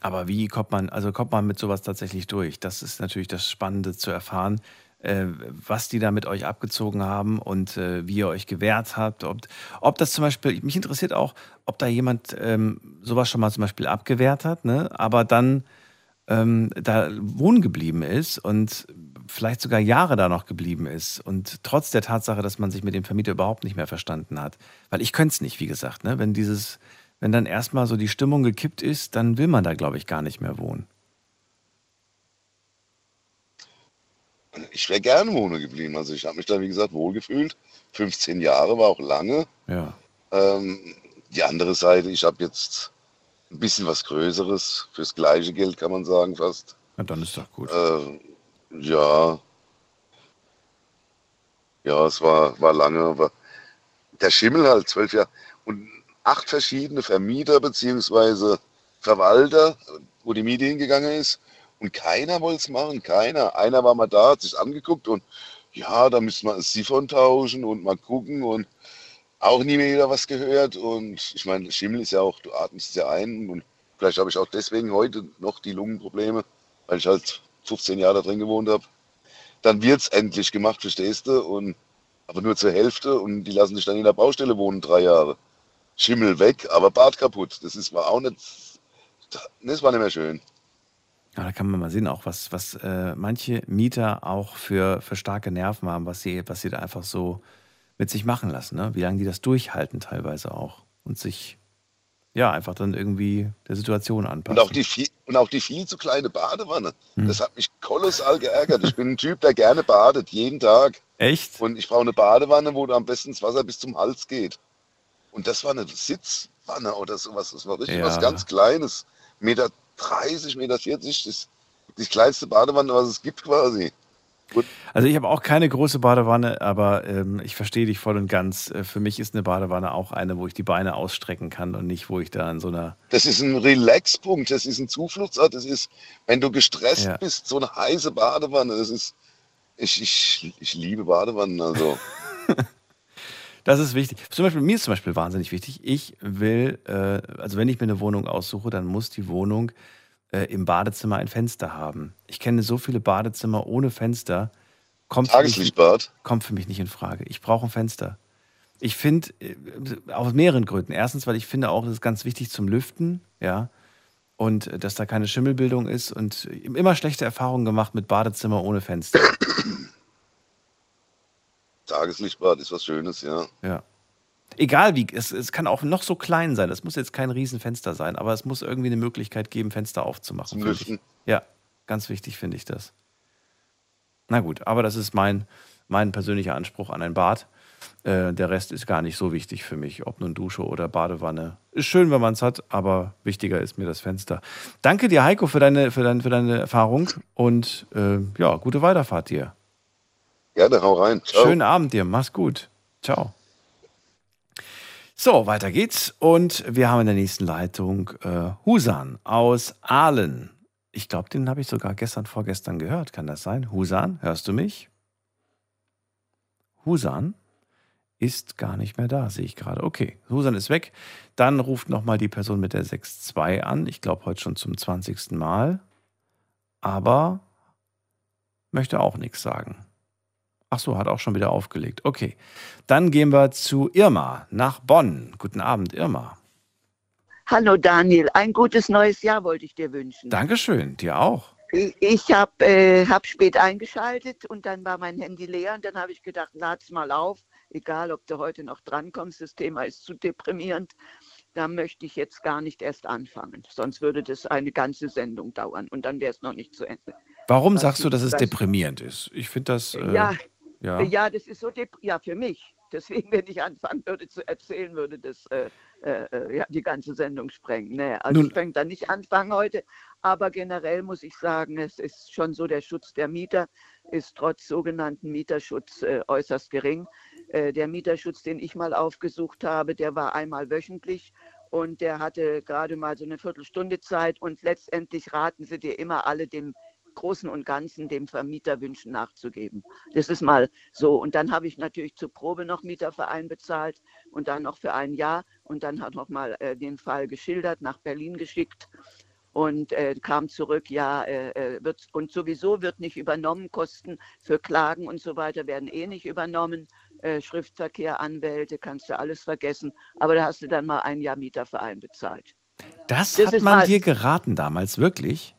Aber wie kommt man, also kommt man mit sowas tatsächlich durch? Das ist natürlich das Spannende zu erfahren, äh, was die da mit euch abgezogen haben und äh, wie ihr euch gewehrt habt. Ob, ob das zum Beispiel, mich interessiert auch, ob da jemand ähm, sowas schon mal zum Beispiel abgewehrt hat, ne? aber dann ähm, da wohnen geblieben ist und vielleicht sogar Jahre da noch geblieben ist und trotz der Tatsache, dass man sich mit dem Vermieter überhaupt nicht mehr verstanden hat. Weil ich könnte es nicht, wie gesagt, ne? wenn dieses, wenn dann erstmal so die Stimmung gekippt ist, dann will man da, glaube ich, gar nicht mehr wohnen.
Ich wäre gerne wohnen geblieben. Also ich habe mich da, wie gesagt, wohlgefühlt. 15 Jahre war auch lange.
Ja.
Ähm, die andere Seite, ich habe jetzt ein bisschen was Größeres fürs gleiche Geld, kann man sagen, fast.
Ja, dann ist doch gut.
Äh, ja. Ja, es war, war lange, aber der Schimmel halt, zwölf Jahre. Und acht verschiedene Vermieter beziehungsweise Verwalter, wo die Miete hingegangen ist. Und keiner wollte es machen, keiner. Einer war mal da, hat sich angeguckt und ja, da müssen wir ein Siphon tauschen und mal gucken und auch nie mehr wieder was gehört. Und ich meine, Schimmel ist ja auch, du atmest es ja ein und vielleicht habe ich auch deswegen heute noch die Lungenprobleme, weil ich halt 15 Jahre da drin gewohnt habe. Dann wird es endlich gemacht, verstehst du? Und, aber nur zur Hälfte und die lassen sich dann in der Baustelle wohnen, drei Jahre. Schimmel weg, aber Bad kaputt. Das ist, war auch nicht, das war nicht mehr schön.
Ja, da kann man mal sehen, auch was, was äh, manche Mieter auch für, für starke Nerven haben, was sie, was sie da einfach so mit sich machen lassen, ne? wie lange die das durchhalten teilweise auch und sich ja einfach dann irgendwie der Situation anpassen.
Und auch die viel, und auch die viel zu kleine Badewanne. Hm. Das hat mich kolossal geärgert. Ich bin ein Typ, der gerne badet, jeden Tag.
Echt?
Und ich brauche eine Badewanne, wo am besten das Wasser bis zum Hals geht. Und das war eine Sitzwanne oder sowas. Das war richtig ja. was ganz Kleines. Meter 30, Meter 40, das die kleinste Badewanne, was es gibt quasi.
Gut. Also ich habe auch keine große Badewanne, aber ähm, ich verstehe dich voll und ganz. Äh, für mich ist eine Badewanne auch eine, wo ich die Beine ausstrecken kann und nicht, wo ich da in so einer.
Das ist ein Relaxpunkt, das ist ein Zufluchtsort, das ist, wenn du gestresst ja. bist, so eine heiße Badewanne, das ist. Ich, ich, ich liebe Badewannen, also.
Das ist wichtig. Zum Beispiel, mir ist zum Beispiel wahnsinnig wichtig. Ich will, äh, also wenn ich mir eine Wohnung aussuche, dann muss die Wohnung äh, im Badezimmer ein Fenster haben. Ich kenne so viele Badezimmer ohne Fenster. Kommt
Tageslichtbad?
Für mich, kommt für mich nicht in Frage. Ich brauche ein Fenster. Ich finde, äh, aus mehreren Gründen. Erstens, weil ich finde auch, das ist ganz wichtig zum Lüften, ja. Und äh, dass da keine Schimmelbildung ist und immer schlechte Erfahrungen gemacht mit Badezimmer ohne Fenster.
Tageslichtbad ist was Schönes, ja.
Ja. Egal wie, es, es kann auch noch so klein sein. Es muss jetzt kein Riesenfenster sein, aber es muss irgendwie eine Möglichkeit geben, Fenster aufzumachen.
Zum
Ja, ganz wichtig finde ich das. Na gut, aber das ist mein, mein persönlicher Anspruch an ein Bad. Äh, der Rest ist gar nicht so wichtig für mich, ob nun Dusche oder Badewanne. Ist schön, wenn man es hat, aber wichtiger ist mir das Fenster. Danke dir, Heiko, für deine, für deine, für deine Erfahrung und äh, ja, gute Weiterfahrt dir.
Gerne, hau rein.
Ciao. Schönen Abend dir, mach's gut. Ciao. So, weiter geht's. Und wir haben in der nächsten Leitung äh, Husan aus Aalen. Ich glaube, den habe ich sogar gestern, vorgestern gehört. Kann das sein? Husan, hörst du mich? Husan ist gar nicht mehr da, sehe ich gerade. Okay, Husan ist weg. Dann ruft nochmal die Person mit der 6.2 an. Ich glaube, heute schon zum 20. Mal. Aber möchte auch nichts sagen. Ach so, hat auch schon wieder aufgelegt. Okay. Dann gehen wir zu Irma nach Bonn. Guten Abend, Irma.
Hallo Daniel, ein gutes neues Jahr wollte ich dir wünschen.
Dankeschön, dir auch.
Ich habe äh, hab spät eingeschaltet und dann war mein Handy leer und dann habe ich gedacht, lad's mal auf, egal ob du heute noch drankommst, das Thema ist zu deprimierend. Da möchte ich jetzt gar nicht erst anfangen, sonst würde das eine ganze Sendung dauern und dann wäre es noch nicht zu Ende.
Warum Was sagst du, dass es deprimierend ist? Ich finde das. Äh,
ja, ja. ja, das ist so, ja, für mich. Deswegen, wenn ich anfangen würde zu erzählen, würde das äh, äh, ja, die ganze Sendung sprengen. Nee, also Nun, ich fange da nicht anfangen heute, aber generell muss ich sagen, es ist schon so, der Schutz der Mieter ist trotz sogenannten Mieterschutz äh, äußerst gering. Äh, der Mieterschutz, den ich mal aufgesucht habe, der war einmal wöchentlich und der hatte gerade mal so eine Viertelstunde Zeit und letztendlich raten sie dir immer alle dem Großen und Ganzen dem Vermieterwünschen nachzugeben. Das ist mal so. Und dann habe ich natürlich zur Probe noch Mieterverein bezahlt und dann noch für ein Jahr und dann hat noch mal äh, den Fall geschildert, nach Berlin geschickt und äh, kam zurück, ja, äh, äh, wird, und sowieso wird nicht übernommen, Kosten für Klagen und so weiter werden eh nicht übernommen, äh, Schriftverkehr, Anwälte, kannst du alles vergessen, aber da hast du dann mal ein Jahr Mieterverein bezahlt.
Das, das hat man dir geraten damals, wirklich?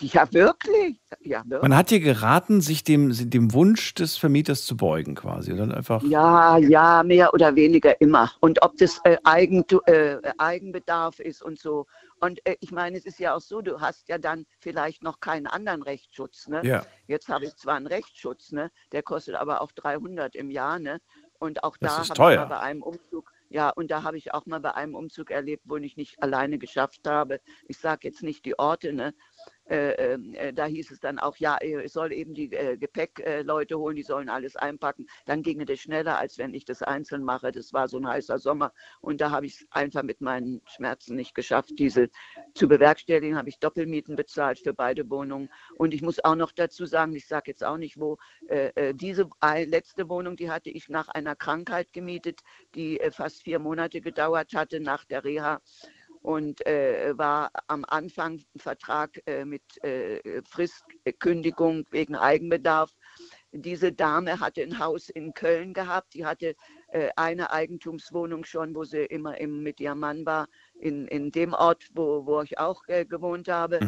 Ja, wirklich. Ja, wirklich.
Man hat dir geraten, sich dem, dem Wunsch des Vermieters zu beugen, quasi. Oder einfach.
Ja, ja, mehr oder weniger immer. Und ob das äh, Eigentu äh, Eigenbedarf ist und so. Und äh, ich meine, es ist ja auch so, du hast ja dann vielleicht noch keinen anderen Rechtsschutz. Ne?
Ja.
Jetzt habe ich zwar einen Rechtsschutz, ne? der kostet aber auch 300 im Jahr. Ne? Und auch
Das
da
ist
habe
teuer.
ich mal bei einem Umzug, ja, und da habe ich auch mal bei einem Umzug erlebt, wo ich nicht alleine geschafft habe. Ich sage jetzt nicht die Orte, ne? Äh, äh, da hieß es dann auch, ja, ich soll eben die äh, Gepäckleute holen, die sollen alles einpacken. Dann ginge das schneller, als wenn ich das einzeln mache. Das war so ein heißer Sommer und da habe ich es einfach mit meinen Schmerzen nicht geschafft, diese zu bewerkstelligen. Habe ich Doppelmieten bezahlt für beide Wohnungen. Und ich muss auch noch dazu sagen, ich sage jetzt auch nicht wo, äh, äh, diese letzte Wohnung, die hatte ich nach einer Krankheit gemietet, die äh, fast vier Monate gedauert hatte nach der Reha und äh, war am Anfang ein Vertrag äh, mit äh, Fristkündigung wegen Eigenbedarf. Diese Dame hatte ein Haus in Köln gehabt, die hatte äh, eine Eigentumswohnung schon, wo sie immer im, mit ihrem Mann war, in, in dem Ort, wo, wo ich auch äh, gewohnt habe.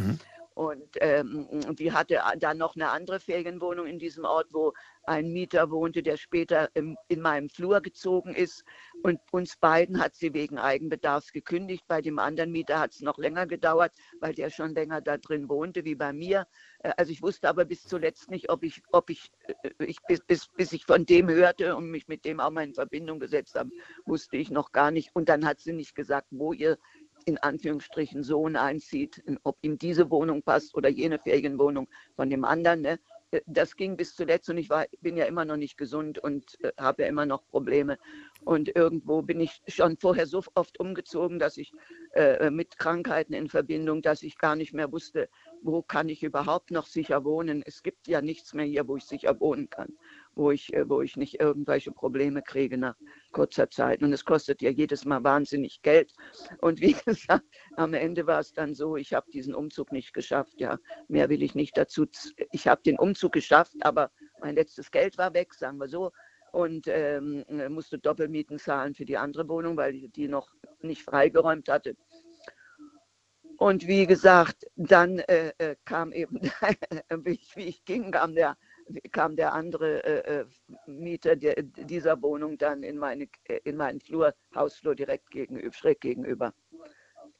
Und ähm, die hatte dann noch eine andere Ferienwohnung in diesem Ort, wo ein Mieter wohnte, der später im, in meinem Flur gezogen ist. Und uns beiden hat sie wegen Eigenbedarfs gekündigt. Bei dem anderen Mieter hat es noch länger gedauert, weil der schon länger da drin wohnte wie bei mir. Äh, Also ich wusste aber bis zuletzt nicht, ob ich, ob ich, äh, ich bis, bis, bis ich von dem hörte und mich mit dem auch mal in Verbindung gesetzt habe, wusste ich noch gar nicht. Und dann hat sie nicht gesagt, wo ihr in Anführungsstrichen Sohn einzieht, in- ob ihm diese Wohnung passt oder jene Ferienwohnung von dem anderen. Ne? Äh, Das ging bis zuletzt und ich war, bin ja immer noch nicht gesund und äh, habe ja immer noch Probleme. Und irgendwo bin ich schon vorher so oft umgezogen, dass ich äh, mit Krankheiten in Verbindung, dass ich gar nicht mehr wusste, wo kann ich überhaupt noch sicher wohnen. Es gibt ja nichts mehr hier, wo ich sicher wohnen kann, wo ich, äh, wo ich nicht irgendwelche Probleme kriege nach kurzer Zeit. Und es kostet ja jedes Mal wahnsinnig Geld. Und wie gesagt, am Ende war es dann so, ich habe diesen Umzug nicht geschafft. Ja, mehr will ich nicht dazu. Ich habe den Umzug geschafft, aber mein letztes Geld war weg, sagen wir so. Und ähm, musste Doppelmieten zahlen für die andere Wohnung, weil ich die noch nicht freigeräumt hatte. Und wie gesagt, dann äh, äh, kam eben, wie ich, wie ich ging, kam der, kam der andere äh, äh, Mieter der, dieser Wohnung dann in, meine, äh, in meinen Flur, Hausflur direkt gegenüber, schräg gegenüber.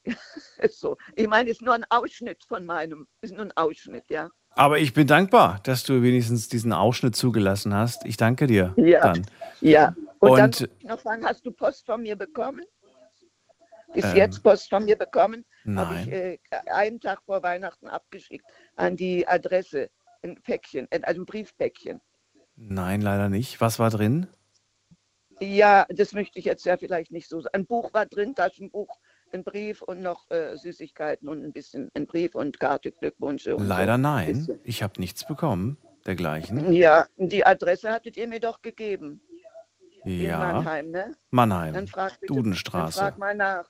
So. Ich meine, es ist nur ein Ausschnitt von meinem, ist nur ein Ausschnitt, ja.
Aber ich bin dankbar, dass du wenigstens diesen Ausschnitt zugelassen hast. Ich danke dir.
Ja.
Dann.
Ja. Und, dann
Und-
muss ich noch fragen, hast du Post von mir bekommen? Bis
Ähm,
jetzt Post von mir bekommen? Habe ich
nein.
äh, einen Tag vor Weihnachten abgeschickt an die Adresse. Ein Päckchen, äh, also ein Briefpäckchen.
Nein, leider nicht. Was war drin?
Ja, das möchte ich jetzt ja vielleicht nicht so sagen. Ein Buch war drin, Taschenbuch, ein Brief und noch äh, Süßigkeiten und ein bisschen ein Brief und Karte, Glückwünsche. Und
Leider
so.
nein. Ich habe nichts bekommen. Dergleichen.
Ja, die Adresse hattet ihr mir doch gegeben. In
Ja.
Mannheim, ne?
Mannheim.
Dann frag bitte,
Dudenstraße.
Dann frag mal nach.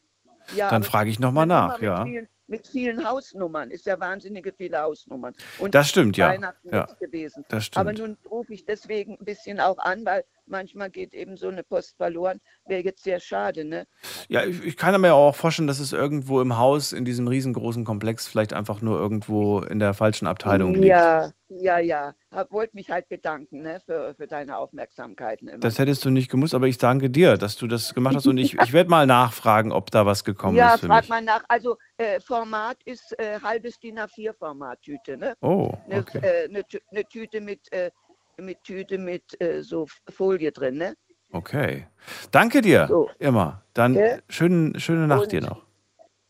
Ja,
Dann frage ich noch mal
eine
nach, ja.
Vielen, mit vielen Hausnummern. Ist ja wahnsinnige viele Hausnummern. Und
Das stimmt, ja.
Weihnachten
Ja,
gewesen.
das
Aber
stimmt.
nun rufe ich deswegen ein bisschen auch an, weil manchmal geht eben so eine Post verloren. Wäre jetzt sehr schade, ne?
Ja, ich, ich kann mir auch vorstellen, dass es irgendwo im Haus in diesem riesengroßen Komplex vielleicht einfach nur irgendwo in der falschen Abteilung liegt.
Ja, ja, ja. Hab, wollte mich halt bedanken ne, für, für deine Aufmerksamkeiten immer.
Das hättest du nicht gemusst, aber ich danke dir, dass du das gemacht hast. Und ich, ich werde mal nachfragen, ob da was gekommen
ja,
ist für
frag
mich.
mal nach. Also äh, Format ist äh, halbes DIN A4-Format-Tüte, ne?
Oh,
Eine,
okay.
äh, eine, Tü- eine Tüte mit, äh, mit Tüte mit äh, so Folie drin, ne?
Okay. Danke dir.
So.
Immer. Dann
Gell?
schönen, schöne Nacht
Und-
dir noch.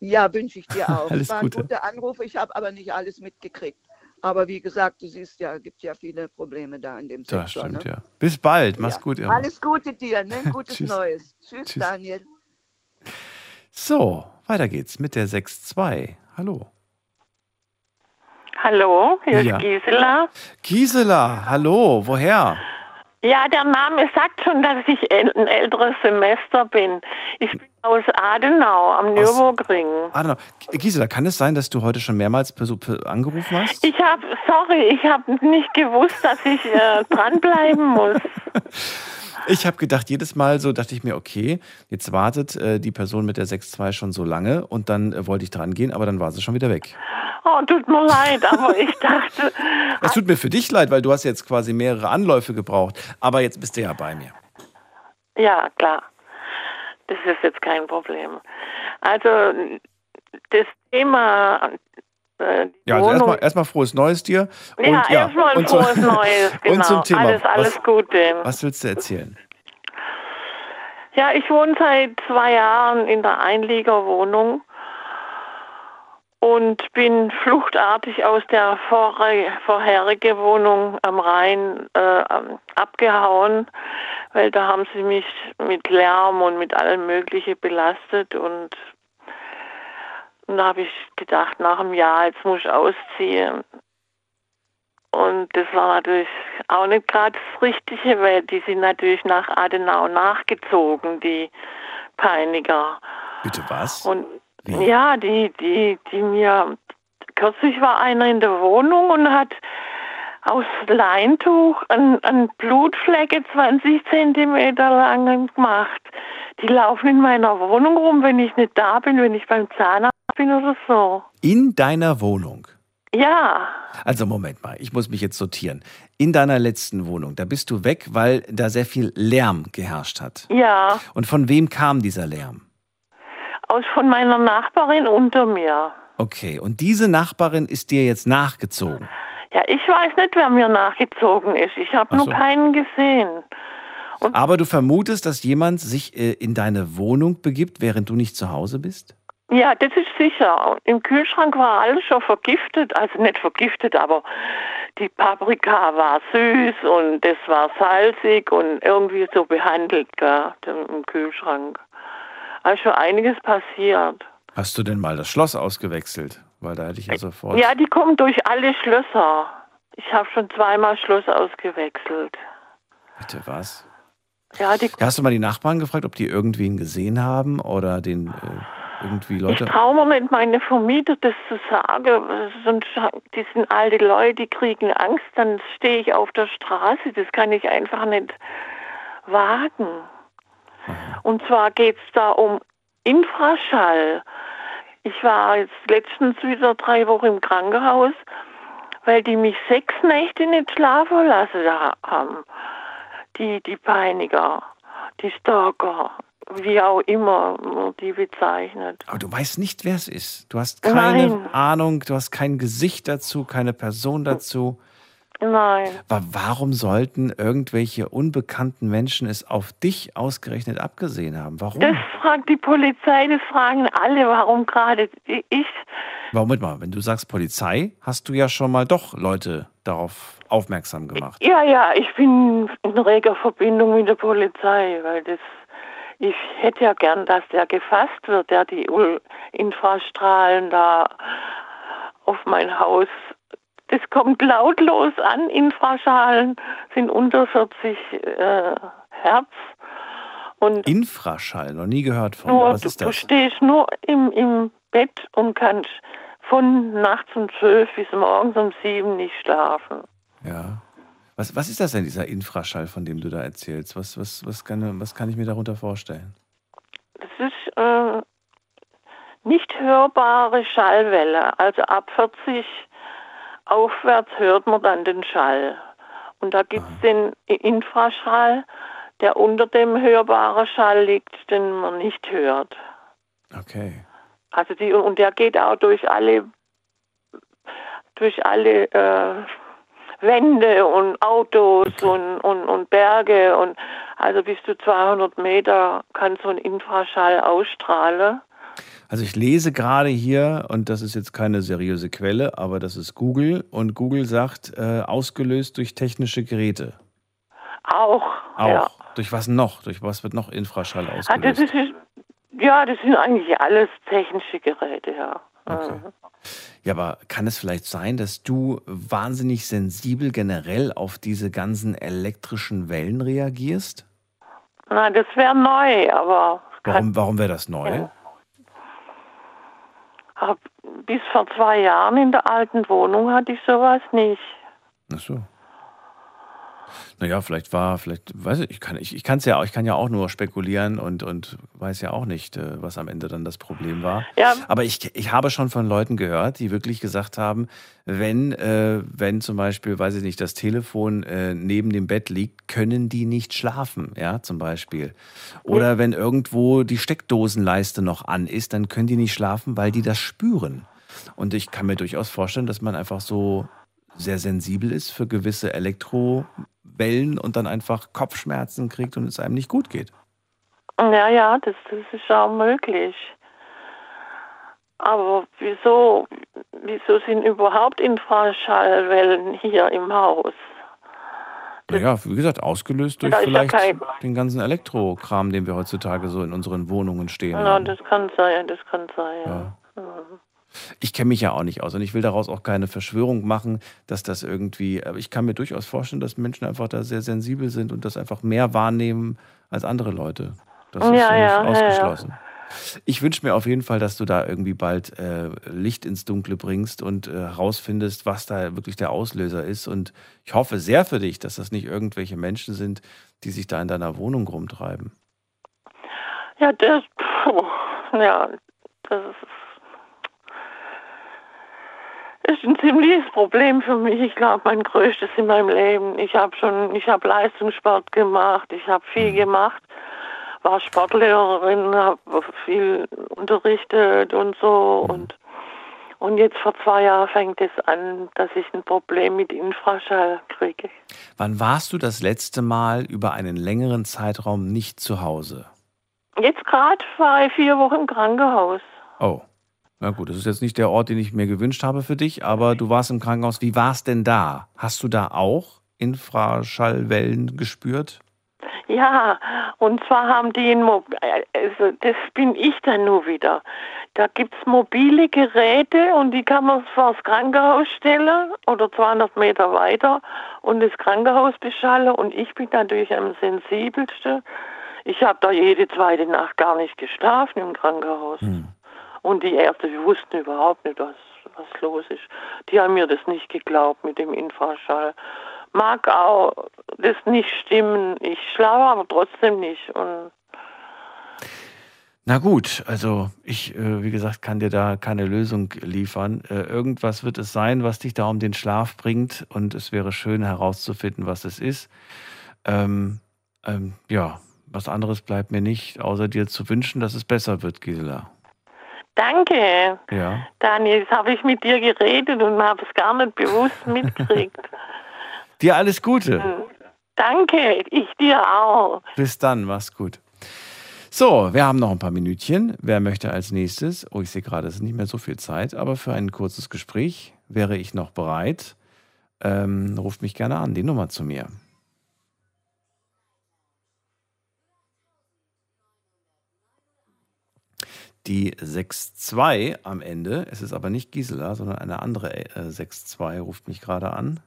Ja, wünsche ich dir auch.
Alles
es waren
Gute.
gute Anrufe, ich habe aber nicht alles mitgekriegt. Aber wie gesagt, du siehst ja, gibt ja viele Probleme da in dem
Das
Sektor.
stimmt,
ne?
ja. Bis bald. Mach's
Ja.
gut, Irma.
Alles Gute dir, ne? Gutes. Neues. Tschüss,
Tschüss.
Daniel.
So, weiter geht's mit der 6.2. Hallo.
Hallo, hier
Ja.
ist Gisela.
Gisela, hallo. Woher?
Ja, der Name sagt schon, dass ich ein älteres Semester bin. Ich bin aus Adenau am Nürburgring.
Ah, no. Gisela, kann es sein, dass du heute schon mehrmals angerufen hast?
Ich habe, sorry, ich habe nicht gewusst, dass ich äh, dranbleiben muss.
Ich habe gedacht, jedes Mal so dachte ich mir, okay, jetzt wartet äh, die Person mit der 6.2 schon so lange und dann äh, wollte ich dran gehen, aber dann war sie schon wieder weg.
Oh, tut mir leid, aber ich dachte.
Es tut mir für dich leid, weil du hast jetzt quasi mehrere Anläufe gebraucht, aber jetzt bist du ja bei mir.
Ja, klar. Das ist jetzt kein Problem. Also das Thema äh,
ja, also erstmal erstmal frohes Neues dir.
Und, ja, ja erstmal ein frohes zum, Neues, genau.
Und zum Thema.
Alles, alles
was,
Gute.
Was willst du erzählen?
Ja, ich wohne seit zwei Jahren in der Einliegerwohnung und bin fluchtartig aus der vorherigen Wohnung am Rhein äh, abgehauen, weil da haben sie mich mit Lärm und mit allem Möglichen belastet und und da habe ich gedacht, nach einem Jahr, jetzt muss ich ausziehen. Und das war natürlich auch nicht gerade das Richtige, weil die sind natürlich nach Adenau nachgezogen, die Peiniger.
Bitte was?
Und Wie? ja, die, die, die mir, kürzlich war einer in der Wohnung und hat aus Leintuch ein, ein Blutflecke 20 Zentimeter lang gemacht. Die laufen in meiner Wohnung rum, wenn ich nicht da bin, wenn ich beim Zahnarzt.
In deiner Wohnung?
Ja.
Also Moment mal, ich muss mich jetzt sortieren. In deiner letzten Wohnung, da bist du weg, weil da sehr viel Lärm geherrscht hat.
Ja.
Und von wem kam dieser Lärm?
Aus von meiner Nachbarin unter mir.
Okay, und diese Nachbarin ist dir jetzt nachgezogen?
Ja, ich weiß nicht, wer mir nachgezogen ist. Ich habe so. nur keinen gesehen.
Und Aber du vermutest, dass jemand sich äh, in deine Wohnung begibt, während du nicht zu Hause bist?
Ja, das ist sicher. Im Kühlschrank war alles schon vergiftet, also nicht vergiftet, aber die Paprika war süß und das war salzig und irgendwie so behandelt da im Kühlschrank. Also schon einiges passiert.
Hast du denn mal das Schloss ausgewechselt? Weil da hätte ich ja sofort.
Ja, die kommen durch alle Schlösser. Ich habe schon zweimal Schloss ausgewechselt.
Bitte was?
Ja, die.
Hast du mal die Nachbarn gefragt, ob die irgendwen gesehen haben oder den. Äh irgendwie Leute.
Ich traue mir nicht, meine Vermieter das zu sagen. Sonst, die sind alte Leute, die kriegen Angst, dann stehe ich auf der Straße. Das kann ich einfach nicht wagen. Und zwar geht es da um Infraschall. Ich war jetzt letztens wieder drei Wochen im Krankenhaus, weil die mich sechs Nächte nicht schlafen lassen haben. Die, die Peiniger, die Stalker wie auch immer die bezeichnet.
Aber du weißt nicht, wer es ist. Du hast keine Nein. Ahnung, du hast kein Gesicht dazu, keine Person dazu.
Nein.
Aber warum sollten irgendwelche unbekannten Menschen es auf dich ausgerechnet abgesehen haben? Warum?
Das fragt die Polizei, das fragen alle, warum gerade ich.
Warum mal, wenn du sagst Polizei, hast du ja schon mal doch Leute darauf aufmerksam gemacht.
Ja, ja, ich bin in reger Verbindung mit der Polizei, weil das ich hätte ja gern, dass der gefasst wird, der die Infrastrahlen da auf mein Haus. Das kommt lautlos an. Infraschalen sind unter 40 äh, Hertz. Und
Infraschall, noch nie gehört von.
Nur,
Was ist das?
Du stehst nur im, im Bett und kannst von nachts um 12 bis morgens um 7 nicht schlafen.
Ja. Was, was ist das denn, dieser Infraschall, von dem du da erzählst? Was, was, was, kann, was kann ich mir darunter vorstellen?
Das ist äh, nicht hörbare Schallwelle. Also ab 40 aufwärts hört man dann den Schall. Und da gibt es den Infraschall, der unter dem hörbaren Schall liegt, den man nicht hört.
Okay.
Also die, und der geht auch durch alle durch alle äh, Wände und Autos okay. und, und, und Berge und also bis zu 200 Meter kann so ein Infraschall ausstrahlen.
Also ich lese gerade hier, und das ist jetzt keine seriöse Quelle, aber das ist Google, und Google sagt, äh, ausgelöst durch technische Geräte.
Auch.
Auch.
Ja.
Durch was noch? Durch was wird noch Infraschall ausgelöst?
Ah, das ist, ja, das sind eigentlich alles technische Geräte, ja.
Okay. Ja, aber kann es vielleicht sein, dass du wahnsinnig sensibel generell auf diese ganzen elektrischen Wellen reagierst?
Nein, das wäre neu, aber.
Warum, warum wäre das neu?
Ja. Bis vor zwei Jahren in der alten Wohnung hatte ich sowas nicht.
Ach so. Naja, vielleicht war, vielleicht, weiß ich, ich kann, ich, ich kann's ja, ich kann ja auch nur spekulieren und, und weiß ja auch nicht, äh, was am Ende dann das Problem war.
Ja.
Aber ich, ich habe schon von Leuten gehört, die wirklich gesagt haben, wenn, äh, wenn zum Beispiel, weiß ich nicht, das Telefon äh, neben dem Bett liegt, können die nicht schlafen, ja, zum Beispiel. Oder wenn irgendwo die Steckdosenleiste noch an ist, dann können die nicht schlafen, weil die das spüren. Und ich kann mir durchaus vorstellen, dass man einfach so sehr sensibel ist für gewisse Elektrowellen und dann einfach Kopfschmerzen kriegt und es einem nicht gut geht.
Ja, ja, das, das ist auch möglich. Aber wieso, wieso sind überhaupt Infraschallwellen hier im Haus?
Naja, wie gesagt, ausgelöst durch
ja
vielleicht
kein-
den ganzen Elektrokram, den wir heutzutage so in unseren Wohnungen stehen
Ja,
haben.
das kann sein, das kann sein, ja. Mhm.
Ich kenne mich ja auch nicht aus und ich will daraus auch keine Verschwörung machen, dass das irgendwie, aber ich kann mir durchaus vorstellen, dass Menschen einfach da sehr sensibel sind und das einfach mehr wahrnehmen als andere Leute. Das ist
Ja,
ja,
ja, ja,
nicht
ja.
ausgeschlossen. Ich wünsche mir auf jeden Fall, dass du da irgendwie bald äh, Licht ins Dunkle bringst und äh, herausfindest, was da wirklich der Auslöser ist. Und ich hoffe sehr für dich, dass das nicht irgendwelche Menschen sind, die sich da in deiner Wohnung rumtreiben.
Ja, das, ja, das ist, ist ein ziemliches Problem für mich. Ich glaube, mein größtes in meinem Leben. Ich habe schon, ich habe Leistungssport gemacht, ich habe viel gemacht, war Sportlehrerin, habe viel unterrichtet und so und und jetzt vor zwei Jahren fängt es an, dass ich ein Problem mit Infraschall kriege.
Wann warst du das letzte Mal über einen längeren Zeitraum nicht zu Hause?
Jetzt gerade war ich vier Wochen im Krankenhaus.
Oh. Na gut, das ist jetzt nicht der Ort, den ich mir gewünscht habe für dich, aber du warst im Krankenhaus. Wie war es denn da? Hast du da auch Infraschallwellen gespürt?
Ja, und zwar haben die ein Mo also das bin ich dann nur wieder. Da gibt's mobile Geräte und die kann man vor das Krankenhaus stellen oder 200 Meter weiter und das Krankenhaus beschallen und ich bin natürlich am sensibelsten. Ich habe da jede zweite Nacht gar nicht geschlafen im Krankenhaus. Und die Ärzte die wussten überhaupt nicht, was, was los ist. Die haben mir das nicht geglaubt mit dem Infraschall. Mag auch das nicht stimmen. Ich schlafe aber trotzdem nicht. Und
Na gut, also ich, äh, wie gesagt, kann dir da keine Lösung liefern. Äh, irgendwas wird es sein, was dich da um den Schlaf bringt und es wäre schön herauszufinden, was es ist. Ähm, ähm, ja, was anderes bleibt mir nicht, außer dir zu wünschen, dass es besser wird, Gisela.
Danke,
Ja.
Daniel. Jetzt habe ich mit dir geredet und habe es gar nicht bewusst mitgekriegt.
Dir alles Gute.
danke, ich dir auch.
Bis dann, mach's gut. So, wir haben noch ein paar Minütchen. Wer möchte als nächstes? Oh, ich sehe gerade, es ist nicht mehr so viel Zeit, aber für ein kurzes Gespräch wäre ich noch bereit. Ähm, ruft mich gerne an, die Nummer zu mir. Die 6-2 am Ende, es ist aber nicht Gisela, sondern eine andere äh, 6-2 ruft mich gerade an.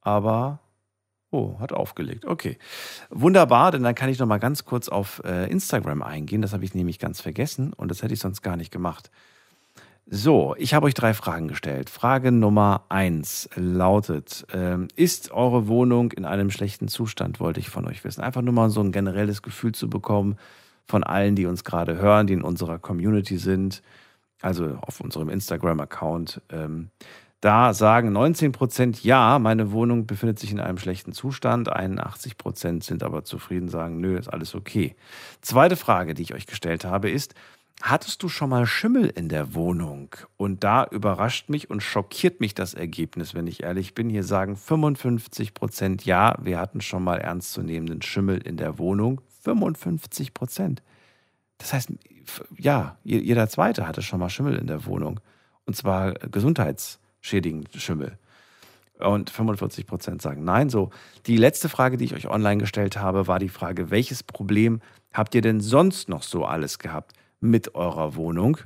Aber Oh, hat aufgelegt. Okay. Wunderbar, denn dann kann ich noch mal ganz kurz auf äh, Instagram eingehen. Das habe ich nämlich ganz vergessen und das hätte ich sonst gar nicht gemacht. So, ich habe euch drei Fragen gestellt. Frage Nummer eins lautet: ähm, Ist eure Wohnung in einem schlechten Zustand? Wollte ich von euch wissen. Einfach nur mal so ein generelles Gefühl zu bekommen von allen, die uns gerade hören, die in unserer Community sind, also auf unserem Instagram-Account. Ähm, da sagen 19 Prozent ja, meine Wohnung befindet sich in einem schlechten Zustand. 81 Prozent sind aber zufrieden, sagen, nö, ist alles okay. Zweite Frage, die ich euch gestellt habe, ist, hattest du schon mal Schimmel in der Wohnung? Und da überrascht mich und schockiert mich das Ergebnis, wenn ich ehrlich bin. Hier sagen 55 Prozent ja, wir hatten schon mal ernstzunehmenden Schimmel in der Wohnung. 55 Prozent. Das heißt, ja, jeder Zweite hatte schon mal Schimmel in der Wohnung. Und zwar gesundheitsschädigend Schimmel. Und 45 Prozent sagen nein. So, die letzte Frage, die ich euch online gestellt habe, war die Frage, welches Problem habt ihr denn sonst noch so alles gehabt mit eurer Wohnung?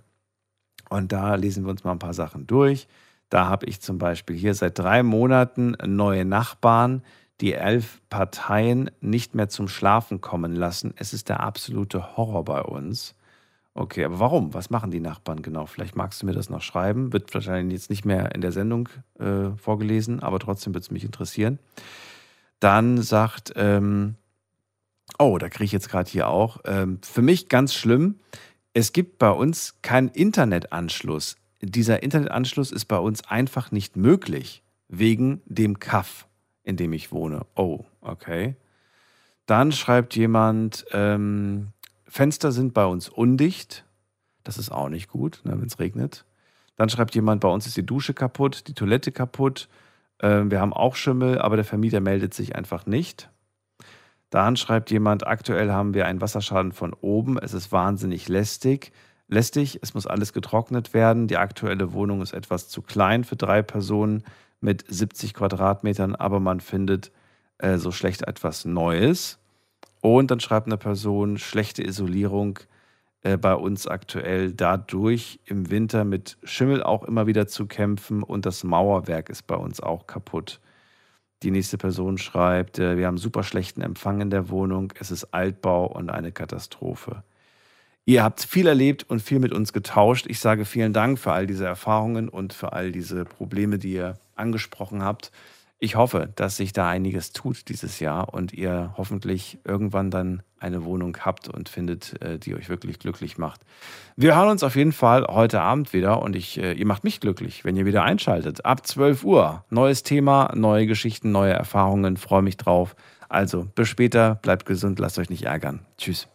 Und da lesen wir uns mal ein paar Sachen durch. Da habe ich zum Beispiel hier seit drei Monaten neue Nachbarn, die elf Parteien nicht mehr zum Schlafen kommen lassen. Es ist der absolute Horror bei uns. Okay, aber warum? Was machen die Nachbarn genau? Vielleicht magst du mir das noch schreiben. Wird wahrscheinlich jetzt nicht mehr in der Sendung äh, vorgelesen, aber trotzdem wird es mich interessieren. Dann sagt, ähm, oh, da kriege ich jetzt gerade hier auch, ähm, für mich ganz schlimm, es gibt bei uns keinen Internetanschluss. Dieser Internetanschluss ist bei uns einfach nicht möglich, wegen dem Kaff, in dem ich wohne. Oh, okay. Dann schreibt jemand, ähm, Fenster sind bei uns undicht. Das ist auch nicht gut, ne, wenn es regnet. Dann schreibt jemand, bei uns ist die Dusche kaputt, die Toilette kaputt. Äh, wir haben auch Schimmel, aber der Vermieter meldet sich einfach nicht. Dann schreibt jemand, aktuell haben wir einen Wasserschaden von oben. Es ist wahnsinnig lästig. Lästig, es muss alles getrocknet werden. Die aktuelle Wohnung ist etwas zu klein für drei Personen mit 70 Quadratmetern, aber man findet äh, so schlecht etwas Neues. Und dann schreibt eine Person, schlechte Isolierung äh, bei uns aktuell dadurch im Winter mit Schimmel auch immer wieder zu kämpfen und das Mauerwerk ist bei uns auch kaputt. Die nächste Person schreibt, äh, wir haben super schlechten Empfang in der Wohnung, es ist Altbau und eine Katastrophe. Ihr habt viel erlebt und viel mit uns getauscht. Ich sage vielen Dank für all diese Erfahrungen und für all diese Probleme, die ihr angesprochen habt. Ich hoffe, dass sich da einiges tut dieses Jahr und ihr hoffentlich irgendwann dann eine Wohnung habt und findet, äh, die euch wirklich glücklich macht. Wir hören uns auf jeden Fall heute Abend wieder und ich, äh, ihr macht mich glücklich, wenn ihr wieder einschaltet. Ab 12 Uhr. Neues Thema, neue Geschichten, neue Erfahrungen. Freue mich drauf. Also, bis später, bleibt gesund, lasst euch nicht ärgern. Tschüss.